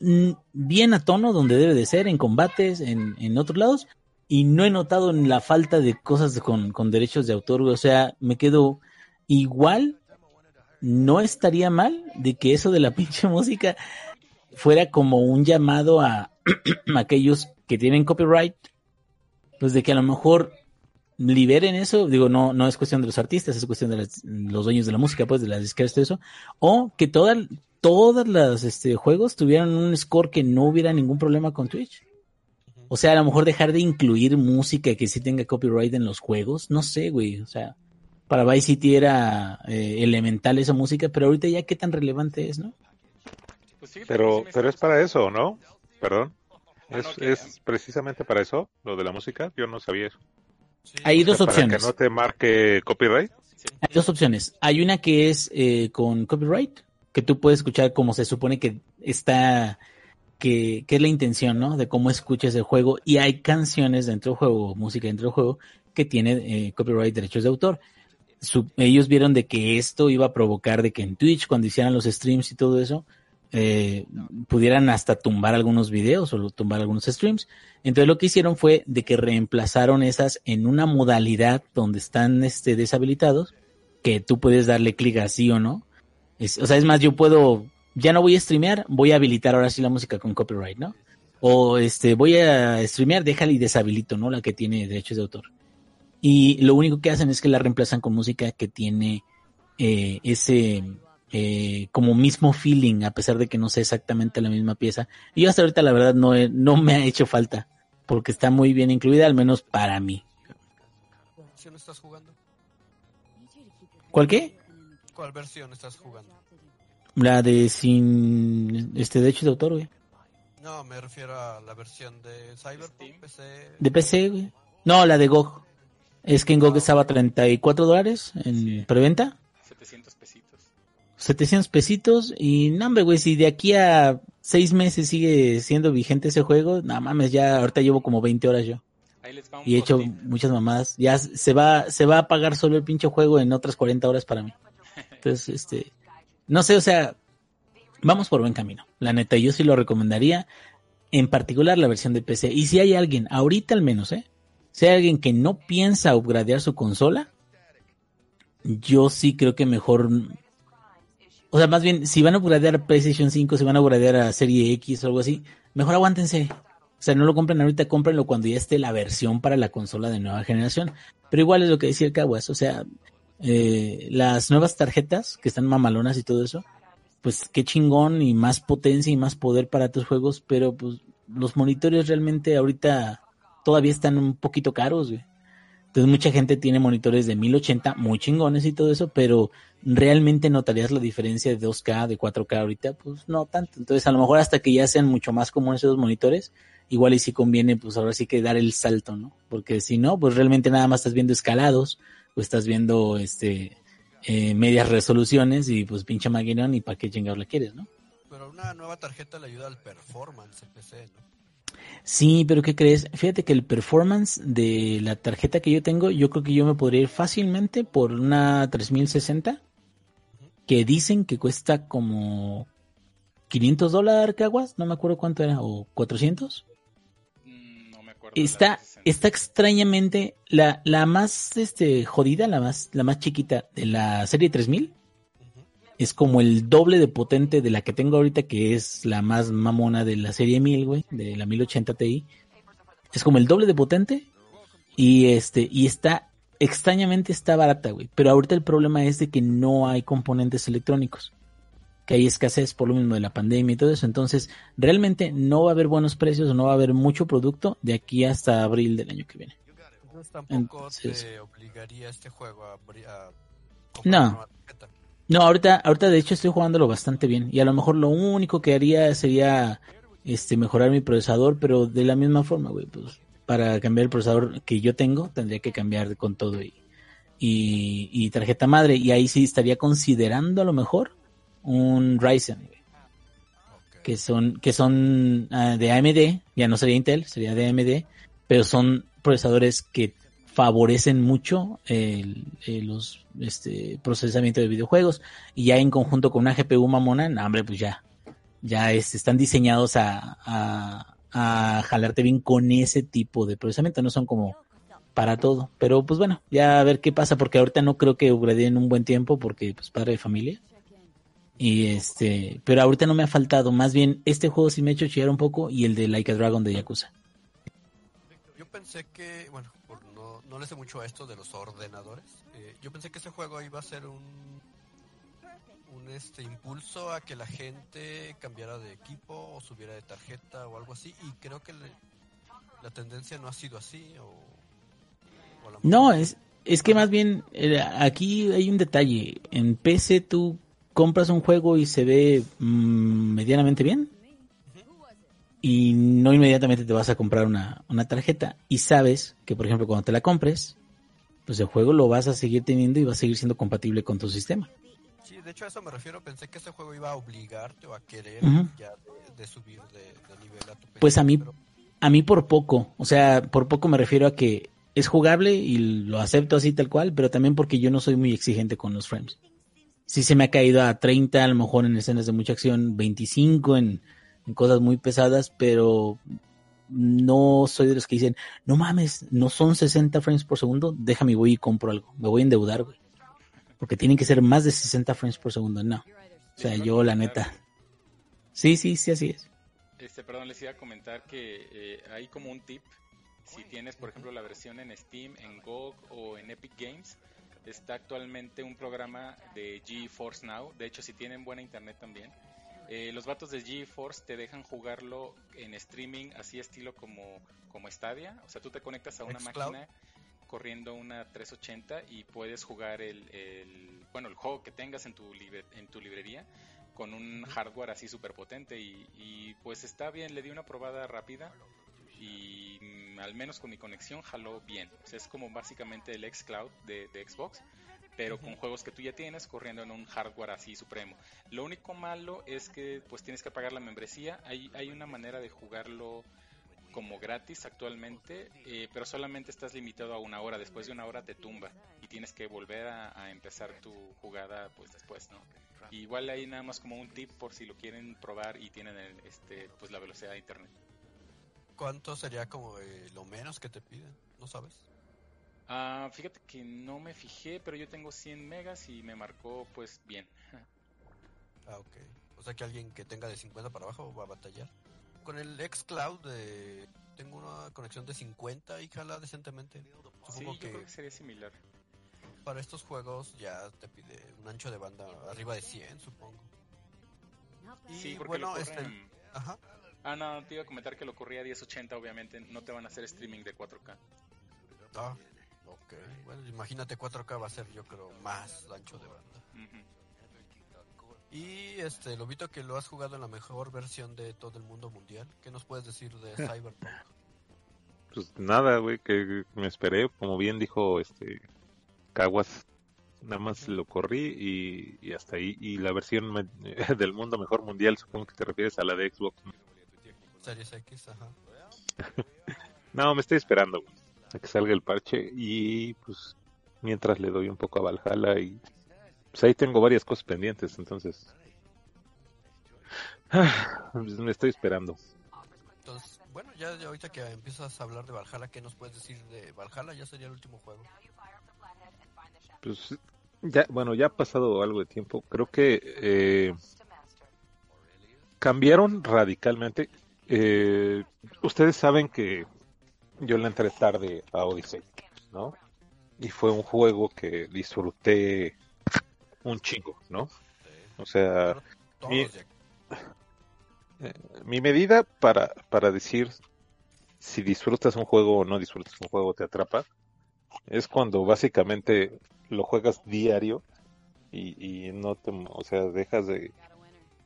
bien a tono donde debe de ser, en combates, en, en otros lados. Y no he notado en la falta de cosas con, con derechos de autor. O sea, me quedo igual. No estaría mal de que eso de la [LAUGHS] pinche música fuera como un llamado a [CLEARS THROAT] aquellos que tienen copyright pues de que a lo mejor liberen eso, digo, no, no es cuestión de los artistas, es cuestión de los dueños de la música, pues de las disqueras, todo eso, o que todas todas las este, juegos tuvieran un score que no hubiera ningún problema con Twitch. O sea, a lo mejor dejar de incluir música que sí tenga copyright en los juegos, no sé, güey, o sea, para Vice City era eh, elemental esa música, pero ahorita ya qué tan relevante es, ¿no?
Pues pero, pero es para eso, ¿no? Perdón.
Ah,
¿Es, es precisamente para eso, lo de la música? Yo no sabía eso.
Sí,
Hay dos
Para
opciones.
que no te marque copyright.
Sí.
Hay dos opciones. Hay una que es eh, con copyright, que tú puedes escuchar como se supone que está, que, que es la intención, ¿no? De cómo escuchas el juego. Y hay canciones dentro del juego, música dentro del juego, que tiene eh, copyright derechos de autor. Su- ellos vieron de que esto iba a provocar de que en Twitch, cuando hicieran los streams y todo eso, eh, pudieran hasta tumbar algunos videos o tumbar algunos streams. Entonces lo que hicieron fue de que reemplazaron esas en una modalidad donde están este, deshabilitados, que tú puedes darle clic así o no. O sea, es más, yo puedo, ya no voy a streamear, voy a habilitar ahora sí la música con copyright, ¿no? O este, voy a streamear, déjale y deshabilito, ¿no? La que tiene derechos de autor. Y lo único que hacen es que la reemplazan con música que tiene eh, ese eh, como mismo feeling, a pesar de que no sea exactamente la misma pieza. Y yo hasta ahorita la verdad no, he- no me ha hecho falta, porque está muy bien incluida, al menos para mí.
¿Cuál versión estás jugando?
¿Cuál qué?
¿Cuál versión estás jugando?
La de sin este derechos de autor, güey.
No, me refiero a la versión de Cyberpunk,
Steam.
PC.
De PC, güey. No, la de GOG. Es que en GOG estaba a 34 dólares en preventa.
700 pesitos.
700 pesitos. Y no, hombre, güey, si de aquí a seis meses sigue siendo vigente ese juego, no mames, ya ahorita llevo como 20 horas yo.
Ahí les va un
Y he hecho muchas mamadas. Ya se va, se va a pagar solo el pinche juego en otras 40 horas para mí. Entonces, este, no sé, o sea, vamos por buen camino. La neta, yo sí lo recomendaría. En particular la versión de PC. Y si hay alguien, ahorita al menos, ¿eh? Si hay alguien que no piensa upgradear su consola, yo sí creo que mejor. O sea, más bien, si van a upgradear PlayStation 5, si van a upgradear a Serie X o algo así, mejor aguántense. O sea, no lo compren ahorita, cómprenlo cuando ya esté la versión para la consola de nueva generación. Pero igual es lo que decía el Caguas, o sea, eh, las nuevas tarjetas que están mamalonas y todo eso, pues qué chingón y más potencia y más poder para tus juegos, pero pues los monitores realmente ahorita todavía están un poquito caros, güey. Entonces mucha gente tiene monitores de 1080 muy chingones y todo eso, pero realmente notarías la diferencia de 2K, de 4K ahorita, pues no tanto. Entonces a lo mejor hasta que ya sean mucho más comunes esos monitores, igual y si conviene, pues ahora sí que dar el salto, ¿no? Porque si no, pues realmente nada más estás viendo escalados o estás viendo este eh, medias resoluciones y pues pinche maquinón y para qué chingados la quieres, ¿no?
Pero una nueva tarjeta le ayuda al performance en PC, ¿no?
Sí, pero ¿qué crees? Fíjate que el performance de la tarjeta que yo tengo, yo creo que yo me podría ir fácilmente por una 3060 que dicen que cuesta como 500 dólares, caguas, no me acuerdo cuánto era, o 400.
Mm, No me acuerdo.
Está,
360.
está extrañamente la, la más este, jodida, la más, la más chiquita de la serie 3000
Ujú.
Es como el doble de potente de la que tengo ahorita, que es la más mamona de la serie 1000, güey, de la 1080 Ti. Es como el doble de potente y este y está extrañamente está barata, güey, pero ahorita el problema es de que no hay componentes electrónicos. Que hay escasez por lo mismo de la pandemia y todo eso, entonces realmente no va a haber buenos precios, no va a haber mucho producto de aquí hasta abril del año que viene.
Entonces tampoco
Entonces-
te obligaría este juego a, a
No.
una nueva tarjeta.
No, ahorita, ahorita de hecho estoy jugándolo bastante bien. Y a lo mejor lo único que haría sería este mejorar mi procesador, pero de la misma forma, güey, pues para cambiar el procesador que yo tengo, tendría que cambiar con todo y, y, y tarjeta madre. Y ahí sí estaría considerando a lo mejor un Ryzen, güey, que son, que son ah, de AMD, ya no sería Intel, sería de AMD, pero son procesadores que favorecen mucho el, el- los este procesamiento de videojuegos. Y ya en conjunto con una GPU mamona, no, hombre, pues ya, ya es- están diseñados a, a, a jalarte bien con ese tipo de procesamiento, no son como para todo, pero pues bueno, ya a ver qué pasa, porque ahorita no creo que upgradeen un buen tiempo, porque pues padre de familia, y este, pero ahorita no me ha faltado, más bien este juego sí me ha hecho chillar un poco y el de Like a Dragon de Yakuza.
Yo pensé que, bueno, no, le sé mucho a esto de los ordenadores. eh, yo pensé que ese juego iba a ser un, un este impulso a que la gente cambiara de equipo o subiera de tarjeta o algo así. Y creo que la tendencia no ha sido así. O,
No, es, es que más bien eh, aquí hay un detalle. En PC tú compras un juego y se ve mm, medianamente bien. Y no inmediatamente te vas a comprar una, una tarjeta. Y sabes que, por ejemplo, cuando te la compres, pues el juego lo vas a seguir teniendo y va a seguir siendo compatible con tu sistema.
Sí, de hecho a eso me refiero. Pensé que ese juego iba a obligarte o a querer ya de, de subir de, de nivel a tu PC.
Pues a mí,
pero-
a mí por poco, o sea, por poco me refiero a que es jugable y lo acepto así tal cual, pero también porque yo no soy muy exigente con los frames. Sí se me ha caído a 30, a lo mejor en escenas de mucha acción, 25 en, en cosas muy pesadas, pero no soy de los que dicen, no mames, no son 60 frames por segundo, déjame voy y compro algo, me voy a endeudar, güey. Porque tienen que ser más de 60 frames por segundo, no. O sea, yo la neta. Sí, sí, sí, así es.
Este, perdón, les iba a comentar que eh, hay como un tip. Si tienes, por ejemplo, la versión en Steam, en GOG o en Epic Games, está actualmente un programa de GeForce Now. De hecho, si tienen buena internet también. Eh, los vatos de GeForce te dejan jugarlo en streaming así estilo como, como Stadia. O sea, tú te conectas a una
Xcloud.
máquina corriendo una 380 y puedes jugar el, el- bueno, el juego que tengas en tu, libre- en tu librería con un hardware así súper potente y, y, pues está bien, le di una probada rápida y al menos con mi conexión jaló bien. O sea, es como básicamente el xCloud de, de Xbox, pero con juegos que tú ya tienes corriendo en un hardware así supremo. Lo único malo es que pues tienes que pagar la membresía. Hay, hay una manera de jugarlo como gratis actualmente, eh, pero solamente estás limitado a una hora. Después de una hora te tumba y tienes que volver a, a empezar tu jugada pues después, ¿no? Igual hay nada más como un tip por si lo quieren probar y tienen el, este pues la velocidad de internet.
¿Cuánto sería como eh, lo menos que te piden? ¿No sabes?
Ah, fíjate que no me fijé, pero yo tengo 100 megas y me marcó pues bien. [LAUGHS]
Ah, ok. O sea que alguien que tenga de 50 para abajo va a batallar. Con el xCloud eh, tengo una conexión de 50 y jala decentemente.
Sí,
Supongo
yo
que
creo que sería similar.
para estos juegos ya te pide un ancho de banda arriba de 100, supongo. Y
Sí, porque
bueno,
lo
este, ajá.
Ah, no, te iba a comentar que lo corría a 1080, obviamente no te van a hacer streaming de 4K.
Ah, ok. Bueno, imagínate 4K va a ser yo creo más ancho de banda. Y este, lo visto que lo has jugado en la mejor versión de todo el mundo mundial. ¿Qué nos puedes decir de [LAUGHS] Cyberpunk?
Pues nada, güey, que me esperé, como bien dijo este Caguas, nada más lo corrí y, y hasta ahí. Y la versión me- [LAUGHS] del mundo mejor mundial, supongo que te refieres a la de Xbox.
Series X, ajá. [LAUGHS]
No, me estoy esperando güey, a que salga el parche y pues mientras le doy un poco a Valhalla y pues ahí tengo varias cosas pendientes, entonces ah, pues, me estoy esperando.
Entonces, bueno, ya, ahorita que empiezas a hablar de Valhalla, ¿qué nos puedes decir de Valhalla? Ya sería el último juego.
Pues ya, bueno, ya ha pasado algo de tiempo. Creo que eh, cambiaron radicalmente. Eh, ustedes saben que yo le entré tarde a Odyssey, ¿no? Y fue un juego que disfruté un chingo, ¿no? O sea, mi- mi medida para, para decir si disfrutas un juego o no disfrutas un juego, te atrapa, es cuando básicamente lo juegas diario y, y no te, o sea, dejas de,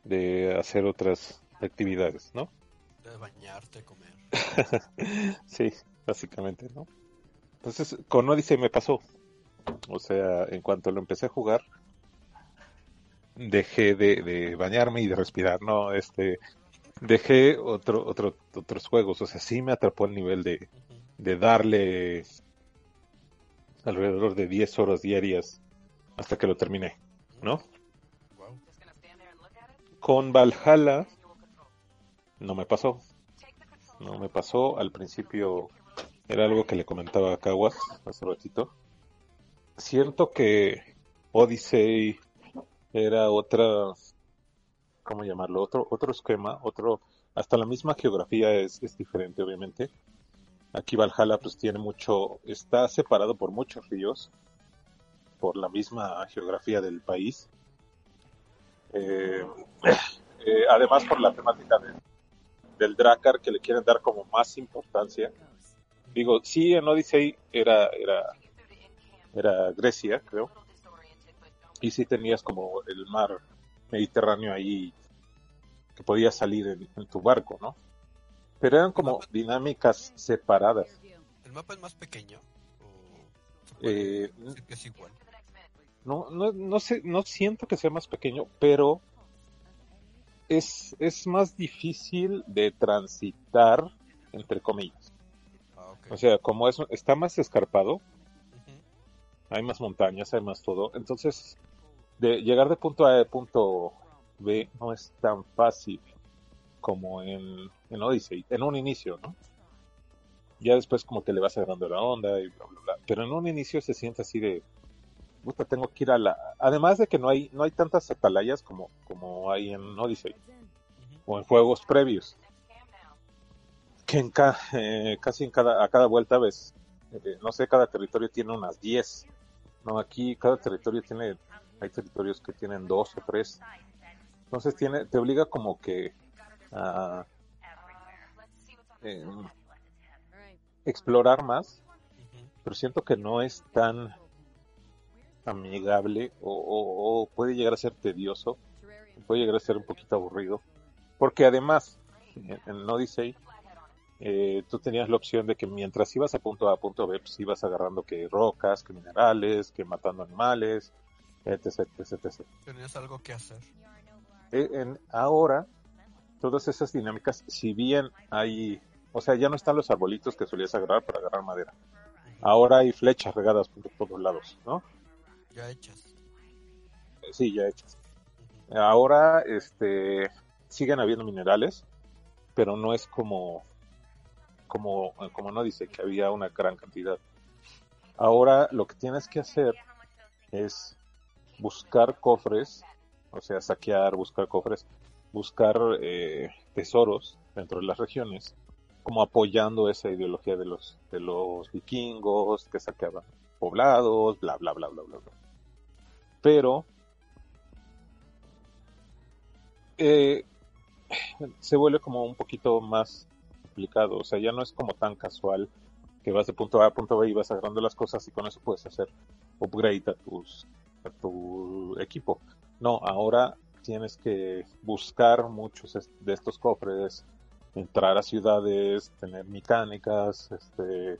de hacer otras actividades, ¿no?
de bañarte, comer. [LAUGHS]
Sí, básicamente, ¿no? Entonces, con Odyssey me pasó. O sea, en cuanto lo empecé a jugar, dejé de, de bañarme y de respirar, ¿no? Este, dejé otro, otro, otros juegos. O sea, sí me atrapó el nivel de, de darle alrededor de 10 horas diarias hasta que lo terminé, ¿no? Con Valhalla no me pasó. No me pasó. Al principio era algo que le comentaba a Kawas hace ratito. Siento que Odyssey era otra, ¿cómo llamarlo? Otro, otro esquema, otro, hasta la misma geografía es, es diferente, obviamente. Aquí Valhalla pues tiene mucho, está separado por muchos ríos, por la misma geografía del país. Eh, eh, además por la temática de- del Drakkar que le quieren dar como más importancia. Digo, sí, en Odyssey era, era, era Grecia, creo. Y sí tenías como el mar Mediterráneo ahí que podías salir en, en tu barco, ¿no? pero eran como dinámicas separadas.
¿El mapa es más pequeño? ¿O
Eh,
es igual?
no, no, no sé, no siento que sea más pequeño, pero es, es más difícil de transitar, entre comillas.
Ah.
O sea, como es, está más escarpado, hay más montañas, hay más todo. Entonces, de llegar de punto A a punto B no es tan fácil como en, en Odyssey, en un inicio, ¿no? Ya después como que le vas agarrando la onda y bla, bla, bla. Pero en un inicio se siente así de, puta, tengo que ir a la... Además de que no hay, no hay tantas atalayas como, como hay en Odyssey o en juegos previos. Que en ca- eh, casi en cada, a cada vuelta ves, eh, no sé, cada territorio tiene unas 10. No, aquí cada territorio tiene, hay territorios que tienen dos o tres. Entonces tiene, te obliga como que a eh, explorar más, pero siento que no es tan amigable o, o- o puede llegar a ser tedioso, puede llegar a ser un poquito aburrido, porque además en, en Odyssey eh, tú tenías la opción de que mientras ibas a punto A a punto B, pues ibas agarrando que rocas, que minerales, que matando animales, etc, etc, etc.
¿Tenías algo que hacer?
Eh, en, ahora, todas esas dinámicas, si bien hay, o sea, ya no están los arbolitos que solías agarrar para agarrar madera. Ahora hay flechas regadas por todos lados, ¿no?
Ya hechas.
Sí, ya hechas. Ahora, este, siguen habiendo minerales, pero no es como, como, como no dice que había una gran cantidad. Ahora lo que tienes que hacer es buscar cofres, o sea, saquear, buscar cofres, buscar eh, tesoros dentro de las regiones, como apoyando esa ideología de los, de los vikingos que saqueaban poblados, bla, bla, bla, bla, bla. bla. Pero eh, se vuelve como un poquito más complicado, o sea, ya no es como tan casual que vas de punto A a punto B y vas agarrando las cosas y con eso puedes hacer upgrade a tus a tu equipo. No, ahora tienes que buscar muchos de estos cofres, entrar a ciudades, tener mecánicas, este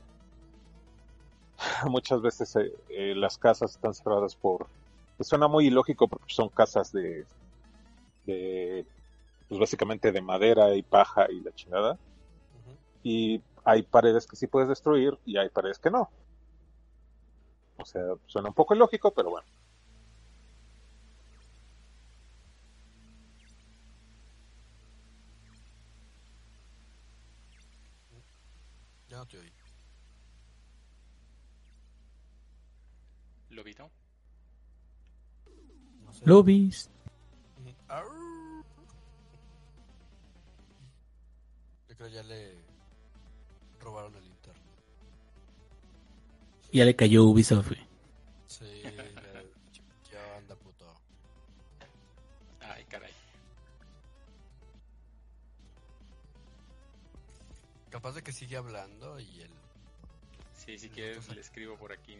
[LAUGHS] muchas veces eh, eh, las casas están cerradas por pues suena muy ilógico porque son casas de de pues básicamente de madera y paja y la chingada y hay paredes que sí puedes destruir y hay paredes que no. O sea, suena un poco ilógico, pero bueno.
Ya no te oí.
Lobito.
No sé. Arr. Yo creo ya le robaron el internet.
Ya le cayó Ubisoft. güey.
Sí, ya, ya anda puto.
Ay, caray.
Capaz de que sigue hablando y él.
Sí, si quieres le escribo por aquí.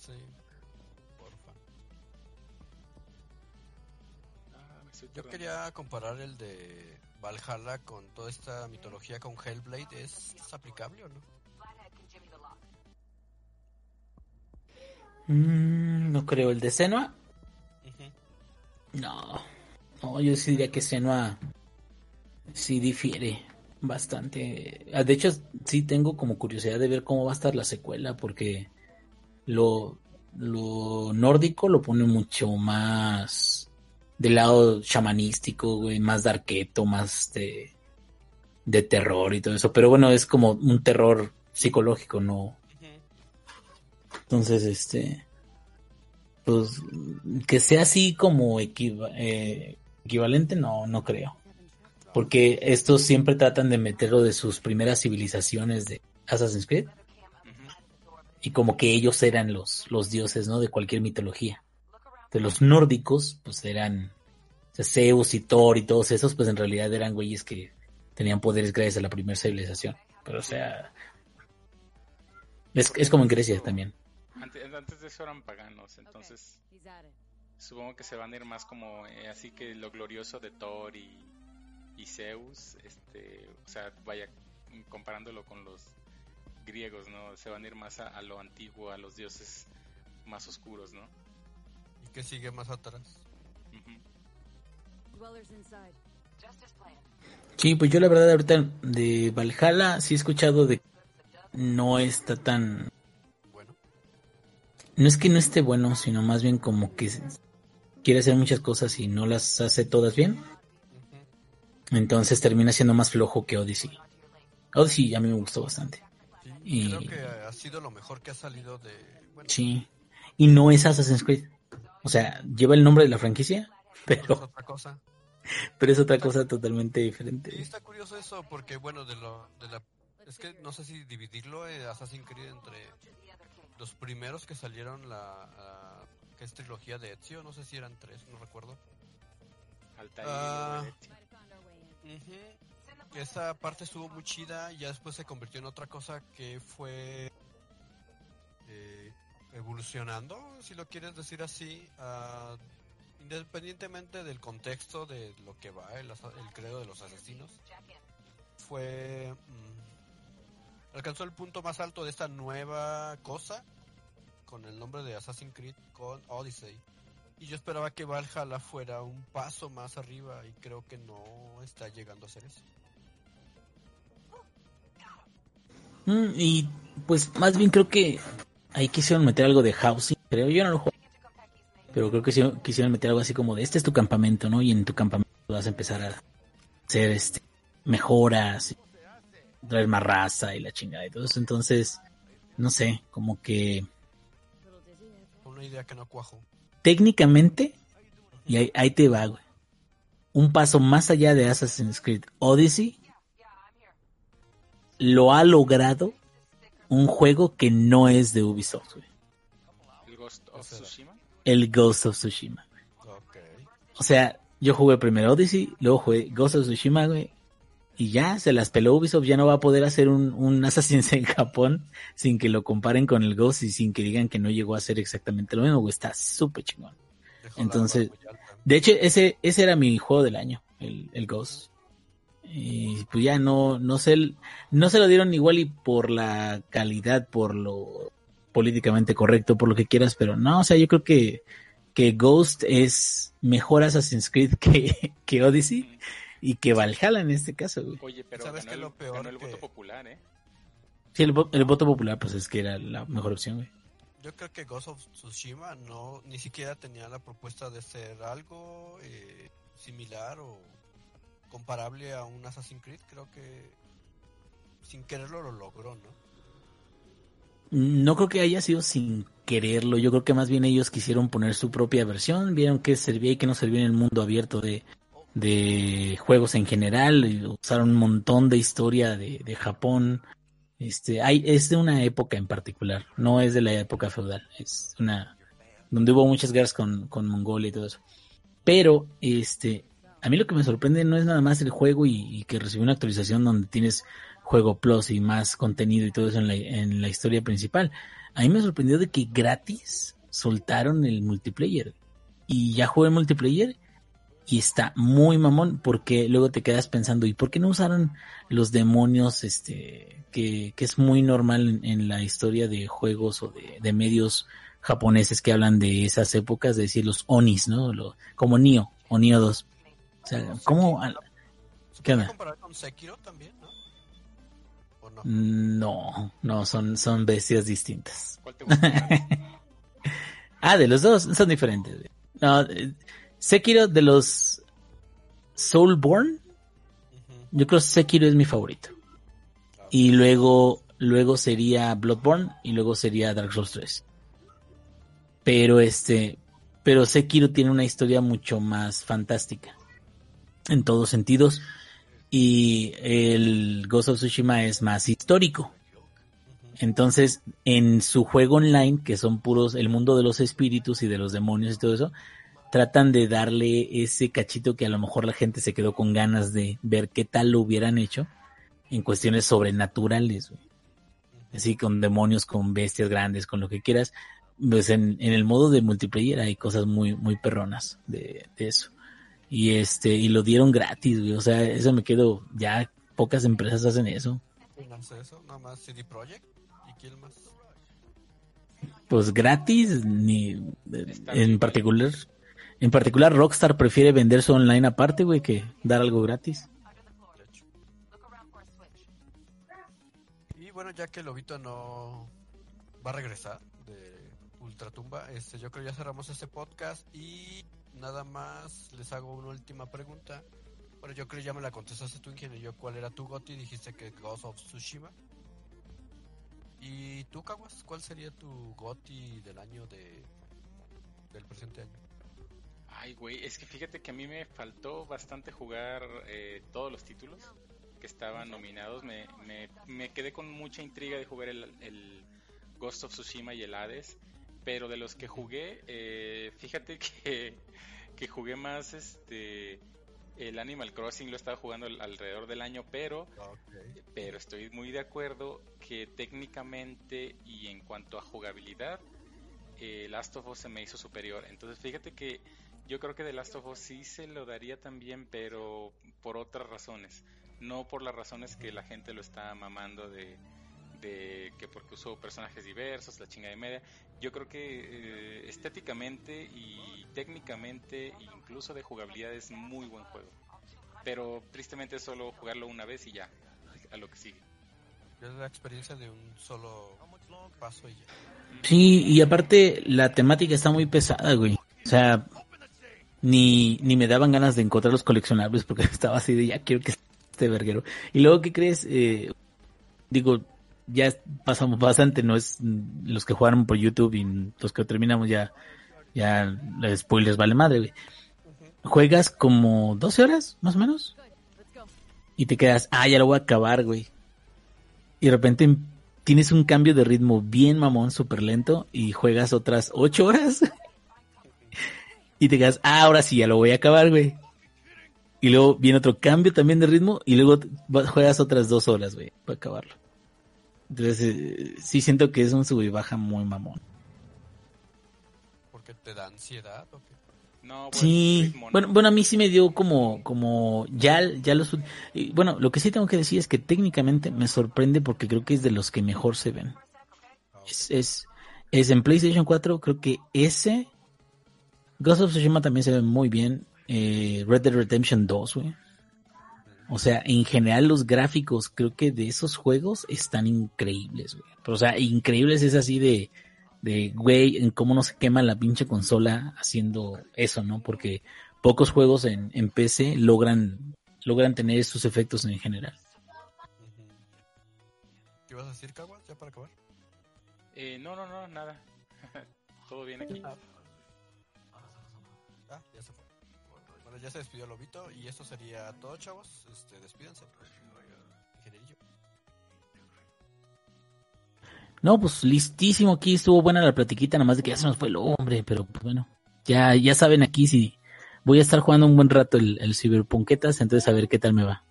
Sí. Porfa.
Ah, me estoy
Yo quería comparar el de Valhalla con toda esta mitología con Hellblade. ¿Es, es aplicable o no?
Mm, no creo. ¿El de Senua? No. No, yo sí diría que Senua sí difiere bastante. Ah, De hecho, sí tengo como curiosidad de ver cómo va a estar la secuela, porque lo, lo nórdico lo pone mucho más del lado chamanístico, güey, más darketo, más de, de terror y todo eso. Pero bueno, es como un terror psicológico, no, entonces, este, pues, que sea así como equiva- eh, equivalente, no, no creo. Porque estos siempre tratan de meterlo de sus primeras civilizaciones de Assassin's Creed. Y como que ellos eran los, los dioses, ¿no? De cualquier mitología. De los nórdicos, pues eran Zeus y Thor y todos esos, pues en realidad eran güeyes que tenían poderes gracias a la primera civilización. Pero o sea, es, es como en Grecia también.
Antes, antes de eso eran paganos, entonces supongo que se van a ir más como eh, así que lo glorioso de Thor y, y Zeus, este, o sea, vaya comparándolo con los griegos, ¿no? Se van a ir más a, lo antiguo, a los dioses más oscuros, ¿no?
¿Y qué sigue más atrás?
Sí, pues yo la verdad ahorita de Valhalla sí he escuchado de no está tan bueno. No es que no esté bueno, sino más bien como que quiere hacer muchas cosas y no las hace todas bien. Entonces termina siendo más flojo que Odyssey. Odyssey a mí me gustó bastante.
Y... Creo que ha sido lo mejor que ha salido de...
Sí. Y no es Assassin's Creed. O sea, lleva el nombre de la franquicia, pero... Es otra cosa. Pero es otra cosa totalmente diferente.
Y está curioso eso, porque bueno, de, lo, de la... Es que no sé si dividirlo eh, Assassin's Creed entre los primeros que salieron la, que es trilogía de Ezio, no sé si eran tres, no recuerdo. Uh, Esa parte estuvo muy chida, ya después se convirtió en otra cosa que fue eh, evolucionando, si lo quieres decir así, independientemente del contexto de lo que va el, el credo de los asesinos, fue... Mm, alcanzó el punto más alto de esta nueva cosa con el nombre de Assassin's Creed con Odyssey. Y yo esperaba que Valhalla fuera un paso más arriba y creo que no está llegando a ser eso.
Mm, y pues más bien creo que ahí quisieron meter algo de housing, creo. Yo no lo juego. Pero creo que quisieron meter algo así como de este es tu campamento, ¿no? Y en tu campamento vas a empezar a hacer este mejoras, traer más raza y la chingada y todo eso. Entonces, no sé, como que
idea que no cuajo.
Técnicamente, y ahí, te va, güey. Un paso más allá de Assassin's Creed Odyssey lo ha logrado un juego que no es de Ubisoft, güey.
¿El Ghost of Tsushima?
El Ghost of Tsushima. O sea, yo jugué primero Odyssey, luego jugué Ghost of Tsushima, güey, y ya se las peló Ubisoft, ya no va a poder hacer un, un [LAUGHS] Assassin's en Japón sin que lo comparen con el Ghost y sin que digan que no llegó a ser exactamente lo mismo, Está súper chingón. Entonces, de hecho, ese, ese era mi juego del año, el, el Ghost. Y pues ya no, no se, no se lo dieron igual y por la calidad, por lo políticamente correcto, por lo que quieras, pero no, o sea, yo creo que, que Ghost es mejor Assassin's Creed que, [LAUGHS] que Odyssey y que Valhalla en este caso, güey.
Oye, pero ¿Sabes ganó, el, lo peor el voto popular, ¿eh?
Sí, el, voto popular, pues es que era la mejor opción, güey.
Yo creo que Ghost of Tsushima no, ni siquiera tenía la propuesta de ser algo eh, similar o comparable a un Assassin's Creed. Creo que sin quererlo lo logró, ¿no?
No creo que haya sido sin quererlo. Yo creo que más bien ellos quisieron poner su propia versión, vieron que servía y que no servía en el mundo abierto de, de juegos en general, usaron un montón de historia de, de Japón. Este, hay, es de una época en particular, no es de la época feudal, es una donde hubo muchas guerras con, con Mongolia y todo eso. Pero, este, a mí lo que me sorprende no es nada más el juego y, que recibió una actualización donde tienes juego plus y más contenido y todo eso en la, en la historia principal. A mí me sorprendió de que gratis soltaron el multiplayer. Y ya jugué multiplayer y está muy mamón porque luego te quedas pensando, ¿y por qué no usaron los demonios este que, que es muy normal en, la historia de juegos o de, medios japoneses que hablan de esas épocas, de decir los onis, ¿no? Como Nio o Nio 2. O sea, ¿cómo?
¿Qué comparar con Sekiro también, no?
no? No, no, son, son bestias distintas. ¿Cuál te [LAUGHS] ah, de los dos, son diferentes. No, eh, Sekiro de los Soulborn, yo creo que Sekiro es mi favorito. Y luego, luego sería Bloodborne y luego sería Dark Souls 3. Pero este, pero Sekiro tiene una historia mucho más fantástica. En todos sentidos. Y el Ghost of Tsushima es más histórico. Entonces, en su juego online, que son puros el mundo de los espíritus y de los demonios y todo eso, tratan de darle ese cachito que a lo mejor la gente se quedó con ganas de ver qué tal lo hubieran hecho en cuestiones sobrenaturales, así con demonios, con bestias grandes, con lo que quieras. Pues en, el modo de multiplayer hay cosas muy, muy perronas de, eso. Y este y lo dieron gratis, güey. O sea, eso me quedo, ya pocas empresas hacen eso.
No sé eso, nada más CD Projekt y quién más.
Pues gratis, ni
Está
en
bien.
particular, en particular Rockstar prefiere vender su online aparte, güey, que dar algo gratis.
Y bueno, ya que Lobito no va a regresar de Ultratumba, este, yo creo ya cerramos este podcast y nada más les hago una última pregunta. Bueno, yo creo ya me la contestaste tú, ingeniero. ¿Cuál era tu GOTI? Dijiste que Ghost of Tsushima. ¿Y tú, Kawas? ¿Cuál sería tu GOTI del año de del presente año?
Ay, güey, es que fíjate que a mí me faltó bastante jugar eh, todos los títulos que estaban nominados. Me, me, me quedé con mucha intriga de jugar el, el Ghost of Tsushima y el Hades. Pero de los que jugué, eh, fíjate [LAUGHS] que, que jugué más este el Animal Crossing lo estaba jugando al- alrededor del año, pero pero estoy muy de acuerdo que técnicamente y en cuanto a jugabilidad, eh, Last of Us se me hizo superior. Entonces, fíjate que yo creo que The Last of Us sí se lo daría también, pero por otras razones. No por las razones que la gente lo está mamando de, de que porque usó personajes diversos, la chinga de media. Yo creo que eh, estéticamente y técnicamente, incluso de jugabilidad, es muy buen juego. Pero tristemente es solo jugarlo una vez y ya, a lo que sigue.
Es la experiencia de un solo paso y ya.
Sí, y aparte la temática está muy pesada, güey. O sea, ni, ni me daban ganas de encontrar los coleccionables porque [LAUGHS] estaba así de ya quiero que esté verguero. Y luego, ¿qué crees? Eh, digo, ya pasamos bastante, no es los que jugaron por YouTube y los que terminamos ya, ya spoilers vale madre, güey. Juegas como 12 horas, más o menos, y te quedas, ah, ya lo voy a acabar, güey. Y de repente tienes un cambio de ritmo bien mamón, súper lento, y juegas otras 8 horas. [LAUGHS] y te quedas, ah, ahora sí, ya lo voy a acabar, güey. Y luego viene otro cambio también de ritmo, y luego juegas otras dos horas, güey, para acabarlo. Entonces, eh, sí siento que es un sub y baja muy mamón.
Porque te da ansiedad o qué?
No, pues,
Sí,
ritmo no.
bueno, bueno, a mí sí me dio como, como, ya, ya los, y bueno, lo que sí tengo que decir es que técnicamente me sorprende porque creo que es de los que mejor se ven. Es, es, es en PlayStation 4, creo que ese, Ghost of Tsushima también se ve muy bien, eh, Red Dead Redemption 2, güey. O sea, en general los gráficos, creo que de esos juegos están increíbles, güey. Pero, o sea, increíbles es así de, de, güey, en cómo no se quema la pinche consola haciendo eso, ¿no? Porque pocos juegos en, en PC logran, logran tener esos efectos en general.
¿Qué ibas a decir, Kawas? ¿Ya para acabar?
Eh, no, no, no, nada. [LAUGHS] Todo bien aquí.
Ah, ya se fue. Bueno, ya se despidió Lobito y esto sería todo, chavos. Este, despídense. Ingenierillo.
No, pues listísimo aquí, estuvo buena la platiquita, nada más de que ya se nos fue el hombre, pero pues bueno, ya, ya saben aquí si voy a estar jugando un buen rato el, el Cyberpunketas, entonces a ver qué tal me va.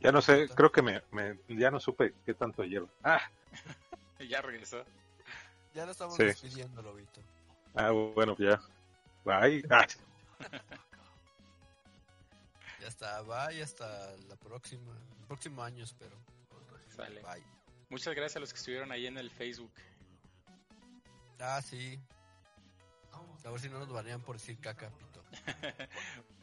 Ya no sé, creo que me, me- ya no supe qué tanto llevo. Ah, [LAUGHS]
Ya regresó.
Ya lo estamos
Sí.
despidiendo, Lobito.
ah, bueno, ya. Bye. Ah,
Ya está, bye hasta la próxima. El próximo año espero.
Sale.
Bye.
Muchas gracias a los que estuvieron ahí en el Facebook.
Ah, sí. A ver si no nos banean por decir caca, pito. [LAUGHS]